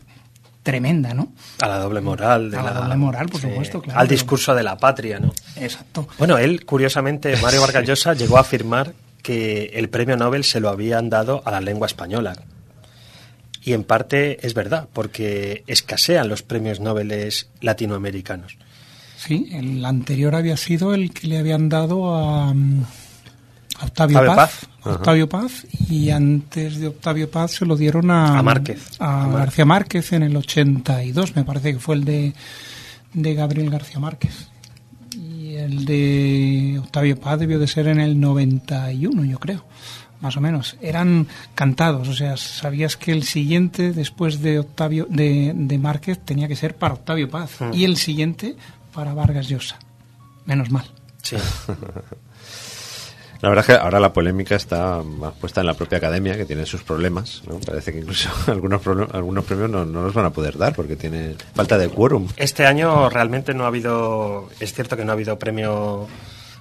E: tremenda, ¿no?
C: A la doble moral. De
E: A la doble moral, por supuesto, claro,
C: Al
E: pero-
C: discurso de la patria, ¿no?
E: Exacto.
C: Bueno, él, curiosamente, Mario Vargas Llosa llegó a afirmar que el premio Nobel se lo habían dado a la lengua española. Y en parte es verdad, porque escasean los premios Nobel latinoamericanos.
E: Sí, el anterior había sido el que le habían dado a, mm, a Octavio,
C: Octavio
E: Paz.
C: Paz.
E: Octavio Paz y antes de Octavio Paz se lo dieron a,
C: A Márquez.
E: a
C: A Márquez.
E: García Márquez en el 82, me parece que fue el de, de Gabriel García Márquez. Y el de Octavio Paz debió de ser en el 91, yo creo, más o menos. Eran cantados, o sea, sabías que el siguiente después de Octavio de, de Márquez tenía que ser para Octavio Paz
C: Mm.
E: y el siguiente para Vargas Llosa. Menos mal.
C: Sí.
A: La verdad es que ahora la polémica está más puesta en la propia academia, que tiene sus problemas. ¿no? Parece que incluso algunos, algunos premios no, no los van a poder dar porque tiene falta de quórum.
C: Este año realmente no ha habido, es cierto que no ha habido premio,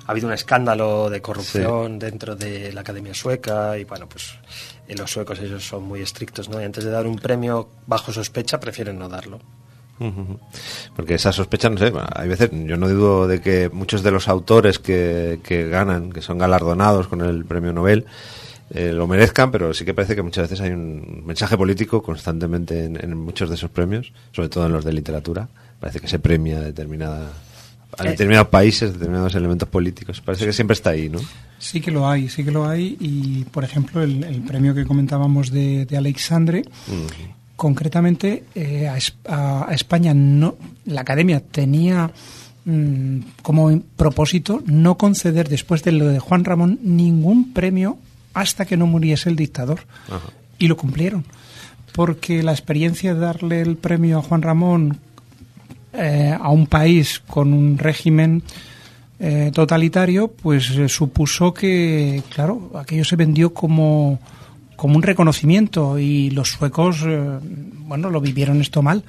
C: ha habido un escándalo de corrupción dentro de la Academia Sueca y bueno, pues eh, los suecos ellos son muy estrictos, ¿no? Y antes de dar un premio bajo sospecha prefieren no darlo.
A: Porque esa sospecha, no sé, hay veces, yo no dudo de que muchos de los autores que, que ganan, que son galardonados con el premio Nobel, eh, lo merezcan, pero sí que parece que muchas veces hay un mensaje político constantemente en, en muchos de esos premios, sobre todo en los de literatura. Parece que se premia a determinada a
E: Eh.
A: determinados países, determinados elementos políticos. Parece que siempre está ahí, ¿no?
E: Sí que lo hay, sí que lo hay. Y, por ejemplo, el, el premio que comentábamos de, de Alexandre, concretamente eh, a, Es- a- a España, no, la Academia tenía mm, como propósito no conceder, después de lo de Juan Ramón, ningún premio hasta que no muriese el dictador. Y lo cumplieron. Porque la experiencia de darle el premio a Juan Ramón eh, a un país con un régimen eh, totalitario, pues eh, supuso que, claro, aquello se vendió como, como un reconocimiento y los suecos, eh, bueno, lo vivieron esto mal.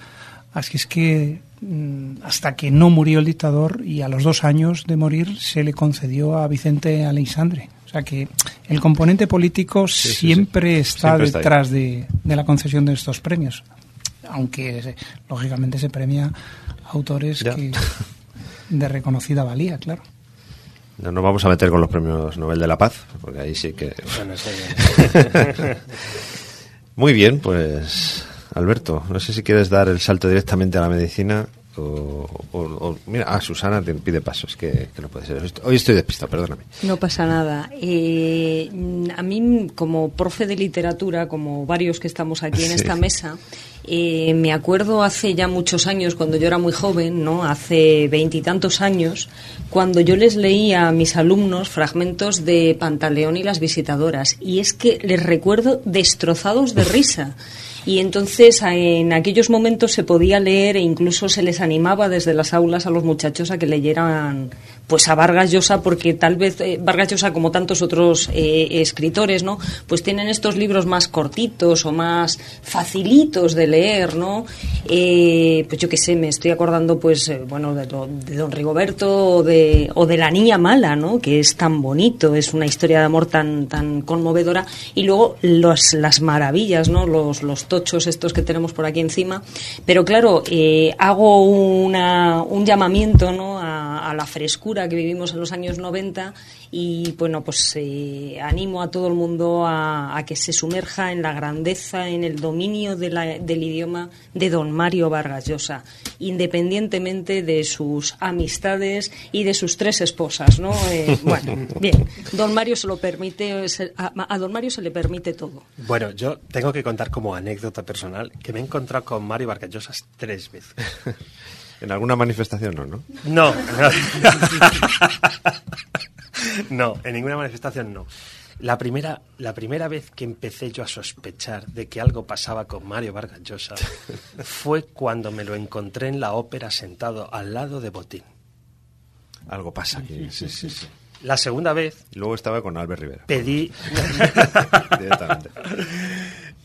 E: Así es que mm, hasta que no murió el dictador y a los dos años de morir se le concedió a Vicente Aleixandre. O sea que el componente político
A: sí, sí.
E: siempre está
A: Siempre está ahí.
E: detrás de, de la concesión de estos premios. Aunque, eh, lógicamente, se premia a autores que de reconocida valía, claro.
A: No nos vamos a meter con los premios Nobel de la Paz, porque ahí sí que...
C: Bueno, sí.
A: Muy bien, pues Alberto, no sé si quieres dar el salto directamente a la medicina o, o- o- mira, ah, Susana te pide paso, es que, que no puede ser. Hoy estoy despistado, perdóname.
F: No pasa nada. Eh, a mí, como profe de literatura, como varios que estamos aquí en
A: Sí.
F: esta mesa, eh, me acuerdo hace ya muchos años, cuando yo era muy joven, ¿no? hace veintitantos años, cuando yo les leía a mis alumnos fragmentos de Pantaleón y las visitadoras. Y es que les recuerdo destrozados de risa. Y entonces en aquellos momentos se podía leer e incluso se les animaba desde las aulas a los muchachos a que leyeran pues a Vargas Llosa porque tal vez eh, Vargas Llosa como tantos otros eh, escritores no pues tienen estos libros más cortitos o más facilitos de leer no Eh, pues yo qué sé me estoy acordando pues eh, bueno de, lo- de Don Rigoberto o de o de la niña mala no que es tan bonito es una historia de amor tan tan conmovedora. Y luego los, las maravillas no los los tochos estos que tenemos por aquí encima. Pero claro eh, hago una, un llamamiento no a, a la frescura que vivimos en los años 90 y bueno pues eh, animo a todo el mundo a, a que se sumerja en la grandeza en el dominio de la- del idioma de don Mario Vargas Llosa independientemente de sus amistades y de sus tres esposas no Eh, bueno bien don Mario se lo permite se- a, a don Mario se le permite todo
C: Bueno, yo tengo que contar como anécdota personal que me he encontrado con Mario Vargas Llosa tres veces.
A: En alguna manifestación no, ¿no?
C: No, no, en ninguna manifestación no. La primera, la primera vez que empecé yo a sospechar de que algo pasaba con Mario Vargas Llosa fue cuando me lo encontré en la ópera sentado al lado de Botín.
A: Algo pasa aquí. Sí, sí, sí.
C: La segunda vez
A: luego estaba con Albert Rivera.
C: pedí...
A: Directamente.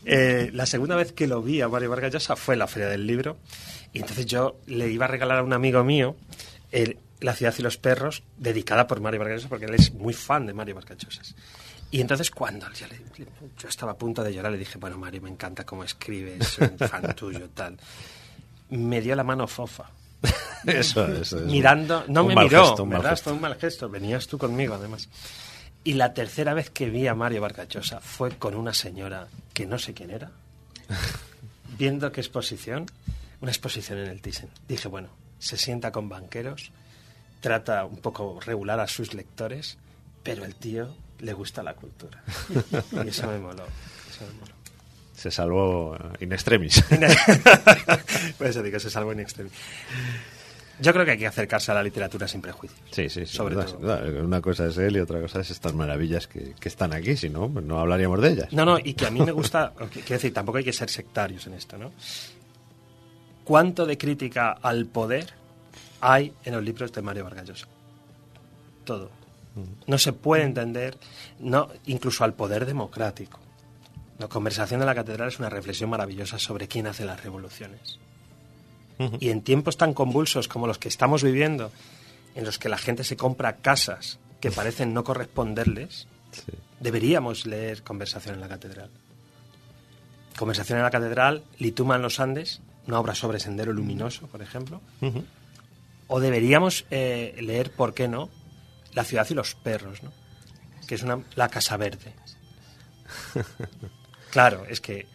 C: Eh, la segunda vez que lo vi a Mario Vargas Llosa fue en la Feria del Libro. Y entonces yo le iba a regalar a un amigo mío el- La ciudad y los perros, dedicada por Mario Vargas Llosa, porque él es muy fan de Mario Vargas Llosa. Y entonces cuando yo, le- le- yo estaba a punto de llorar, le dije, bueno, Mario, me encanta cómo escribes, soy un fan tuyo, tal. Me dio la mano fofa.
A: Eso, eso es.
C: Mirando, no
A: un
C: me
A: mal
C: miró,
A: gesto, un mal.
C: Fue un mal gesto. Venías tú conmigo, además. Y la tercera vez que vi a Mario Vargas Llosa fue con una señora que no sé quién era, viendo qué exposición, una exposición en el Thyssen. Dije, bueno, se sienta con banqueros, trata un poco regular a sus lectores, pero el tío le gusta la cultura. Y eso me moló. Eso me moló.
A: Se salvó eh, in extremis.
C: Por eso digo, se salvó en extremis. Yo creo que hay que acercarse a la literatura sin prejuicios.
A: Sí, sí, sin
C: Sobre todo.
A: Una cosa es él y otra cosa es estas maravillas que, que están aquí, si no, pues no hablaríamos de ellas.
C: No, no, y que a mí me gusta, quiero decir, tampoco hay que ser sectarios en esto, ¿no? ¿Cuánto de crítica al poder hay en los libros de Mario Vargas Llosa? Todo. No se puede entender, no, incluso al poder democrático. La conversación de la catedral es una reflexión maravillosa sobre quién hace las revoluciones. Y en tiempos tan convulsos como los que estamos viviendo, en los que la gente se compra casas que parecen no corresponderles,
A: Sí.
C: deberíamos leer Conversación en la Catedral. Conversación en la Catedral, Lituma en los Andes, una obra sobre Sendero Luminoso, por ejemplo. O deberíamos eh, leer, ¿por qué no?, La ciudad y los perros, ¿no? que es una, la Casa Verde. Claro, es que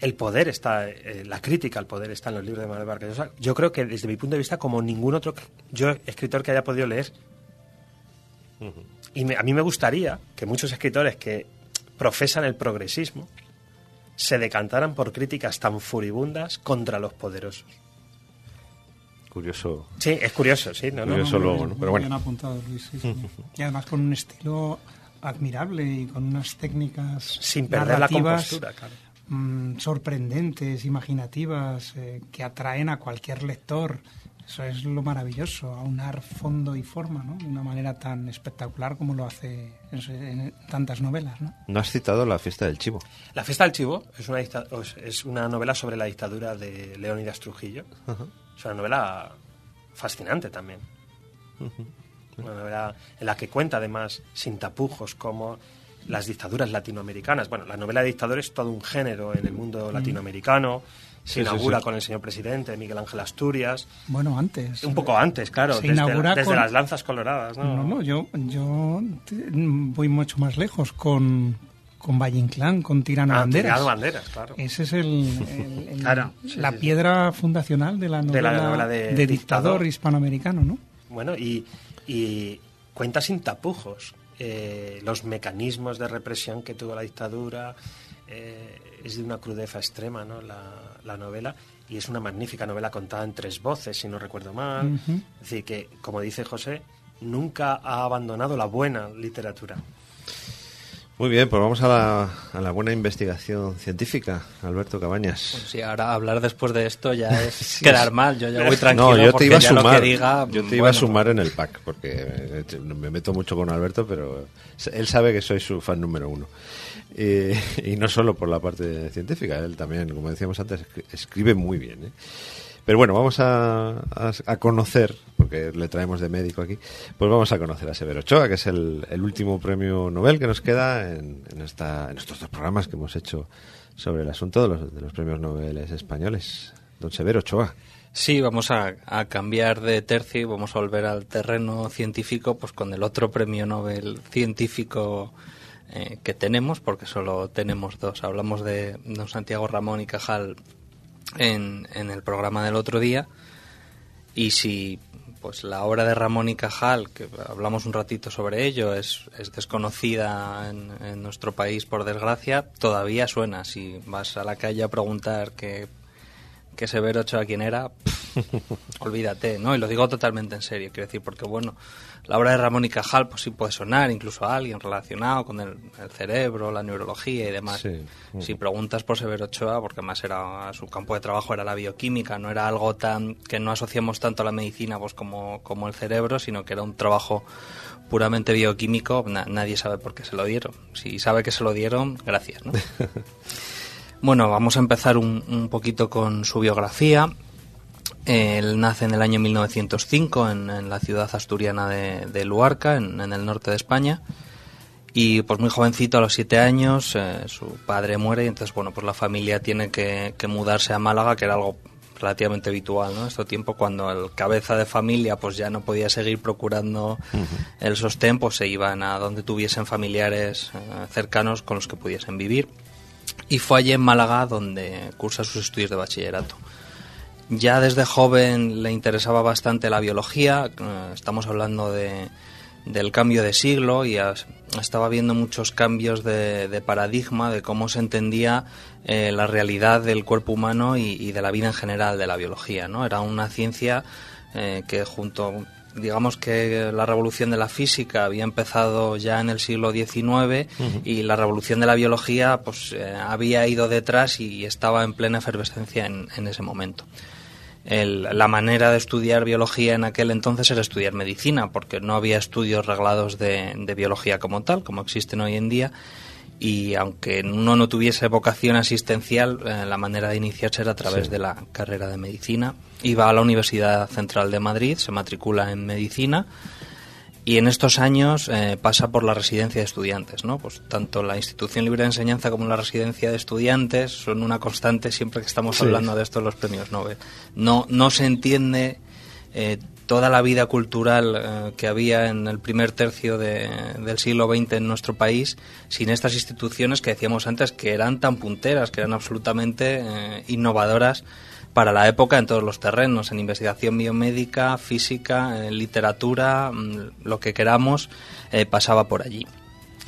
C: el poder está, eh, la crítica al poder está en los libros de Manuel Vargas Llosa. Yo creo que desde mi punto de vista, como ningún otro yo escritor que haya podido leer. Y me- a mí me gustaría que muchos escritores que profesan el progresismo se decantaran por críticas tan furibundas contra los poderosos.
A: Curioso.
C: Sí, es curioso, sí, ¿no?
A: Curioso
C: no,
A: luego, ¿no? Pero
E: bien
A: bueno.
E: apuntado, Luis. sí, sí. y además con un estilo admirable y con unas técnicas
C: Sin perder la compostura, claro.
E: mm, sorprendentes, imaginativas, eh, que atraen a cualquier lector. Eso es lo maravilloso, aunar fondo y forma, ¿no? De una manera tan espectacular como lo hace en, tantas novelas, ¿no?
A: No has citado la fiesta del chivo.
C: La fiesta del chivo es una, dicta- os- es una novela sobre la dictadura de Leónidas Trujillo. Es una novela fascinante también. Una novela en la que cuenta además sin tapujos como las dictaduras latinoamericanas. Bueno, la novela de dictadores es todo un género en el mundo latinoamericano. Se
A: Sí,
C: inaugura
A: sí.
C: con el señor presidente Miguel Ángel Asturias.
E: Bueno, antes.
C: Un poco antes, claro,
E: Se
C: desde,
E: inaugura
C: desde
E: con-
C: las lanzas coloradas. ¿no?
E: No, no, yo, yo voy mucho más lejos con, con Valle Inclán, con Tirano
C: Ah,
E: Banderas.
C: Tirano Banderas, claro.
E: Ese es el, el- el-
C: Claro,
E: la piedra fundacional de la
C: De
E: novela,
C: la novela de
E: de dictador
C: dictador.
E: hispanoamericano, ¿no?
C: Bueno, y, y cuenta sin tapujos eh, los mecanismos de represión que tuvo la dictadura. eh, es de una crudeza extrema, ¿no? La, la novela. Y es una magnífica novela contada en tres voces, si no recuerdo mal.
E: Ujú.
C: Es decir, que, como dice José, nunca ha abandonado la buena literatura.
A: Muy bien, pues vamos a la, a la buena investigación científica, Alberto Cabañas.
D: Pues sí, ahora hablar después de esto ya es quedar mal. Yo ya voy
A: no,
D: tranquilo
A: yo te iba a sumar.
D: diga,
A: yo te iba a
D: bueno,
A: sumar en el pack porque eh, me meto mucho con Alberto, pero él sabe que soy su fan número uno. Y, y no solo por la parte científica, él también, como decíamos antes, escri- escribe muy bien. ¿eh? Pero bueno, vamos a, a- a conocer, porque le traemos de médico aquí, pues vamos a conocer a Severo Ochoa, que es el, el último premio Nobel que nos queda en, en, esta, en estos dos programas que hemos hecho sobre el asunto de los, de los premios Nobel españoles. Don Severo Ochoa.
D: Sí, vamos a, a cambiar de tercio y vamos a volver al terreno científico pues con el otro premio Nobel científico eh, que tenemos, porque solo tenemos dos. Hablamos de don Santiago Ramón y Cajal en, en el programa del otro día y si pues la obra de Ramón y Cajal, que hablamos un ratito sobre ello, es, es desconocida en, en nuestro país por desgracia, todavía suena. Si vas a la calle a preguntar que que Severo Ochoa quién era, olvídate, ¿no? Y lo digo totalmente en serio, quiero decir, porque bueno, la obra de Ramón y Cajal pues sí puede sonar incluso a alguien relacionado con el, el cerebro, la neurología y demás.
A: Sí.
D: Si preguntas por Severo Ochoa, porque más era su campo de trabajo era la bioquímica, no era algo tan que no asociamos tanto a la medicina pues como, como el cerebro, sino que era un trabajo puramente bioquímico, na- nadie sabe por qué se lo dieron. Si sabe que se lo dieron, gracias, ¿no? Bueno, vamos a empezar un, un poquito con su biografía. Él nace en el año 1905 en, en la ciudad asturiana de, de Luarca, en, en el norte de España. Y pues muy jovencito, a los siete años, eh, su padre muere y entonces, bueno, pues la familia tiene que, que mudarse a Málaga, que era algo relativamente habitual, ¿no? Este tiempo cuando el cabeza de familia pues ya no podía seguir procurando el sostén, pues se iban a donde tuviesen familiares eh, cercanos con los que pudiesen vivir y fue allí en Málaga donde cursa sus estudios de bachillerato. Ya desde joven le interesaba bastante la biología, eh, estamos hablando de, del cambio de siglo y as- estaba viendo muchos cambios de, de paradigma de cómo se entendía eh, la realidad del cuerpo humano y, y de la vida en general de la biología. ¿no? Era una ciencia eh, que junto digamos que la revolución de la física había empezado ya en el siglo XIX y la revolución de la biología pues eh, había ido detrás y estaba en plena efervescencia en, en ese momento. El- la manera de estudiar biología en aquel entonces era estudiar medicina, porque no había estudios reglados de, de biología como tal, como existen hoy en día, y aunque uno no tuviese vocación asistencial, eh, la manera de iniciarse era a través
A: Sí.
D: de la carrera de medicina. Iba a la Universidad Central de Madrid, se matricula en medicina y en estos años eh, pasa por la residencia de estudiantes, ¿no? Pues tanto la institución libre de enseñanza como la residencia de estudiantes son una constante siempre que estamos
A: Sí.
D: hablando de esto en los premios Nobel. No, no se entiende eh, toda la vida cultural eh, que había en el primer tercio de- del siglo XX en nuestro país sin estas instituciones que decíamos antes que eran tan punteras, que eran absolutamente innovadoras para la época en todos los terrenos, en investigación biomédica, física, en literatura, mm, lo que queramos, eh, pasaba por allí.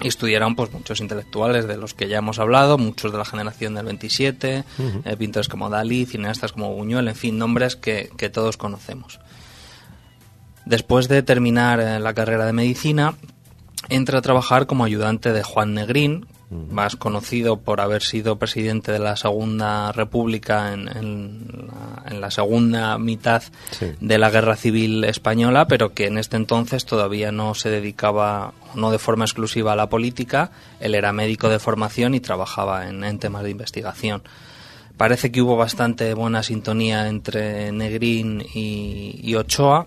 D: Y estudiaron pues muchos intelectuales de los que ya hemos hablado, muchos de la generación del 27, eh, pintores como Dalí, cineastas como Buñuel, en fin, nombres que, que todos conocemos. Después de terminar eh, la carrera de medicina, entra a trabajar como ayudante de Juan Negrín, más conocido por haber sido presidente de la Segunda República en, en la, en la segunda mitad
A: Sí.
D: de la Guerra Civil Española, pero que en este entonces todavía no se dedicaba, no de forma exclusiva a la política. Él era médico de formación y trabajaba en, en temas de investigación. Parece que hubo bastante buena sintonía entre Negrín y, y Ochoa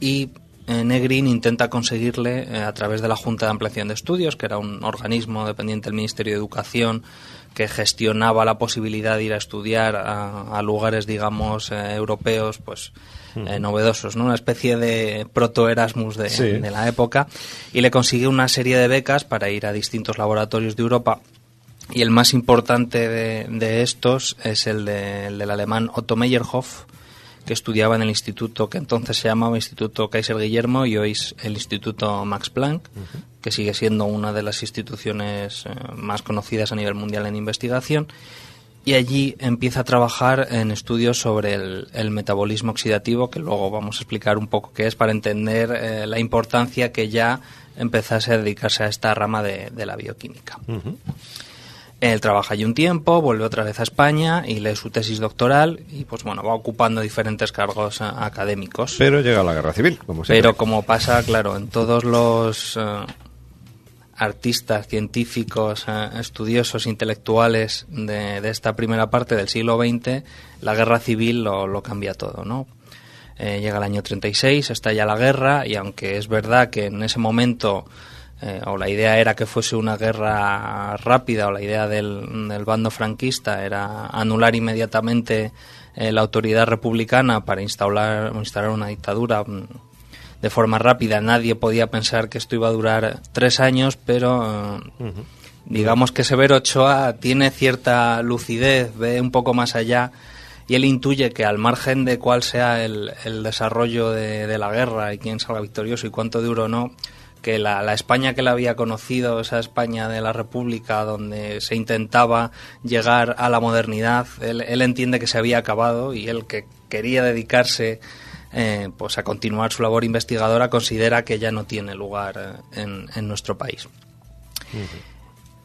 D: y eh, Negrín intenta conseguirle eh, a través de la Junta de Ampliación de Estudios, que era un organismo dependiente del Ministerio de Educación que gestionaba la posibilidad de ir a estudiar a, a lugares, digamos, eh, europeos, pues eh, novedosos, ¿no? Una especie de proto-Erasmus de,
A: Sí.
D: de la época y le consigue una serie de becas para ir a distintos laboratorios de Europa y el más importante de, de estos es el, de- el del alemán Otto Meyerhoff, que estudiaba en el instituto que entonces se llamaba Instituto Kaiser Guillermo y hoy es el Instituto Max Planck, que sigue siendo una de las instituciones eh, más conocidas a nivel mundial en investigación. Y allí empieza a trabajar en estudios sobre el, el metabolismo oxidativo, que luego vamos a explicar un poco qué es para entender eh, la importancia que ya empezase a dedicarse a esta rama de, de la bioquímica. Él trabaja allí un tiempo, vuelve otra vez a España y lee su tesis doctoral y pues bueno, va ocupando diferentes cargos eh, académicos.
A: Pero llega la guerra civil, como siempre.
D: Pero como pasa, claro, en todos los eh, artistas, científicos, eh, estudiosos, intelectuales de, de esta primera parte del siglo XX, la guerra civil lo, lo cambia todo, ¿no? Eh, llega el año 36, estalla la guerra y aunque es verdad que en ese momento eh, o la idea era que fuese una guerra rápida o la idea del, del bando franquista era anular inmediatamente eh, la autoridad republicana para instaurar, instalar una dictadura mm, de forma rápida. Nadie podía pensar que esto iba a durar tres años, pero eh, digamos que Severo Ochoa tiene cierta lucidez, ve un poco más allá y él intuye que al margen de cuál sea el, el desarrollo de, de la guerra y quién salga victorioso y cuánto duro o no, que la, la España que la había conocido, esa España de la República donde se intentaba llegar a la modernidad, él, entiende que se había acabado y él que quería dedicarse eh, pues a continuar su labor investigadora considera que ya no tiene lugar eh, en nuestro país.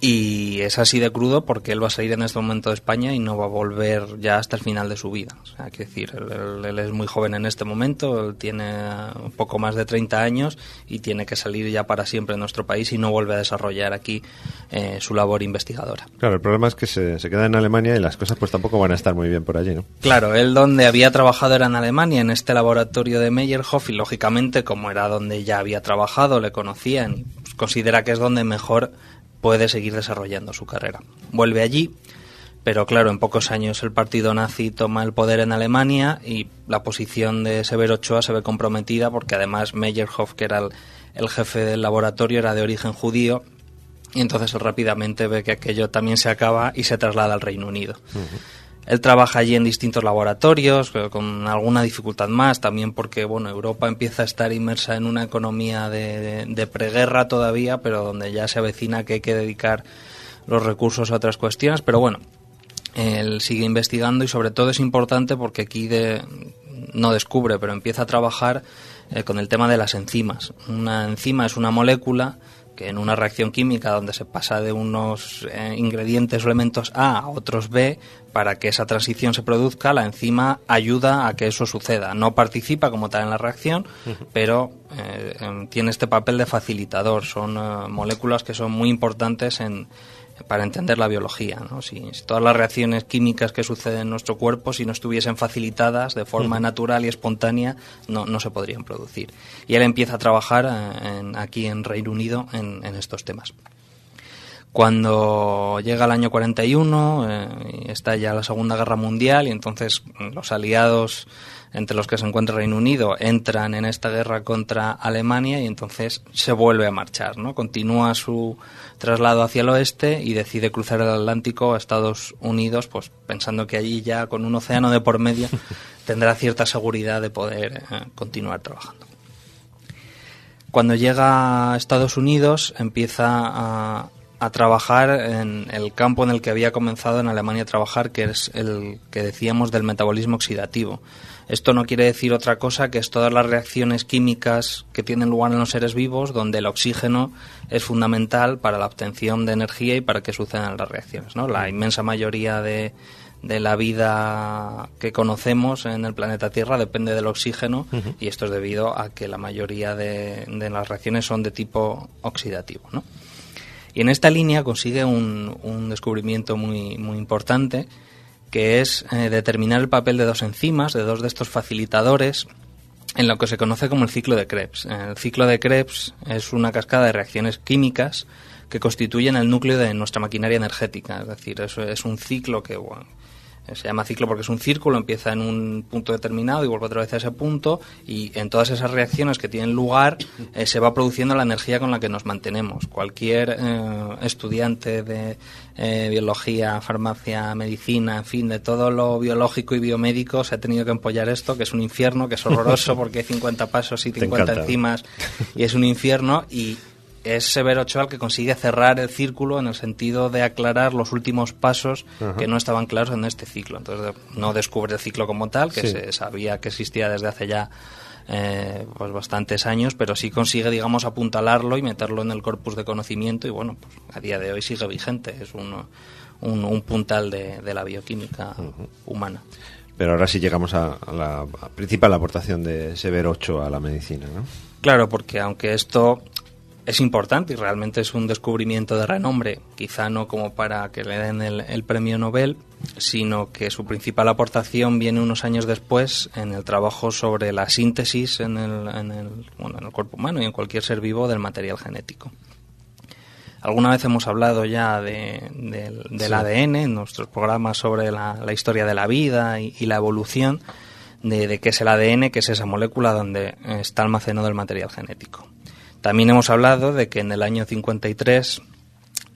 D: Y es así de crudo porque él va a salir en este momento de España y no va a volver ya hasta el final de su vida. O sea, quiero decir, él, él- él es muy joven en este momento, él tiene un poco más de 30 años y tiene que salir ya para siempre de nuestro país y no vuelve a desarrollar aquí eh, su labor investigadora.
A: Claro, el problema es que se, se queda en Alemania y las cosas pues tampoco van a estar muy bien por allí, ¿no?
D: Claro, él donde había trabajado era en Alemania, en este laboratorio de Meyerhoff, y lógicamente, como era donde ya había trabajado, le conocían, y, pues, considera que es donde mejor puede seguir desarrollando su carrera. Vuelve allí, pero claro, en pocos años el partido nazi toma el poder en Alemania y la posición de Severo Ochoa se ve comprometida porque además Meyerhoff, que era el, jefe del laboratorio, era de origen judío y entonces él rápidamente ve que aquello también se acaba y se traslada al Reino Unido. Él trabaja allí en distintos laboratorios, con alguna dificultad más, también porque bueno, Europa empieza a estar inmersa en una economía de, de- de preguerra todavía, pero donde ya se avecina que hay que dedicar los recursos a otras cuestiones. Pero bueno, él sigue investigando y sobre todo es importante porque aquí de- no descubre, pero empieza a trabajar eh, con el tema de las enzimas. Una enzima es una molécula que en una reacción química donde se pasa de unos eh, ingredientes o elementos A a otros B, para que esa transición se produzca, la enzima ayuda a que eso suceda. No participa como tal en la reacción, pero eh, tiene este papel de facilitador. Son eh, moléculas que son muy importantes en, para entender la biología. ¿no? Si, si todas las reacciones químicas que suceden en nuestro cuerpo, si no estuviesen facilitadas de forma natural y espontánea, no, no se podrían producir. Y él empieza a trabajar eh, en- aquí en Reino Unido en, en estos temas. Cuando llega el año 41, eh, está ya la Segunda Guerra Mundial y entonces los aliados entre los que se encuentra Reino Unido entran en esta guerra contra Alemania y entonces se vuelve a marchar, ¿no? Continúa su traslado hacia el oeste y decide cruzar el Atlántico a Estados Unidos, pues pensando que allí ya con un océano de por medio tendrá cierta seguridad de poder eh, continuar trabajando. Cuando llega a Estados Unidos empieza a, a trabajar en el campo en el que había comenzado en Alemania a trabajar, que es el que decíamos del metabolismo oxidativo. Esto no quiere decir otra cosa que es todas las reacciones químicas que tienen lugar en los seres vivos, donde el oxígeno es fundamental para la obtención de energía y para que sucedan las reacciones. ¿no? La inmensa mayoría de, de la vida que conocemos en el planeta Tierra depende del oxígeno y esto es debido a que la mayoría de, de las reacciones son de tipo oxidativo. ¿no? Y en esta línea consigue un, un descubrimiento muy, importante, que es eh, determinar el papel de dos enzimas, de dos de estos facilitadores, en lo que se conoce como el ciclo de Krebs. El ciclo de Krebs es una cascada de reacciones químicas que constituyen el núcleo de nuestra maquinaria energética. Es decir, eso es un ciclo que bueno, se llama ciclo porque es un círculo, empieza en un punto determinado y vuelve otra vez a ese punto y en todas esas reacciones que tienen lugar eh, se va produciendo la energía con la que nos mantenemos. Cualquier eh, estudiante de eh, biología, farmacia, medicina, en fin, de todo lo biológico y biomédico se ha tenido que empollar esto, que es un infierno, que es horroroso porque hay 50 pasos y
A: Te
D: 50
A: encanta.
D: enzimas y es un infierno y es Severo Ochoa el que consigue cerrar el círculo en el sentido de aclarar los últimos pasos que no estaban claros en este ciclo. Entonces no descubre el ciclo como tal, que
A: Sí.
D: se sabía que existía desde hace ya eh, pues bastantes años, pero sí consigue, digamos, apuntalarlo y meterlo en el corpus de conocimiento y bueno, pues a día de hoy sigue vigente. Es un, un, un puntal de, de la bioquímica humana.
A: Pero ahora sí llegamos a, a la a principal aportación de Severo Ochoa a la medicina, ¿no?
D: Claro, porque aunque esto es importante y realmente es un descubrimiento de renombre, quizá no como para que le den el, el premio Nobel, sino que su principal aportación viene unos años después en el trabajo sobre la síntesis en el, en el, bueno, en el cuerpo humano y en cualquier ser vivo del material genético. Alguna vez hemos hablado ya de- del, del
K: Sí.
D: ADN en nuestros programas sobre la, la historia de la vida y, y la evolución de, de qué es el ADN, que es esa molécula donde está almacenado el material genético. También hemos hablado de que en el año 53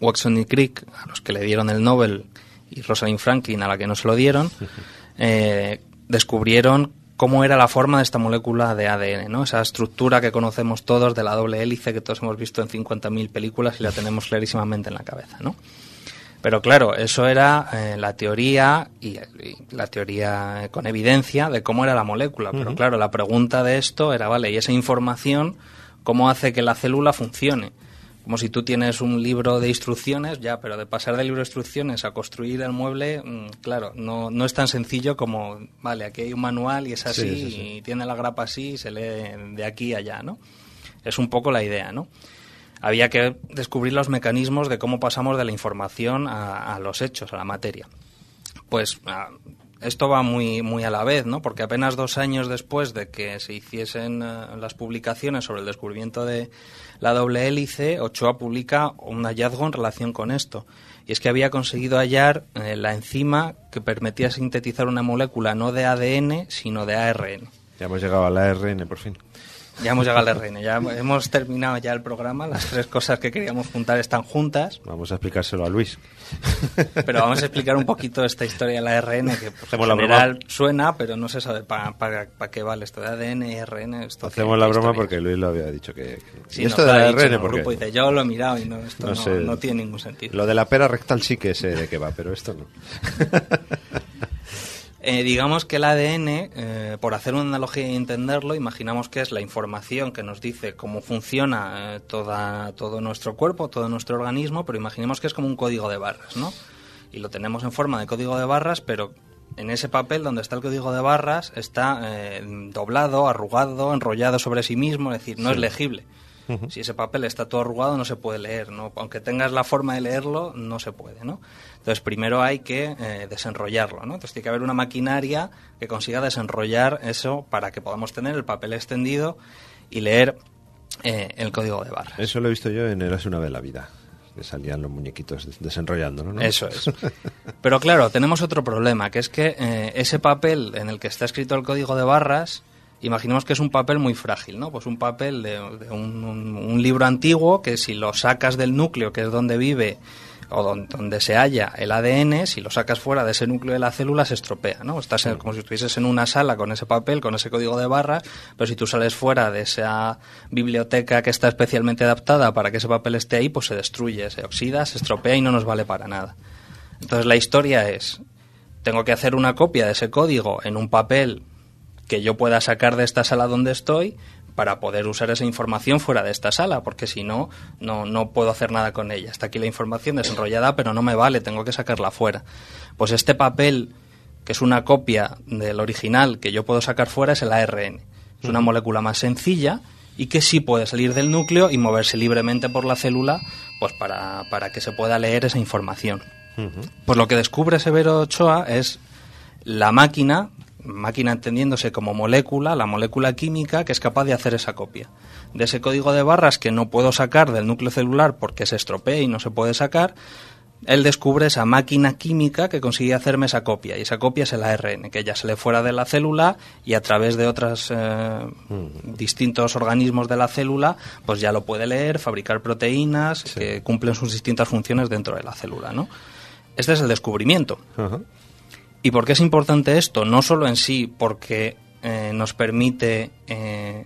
D: Watson y Crick, a los que le dieron el Nobel, y Rosalind Franklin, a la que no se lo dieron, eh, descubrieron cómo era la forma de esta molécula de ADN, ¿no? Esa estructura que conocemos todos de la doble hélice que todos hemos visto en 50.000 películas y la tenemos clarísimamente en la cabeza, ¿no? Pero claro, eso era eh, la teoría y, y la teoría con evidencia de cómo era la molécula. Pero claro, la pregunta de esto era, vale, ¿y esa información cómo hace que la célula funcione? Como si tú tienes un libro de instrucciones, ya, pero de pasar del libro de instrucciones a construir el mueble, mm, claro, no, no es tan sencillo como, vale, aquí hay un manual y es así,
A: Sí, sí, sí.
D: y tiene la grapa así y se lee de aquí a allá, ¿no? Es un poco la idea, ¿no? Había que descubrir los mecanismos de cómo pasamos de la información a, a los hechos, a la materia. Pues esto va muy, muy a la vez, ¿no? Porque apenas dos años después de que se hiciesen eh, las publicaciones sobre el descubrimiento de la doble hélice, Ochoa publica un hallazgo en relación con esto. Y es que había conseguido hallar eh, la enzima que permitía sintetizar una molécula no de ADN, sino de ARN.
A: Ya hemos llegado al ARN, por fin.
D: Ya hemos llegado al ARN, ya hemos terminado ya el programa, las tres cosas que queríamos juntar están juntas,
A: Vamos a explicárselo a Luis.
D: pero vamos a explicar un poquito esta historia del ARN, que pues, en
A: Hacemos la
D: general suena, pero no se sabe para qué vale esto de ADN y ARN. Esto
A: Hacemos
D: qué-
A: la broma
D: historia
A: porque Luis lo había dicho que...
D: Sí,
A: ¿Y esto
D: lo ha
A: del
D: dicho en
A: ARN,
D: el
A: ¿por qué?
D: grupo, dice, yo lo he mirado y no, esto
A: No
D: no,
A: sé.
D: no tiene ningún sentido.
A: Lo de la pera rectal sí que sé de qué va, pero esto no.
D: Eh, digamos que el ADN, eh, por hacer una analogía y entenderlo, imaginamos que es la información que nos dice cómo funciona eh, toda, todo nuestro cuerpo, todo nuestro organismo, pero imaginemos que es como un código de barras, ¿no? Y lo tenemos en forma de código de barras, pero en ese papel donde está el código de barras está eh, doblado, arrugado, enrollado sobre sí mismo, es decir, no es legible. Si ese papel está todo arrugado no se puede leer, ¿no? Aunque tengas la forma de leerlo, no se puede, ¿no? Entonces primero hay que eh, desenrollarlo, ¿no? Entonces tiene que haber una maquinaria que consiga desenrollar eso para que podamos tener el papel extendido y leer eh, el código de barras.
A: Eso lo he visto yo en Érase una vez la vida. Que salían los muñequitos des- desenrollándolo, ¿no?
D: Eso es. Pero claro, tenemos otro problema, que es que eh, ese papel en el que está escrito el código de barras, imaginemos que es un papel muy frágil, ¿no? Pues un papel de, de un, un- un libro antiguo que si lo sacas del núcleo, que es donde vive o don- donde, se halla el ADN, si lo sacas fuera de ese núcleo de la célula se estropea, ¿no? Estás en- como si estuvieses en una sala con ese papel, con ese código de barras, pero si tú sales fuera de esa biblioteca que está especialmente adaptada para que ese papel esté ahí, pues se destruye, se oxida, se estropea y no nos vale para nada. Entonces la historia es, tengo que hacer una copia de ese código en un papel que yo pueda sacar de esta sala donde estoy para poder usar esa información fuera de esta sala, porque si no, no, no puedo hacer nada con ella. Está aquí la información desenrollada, pero no me vale, tengo que sacarla fuera. Pues este papel, que es una copia del original que yo puedo sacar fuera, es el ARN. Es una molécula más sencilla y que sí puede salir del núcleo y moverse libremente por la célula pues para, para que se pueda leer esa información. Pues lo que descubre Severo Ochoa es la máquina, máquina entendiéndose como molécula, la molécula química que es capaz de hacer esa copia. De ese código de barras que no puedo sacar del núcleo celular porque se estropea y no se puede sacar, él descubre esa máquina química que consigue hacerme esa copia. Y esa copia es el ARN, que ya sale fuera de la célula y a través de otros distintos organismos de la célula, pues ya lo puede leer, fabricar proteínas que cumplen sus distintas funciones dentro de la célula, ¿no? Este es el descubrimiento. ¿Y por qué es importante esto? No solo en sí, porque eh, nos permite eh,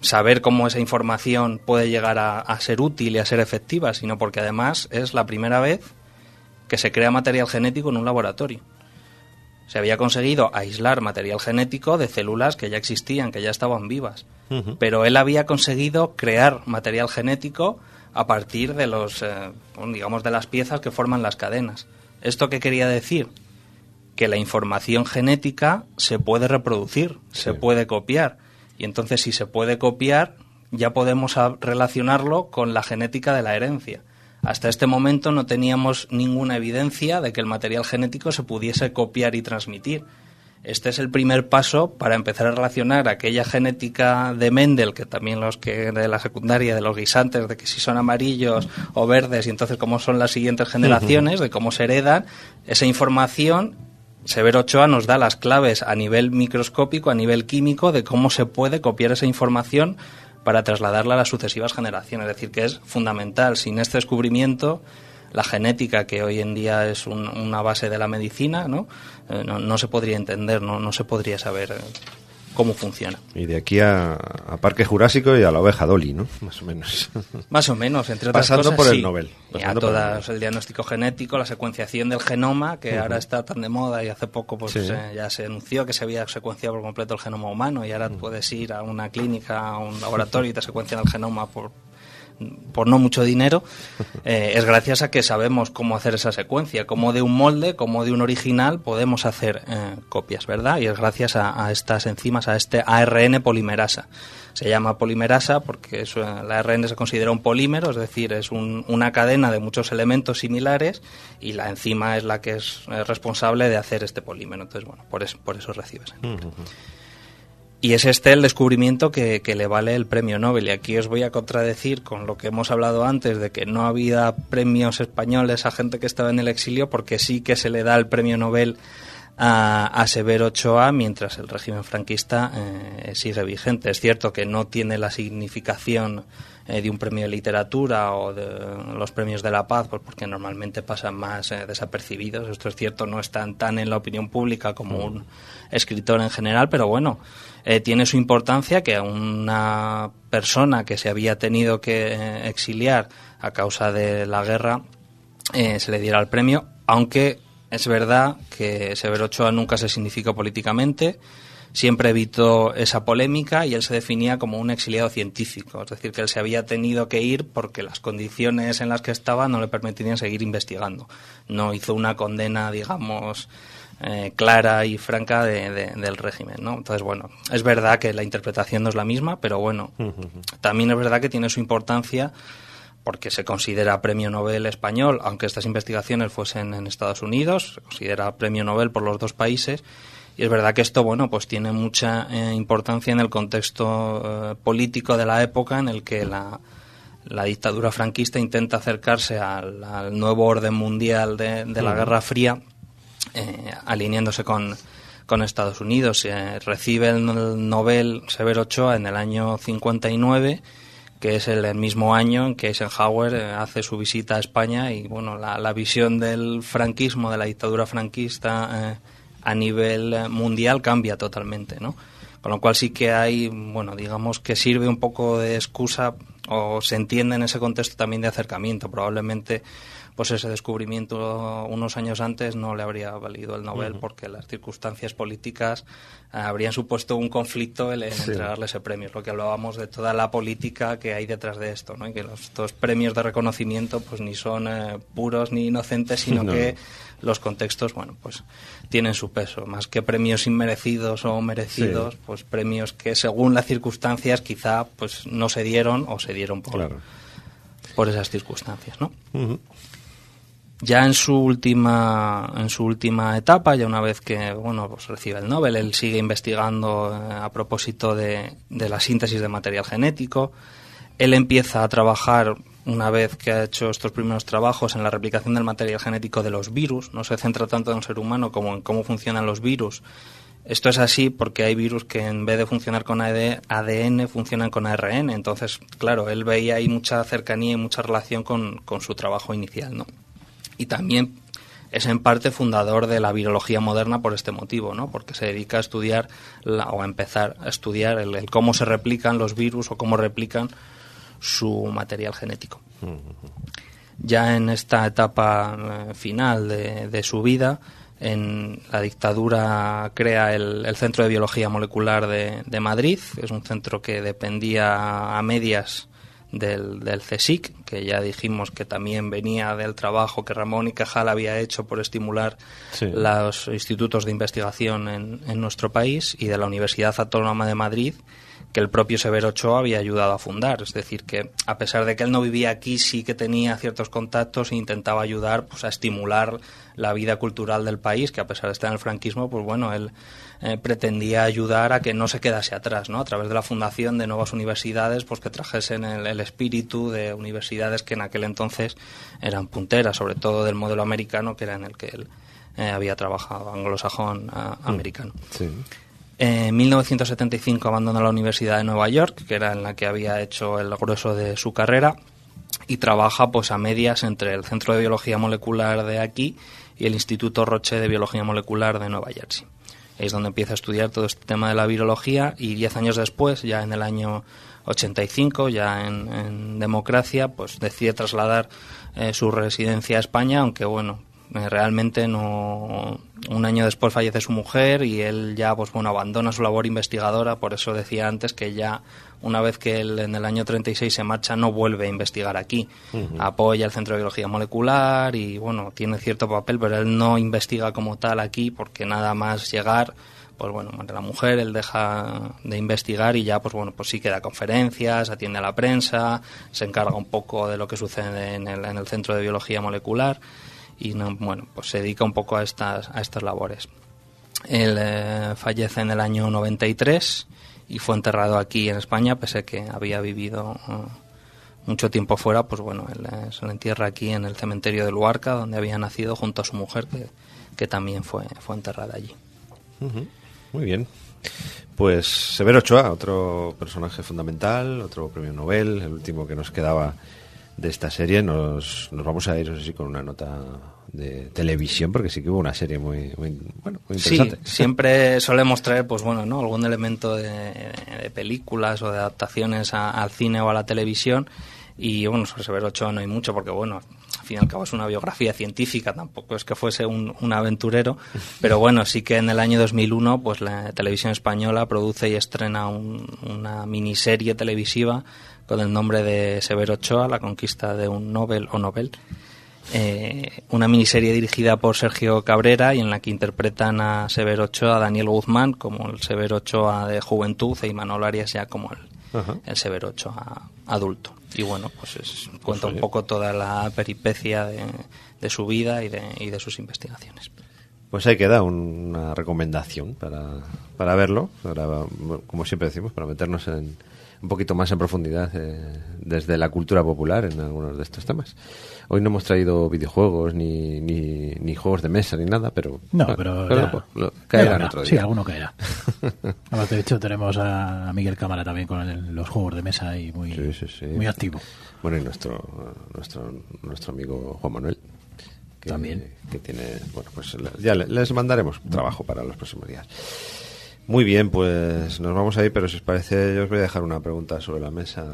D: saber cómo esa información puede llegar a, a ser útil y a ser efectiva, sino porque además es la primera vez que se crea material genético en un laboratorio. Se había conseguido aislar material genético de células que ya existían, que ya estaban vivas. Pero él había conseguido crear material genético a partir de los, eh, digamos, de las piezas que forman las cadenas. ¿Esto qué quería decir? Que la información genética se puede reproducir, se puede copiar. Y entonces, si se puede copiar, ya podemos relacionarlo con la genética de la herencia. Hasta este momento no teníamos ninguna evidencia de que el material genético se pudiese copiar y transmitir. Este es el primer paso para empezar a relacionar aquella genética de Mendel, que también los que de la secundaria, de los guisantes, de que si son amarillos o verdes, y entonces cómo son las siguientes generaciones, de cómo se heredan, esa información, Severo Ochoa nos da las claves a nivel microscópico, a nivel químico, de cómo se puede copiar esa información para trasladarla a las sucesivas generaciones. Es decir, que es fundamental. Sin este descubrimiento, la genética, que hoy en día es un- una base de la medicina, ¿no? Eh, no, no se podría entender, no, no se podría saber eh, cómo funciona.
A: Y de aquí a, a Parque Jurásico y a la oveja Dolly, ¿no? Más o menos.
D: Más o menos, entre otras
A: Pasando
D: cosas.
A: por
D: sí.
A: Nobel, pasando por el Nobel.
D: el diagnóstico genético, la secuenciación del genoma, que ahora está tan de moda y hace poco pues
A: Sí.
D: eh, ya se anunció que se había secuenciado por completo el genoma humano y ahora puedes ir a una clínica, a un laboratorio y te secuencian el genoma por por no mucho dinero, eh, es gracias a que sabemos cómo hacer esa secuencia, cómo de un molde, como de un original podemos hacer eh, copias, ¿verdad? Y es gracias a, estas enzimas, a este ARN polimerasa. Se llama polimerasa porque es, eh, la ARN se considera un polímero, es decir, es un- una cadena de muchos elementos similares y la enzima es la que es eh, responsable de hacer este polímero. Entonces, bueno, por eso, por eso recibes. Y es este el descubrimiento que, que le vale el premio Nobel. Y aquí os voy a contradecir con lo que hemos hablado antes de que no había premios españoles a gente que estaba en el exilio, porque sí que se le da el premio Nobel a, a Severo Ochoa mientras el régimen franquista eh, sigue vigente. Es cierto que no tiene la significación eh, de un premio de literatura o de los premios de la paz, pues porque normalmente pasan más eh, desapercibidos. Esto es cierto, no están tan en la opinión pública como un escritor en general, pero bueno, eh, tiene su importancia que a una persona que se había tenido que eh, exiliar a causa de la guerra eh, se le diera el premio, aunque es verdad que Severo Ochoa nunca se significó políticamente, siempre evitó esa polémica y él se definía como un exiliado científico, es decir, que él se había tenido que ir porque las condiciones en las que estaba no le permitirían seguir investigando. No hizo una condena, digamos, eh, clara y franca de- de- del régimen, ¿no? Entonces, bueno, es verdad que la interpretación no es la misma, pero bueno, también es verdad que tiene su importancia porque se considera premio Nobel español, aunque estas investigaciones fuesen en Estados Unidos, se considera premio Nobel por los dos países. Y es verdad que esto, bueno, pues tiene mucha eh, importancia en el contexto eh, político de la época en el que la, la dictadura franquista intenta acercarse al, al nuevo orden mundial de, de la. Guerra Fría, eh, alineándose con, con Estados Unidos. Recibe el Nobel Severo Ochoa en el año 59 que es el mismo año en que Eisenhower hace su visita a España y bueno la, la visión del franquismo de la dictadura franquista eh, a nivel eh, mundial cambia totalmente no con lo cual sí que hay bueno digamos que sirve un poco de excusa o se entiende en ese contexto también de acercamiento probablemente pues ese descubrimiento unos años antes no le habría valido el Nobel porque las circunstancias políticas eh, habrían supuesto un conflicto el, en
A: Sí.
D: entregarle ese premio. Es lo que hablábamos de toda la política que hay detrás de esto, ¿no? Y que los, estos premios de reconocimiento pues ni son eh, puros ni inocentes, sino
A: No.
D: que los contextos, bueno, pues tienen su peso. Más que premios inmerecidos o merecidos,
A: Sí.
D: pues premios que según las circunstancias quizá pues no se dieron o se dieron por,
A: Claro.
D: por esas circunstancias, ¿no? Ya en su última en su última etapa, ya una vez que bueno pues recibe el Nobel, él sigue investigando eh, a propósito de, de la síntesis de material genético. Él empieza a trabajar una vez que ha hecho estos primeros trabajos en la replicación del material genético de los virus. No se centra tanto en el ser humano como en cómo funcionan los virus. Esto es así porque hay virus que en vez de funcionar con AD ADN funcionan con ARN. Entonces, claro, él veía ahí mucha cercanía y mucha relación con, con su trabajo inicial, ¿no? y también es en parte fundador de la virología moderna por este motivo, ¿no? Porque se dedica a estudiar la- o a empezar a estudiar el, el cómo se replican los virus o cómo replican su material genético. Ya en esta etapa eh, final de, de su vida, en la dictadura crea el, el Centro de Biología Molecular de, de Madrid, es un centro que dependía a medias del, del CSIC, que ya dijimos que también venía del trabajo que Ramón y Cajal había hecho por estimular
A: Sí.
D: los institutos de investigación en, en nuestro país y de la Universidad Autónoma de Madrid, que el propio Severo Ochoa había ayudado a fundar. Es decir, que a pesar de que él no vivía aquí, sí que tenía ciertos contactos e intentaba ayudar pues, a estimular la vida cultural del país, que a pesar de estar en el franquismo, pues bueno, él eh, pretendía ayudar a que no se quedase atrás, ¿no? A través de la fundación de nuevas universidades, pues que trajesen el, el espíritu de universidades que en aquel entonces eran punteras, sobre todo del modelo americano, que era en el que él eh, había trabajado, anglosajón ah, americano.
A: Sí.
D: En 1975 abandonó la Universidad de Nueva York, que era en la que había hecho el grueso de su carrera, y trabaja pues a medias entre el Centro de Biología Molecular de aquí y el Instituto Roche de Biología Molecular de Nueva Jersey. es donde empieza a estudiar todo este tema de la virología y diez años después, ya en el año 85, ya en, democracia, pues decide trasladar eh, su residencia a España, aunque bueno, realmente no un año después fallece su mujer y él ya pues bueno abandona su labor investigadora. Por eso decía antes que ya una vez que él en el año 36 se marcha no vuelve a investigar aquí. Apoya el centro de biología molecular y bueno tiene cierto papel pero él no investiga como tal aquí porque nada más llegar pues bueno, muere la mujer, él deja de investigar y ya, pues bueno, pues sí que da conferencias, atiende a la prensa, se encarga un poco de lo que sucede en el, en el Centro de Biología Molecular y no, bueno, pues se dedica un poco a estas, a estas labores. Él eh, fallece en el año 93 y fue enterrado aquí en España, pese a que había vivido eh, mucho tiempo fuera, pues bueno, él eh, se lo entierra aquí en el cementerio de Luarca, donde había nacido junto a su mujer, que, también fue, fue enterrada allí.
A: Muy bien. Pues Severo Ochoa, otro personaje fundamental, otro premio Nobel, el último que nos quedaba de esta serie. Nos, nos vamos a ir, no sé si con una nota de televisión, porque sí que hubo una serie muy, muy, bueno, muy interesante.
D: Sí, siempre solemos traer, pues bueno, ¿no? Algún elemento de, de películas o de adaptaciones a- al cine o a la televisión. Y bueno, sobre Severo Ochoa no hay mucho, porque bueno, al fin y al cabo es una biografía científica, tampoco es que fuese un, un aventurero. Pero bueno, sí que en el año 2001, pues la televisión española produce y estrena un- una miniserie televisiva con el nombre de Severo Ochoa, la conquista de un Nobel o Nobel eh, una miniserie dirigida por Sergio Cabrera y en la que interpretan a Severo Ochoa, a Daniel Guzmán como el Severo Ochoa de juventud y Manolo Arias ya como el, el Severo Ochoa adulto. Y bueno, pues es- cuenta un
A: oye.
D: poco toda la peripecia de, de su vida y de, y de sus investigaciones.
A: Pues ahí queda un- una recomendación para, para verlo, para, como siempre decimos, para meternos en, un poquito más en profundidad eh, desde la cultura popular en algunos de estos temas. Hoy no hemos traído videojuegos ni, ni, ni juegos de mesa ni nada, pero,
B: No,
A: bueno,
B: pero, ya-
A: lo- caerán
B: ya,
A: otro
B: Sí, alguno caerá. Además, de hecho, tenemos a Miguel Cámara también con el- los juegos de mesa y muy,
A: Sí, sí, sí.
B: muy activo.
A: Bueno, y nuestro, nuestro, nuestro amigo Juan Manuel. Que,
B: También.
A: Que tiene, bueno, pues ya le- les mandaremos trabajo para los próximos días. Muy bien, pues nos vamos a ir, pero si os parece, yo os voy a dejar una pregunta sobre la mesa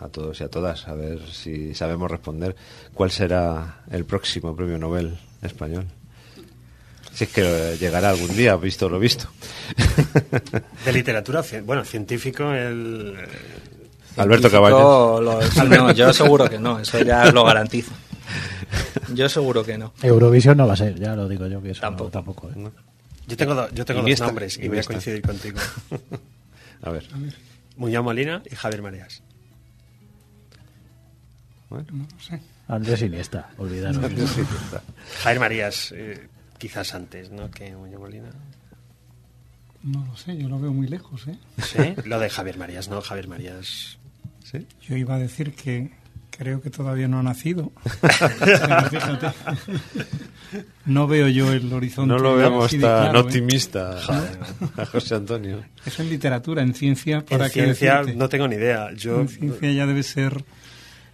A: a todos y a todas, a ver si sabemos responder. ¿Cuál será el próximo premio Nobel español? Si es que eh, llegará algún día, visto lo visto.
C: De literatura, bueno, científico, el...
A: Alberto
D: Científico,
A: Caballo.
D: lo- no, yo seguro que no, eso ya lo garantizo. Yo seguro que no.
B: Eurovisión no va a ser, ya lo digo yo que eso
D: Tampoco.
B: no- tampoco. ¿eh?
C: Yo tengo, do- yo tengo dos nombres y voy a coincidir contigo.
A: A ver.
C: Muñoz Molina y Javier Marías.
A: Bueno.
E: No sé.
B: Andrés Iniesta, olvidaros.
C: Javier Marías, eh, quizás antes, ¿no? Que Muñoz Molina.
E: No lo sé, yo lo veo muy lejos, ¿eh?
C: Sí, lo de Javier Marías, ¿no? Javier Marías.
A: ¿Sí?
E: Yo iba a decir que creo que todavía no ha nacido. Pero fíjate. No veo yo el horizonte.
A: No lo vemos tan
E: claro, ¿eh?
A: optimista a José Antonio.
E: Eso en literatura, en ciencia, para
C: En ciencia
E: decirte.
C: no tengo ni idea. Yo
E: En ciencia ya debe ser.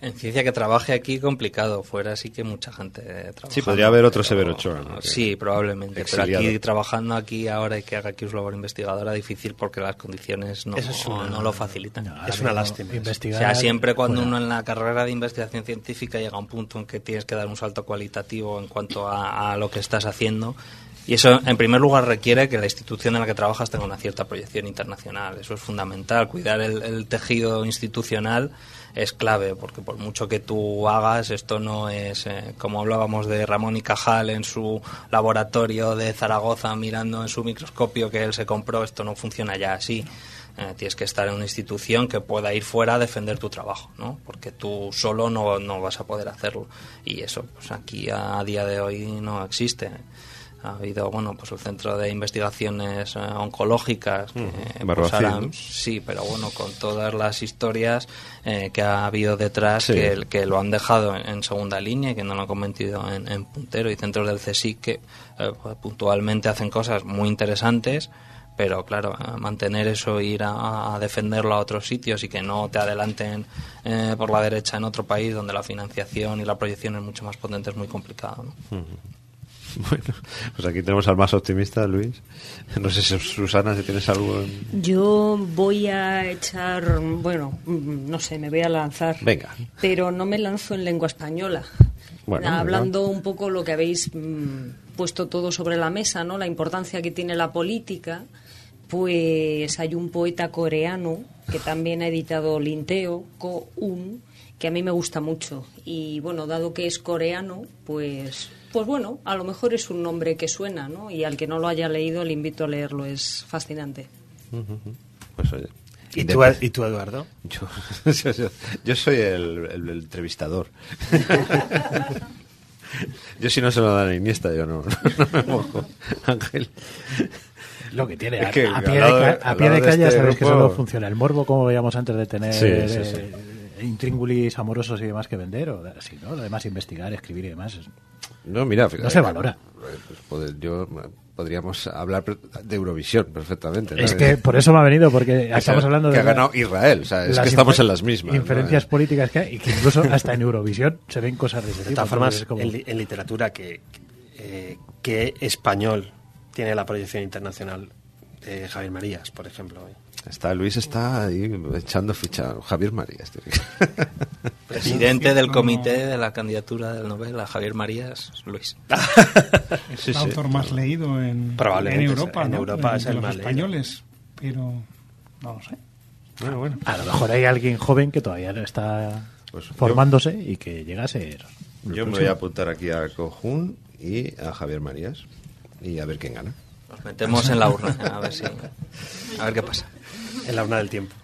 D: En ciencia que trabaje aquí complicado, fuera sí que mucha gente trabaja.
A: Sí, podría haber otro Severo Ochoa, ¿no?
D: Sí, probablemente,
A: Exiliado.
D: pero aquí trabajando aquí ahora y que haga aquí su labor investigadora difícil porque las condiciones no,
C: Eso es una-
D: no lo facilitan.
C: Es una lástima.
D: O sea, siempre cuando
B: fuera.
D: uno en la carrera de investigación científica llega a un punto en que tienes que dar un salto cualitativo en cuanto a, a lo que estás haciendo. Y eso, en primer lugar, requiere que la institución en la que trabajas tenga una cierta proyección internacional. Eso es fundamental. Cuidar el, el tejido institucional es clave, porque por mucho que tú hagas, esto no es, eh, como hablábamos de Ramón y Cajal en su laboratorio de Zaragoza mirando en su microscopio que él se compró, esto no funciona ya así. Eh, tienes que estar en una institución que pueda ir fuera a defender tu trabajo, ¿no? Porque tú solo no, no vas a poder hacerlo. Y eso, pues aquí a, día de hoy no existe. Ha habido, bueno, pues el Centro de Investigaciones eh, Oncológicas, que, pues, sí, pero bueno, con todas las historias eh, que ha habido detrás,
A: Sí.
D: que, que lo han dejado en, en segunda línea y que no lo han convertido en, en puntero. Y centros del CSIC que eh, pues, puntualmente hacen cosas muy interesantes, pero claro, mantener eso, ir a, a defenderlo a otros sitios y que no te adelanten eh, por la derecha en otro país donde la financiación y la proyección es mucho más potente es muy complicado. ¿no?
A: Bueno, pues aquí tenemos al más optimista, Luis. No sé si Susana, si tienes algo. en-
F: Yo voy a echar, bueno, mm, no sé, me voy a lanzar.
A: Venga.
F: Pero no me lanzo en lengua española.
A: Bueno,
F: Hablando un poco lo que habéis mm, puesto todo sobre la mesa, ¿no? La importancia que tiene la política. Pues hay un poeta coreano que también ha editado Linteo, Ko Un, que a mí me gusta mucho. Y bueno, dado que es coreano, pues, pues bueno, a lo mejor es un nombre que suena, ¿no? Y al que no lo haya leído, le invito a leerlo, es fascinante.
A: Pues oye.
C: ¿Y tú,
A: Independ-
C: ¿Y tú, Eduardo?
A: Yo, yo- yo- yo soy el, el- el entrevistador. yo si no se lo dan a Iniesta, yo no, no me mojo. Ángel.
B: Lo que tiene,
A: Es
B: a,
A: que
B: a
A: al
B: pie de,
A: lado
B: ca-
A: de-
B: a
A: al
B: pie de
A: lado de
B: calle
A: este
B: sabes que solo funciona el morbo, como veíamos antes de tener
A: Sí, sí, sí.
B: Eh, intríngulis amorosos y demás que vender, o así, ¿no? Además, investigar, escribir y demás. es-
A: No, mira,
B: No se valora.
A: Pues poder- yo podríamos hablar de Eurovisión perfectamente. ¿no?
B: Es que por eso me ha venido, porque
A: Que
B: estamos
A: ha-
B: hablando
A: que
B: de
A: ha ganado Israel, o sea, es
B: las
A: que estamos en las mismas. ¿no?
B: Inferencias políticas que hay, y que incluso hasta en Eurovisión se ven cosas de ese
C: De
B: tipo.
C: todas formas,
B: como-
C: en, li- en literatura, que, eh, ¿qué español tiene la proyección internacional de Javier Marías, por ejemplo?
A: Está, Luis está ahí echando ficha. Javier Marías.
D: Presidente del comité de la candidatura del Nobel a Javier Marías, Luis.
A: Sí,
E: el
A: sí.
E: autor más leído en,
C: Probablemente
E: en
C: es-
E: Europa,
C: en
E: ¿no?
C: Europa es el más leído.
E: españoles, pero no lo sé.
A: Bueno, bueno.
B: A lo mejor hay alguien joven que todavía no está
A: Pues yo-
B: formándose y que llega a ser.
A: Yo me voy a apuntar aquí a Cojún y a Javier Marías y a ver quién gana.
D: Nos metemos en la urna, a ver si. A ver qué pasa.
C: En la urna del tiempo.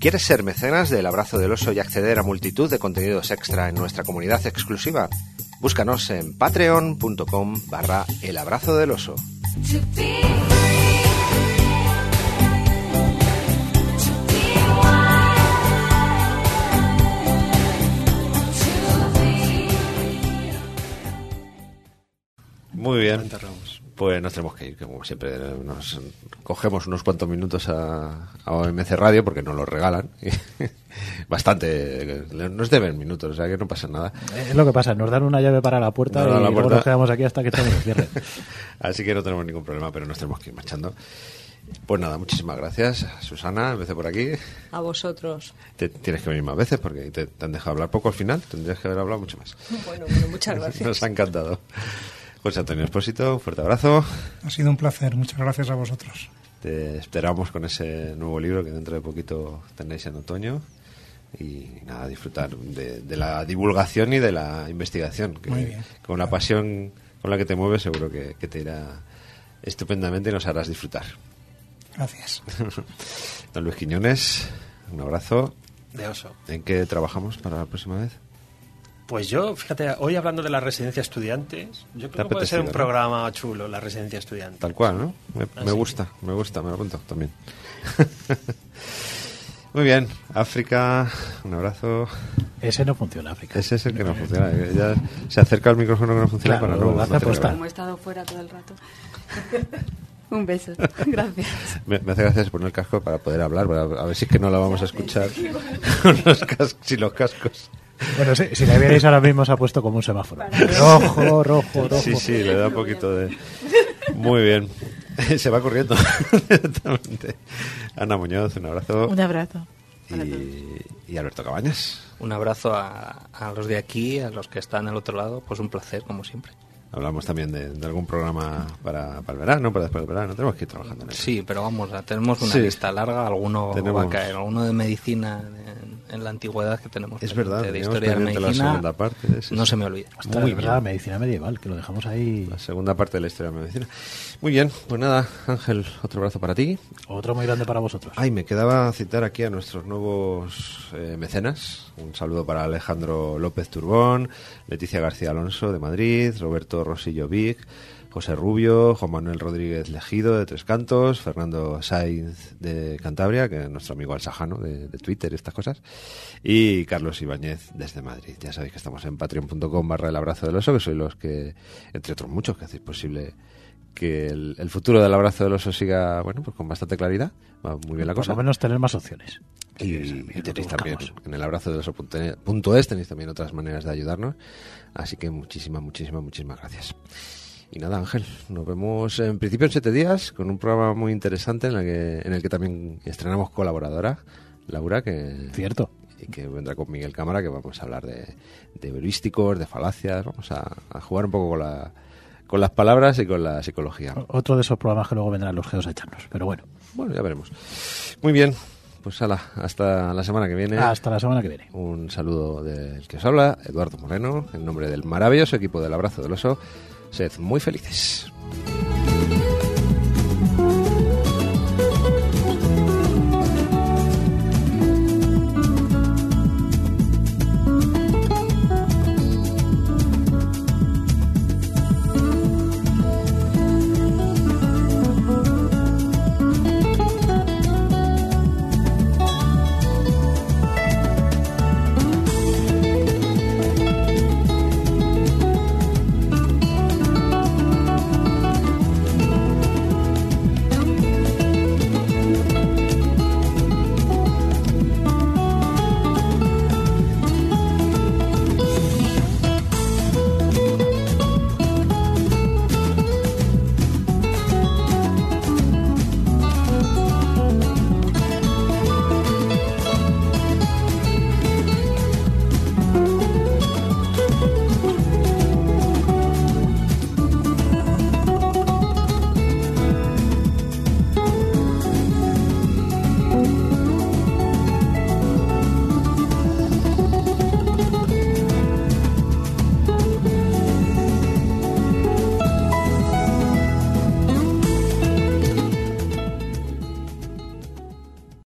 A: ¿Quieres ser mecenas del Abrazo del Oso y acceder a multitud de contenidos extra en nuestra comunidad exclusiva? Búscanos en patreon.com barra el abrazo del oso. Muy bien. Pues nos tenemos que ir, que como siempre nos cogemos unos cuantos minutos a, a OMC Radio porque nos lo regalan. Bastante, nos deben minutos, o sea que no pasa nada.
B: Es lo que pasa, nos dan una llave para la puerta
A: Nos
B: y luego nos quedamos aquí hasta que el cierre.
A: Así que no tenemos ningún problema, pero nos tenemos que ir marchando. Pues nada, muchísimas gracias, Susana, empecé por aquí.
F: A vosotros.
A: Te- tienes que venir más veces porque te, te han dejado hablar poco al final, tendrías que haber hablado mucho más.
F: Bueno, bueno, muchas gracias.
A: Nos ha encantado. José Antonio Espósito, un fuerte abrazo.
E: Ha sido un placer, muchas gracias a vosotros.
A: Te esperamos con ese nuevo libro que dentro de poquito tendréis en otoño. Y nada, disfrutar de, de la divulgación y de la investigación. Que
E: Muy bien.
A: Con la pasión con la que te mueves, seguro que, que te irá estupendamente y nos harás disfrutar.
E: Gracias.
A: Don Luis Quiñones, un abrazo.
C: De oso.
A: ¿En qué trabajamos para la próxima vez?
C: Pues yo, fíjate, hoy hablando de la residencia estudiantes, yo creo que puede ser un programa chulo, la residencia estudiantes.
A: Tal cual, ¿no? Me,
C: Ah,
A: me
C: sí.
A: gusta, me gusta, me lo apunto también. Muy bien, África, un abrazo.
B: Ese no funciona, África.
A: Es ese el que no funciona. Ya se acerca al micrófono que no funciona
B: Claro,
A: para no.
B: lo hace.
K: Como he estado fuera todo el rato. Un beso. Gracias.
A: Me, me hace gracia poner el casco para poder hablar, a ver si es que no la vamos a escuchar con los cas- sin los cascos.
B: Bueno, si, si la vierais ahora mismo se ha puesto como un semáforo. Rojo, rojo, rojo.
A: Sí, sí, le da un poquito de. Muy bien. Se va corriendo directamente. Ana Muñoz, un abrazo.
K: Un abrazo.
A: Y, y Alberto Cabañas.
D: Un abrazo a, a los de aquí, a los que están al otro lado. Pues un placer, como siempre.
A: Hablamos también de, de algún programa para, para el verano, para después del verano. Tenemos que ir trabajando en eso.
D: Sí, pero vamos, tenemos una
A: Sí.
D: lista larga. Alguno
A: Tenemos-
D: va a caer. Alguno de medicina en, en la antigüedad que tenemos.
A: Es verdad,
D: de historia de
A: la segunda parte,
D: no
A: sí.
D: se me olvida.
B: Ostras,
A: Muy
B: es verdad,
A: bien.
B: medicina medieval, que lo dejamos ahí.
A: La segunda parte de la historia de la medicina. Muy bien, pues nada, Ángel, otro abrazo para ti.
B: Otro muy grande para vosotros.
A: Ay, me quedaba citar aquí a nuestros nuevos eh, mecenas. Un saludo para Alejandro López Turbón, Leticia García Alonso de Madrid, Roberto Rosillo Vic, José Rubio, Juan Manuel Rodríguez Legido de Tres Cantos, Fernando Sainz de Cantabria, que es nuestro amigo Alsajano de, de Twitter y estas cosas, y Carlos Ibáñez desde Madrid. Ya sabéis que estamos en patreon.com barra el abrazo del oso, que sois los que, entre otros muchos, que hacéis posible que el, el futuro del abrazo del oso siga, bueno, pues con bastante claridad. Va muy bien la
B: Por
A: cosa.
B: lo menos tener más opciones.
A: Y, tenéis también en el abrazo del oso.es tenéis también otras maneras de ayudarnos. Así que muchísimas, muchísimas, muchísimas gracias. Y nada, Ángel, nos vemos en principio en siete días con un programa muy interesante en el que, en el que también estrenamos colaboradora, Laura, que,
B: Cierto.
A: y que vendrá con Miguel Cámara, que vamos a hablar de, de heurísticos, de falacias, vamos a, a jugar un poco con, la, con las palabras y con la psicología.
B: Otro de esos programas que luego vendrán los geos a echarnos. Pero bueno,
A: Bueno, ya veremos. Muy bien, pues ala, hasta la semana que viene.
B: hasta la semana que viene.
A: Un saludo del que os habla, Eduardo Moreno, en nombre del maravilloso equipo del Abrazo del Oso. Sed muy felices.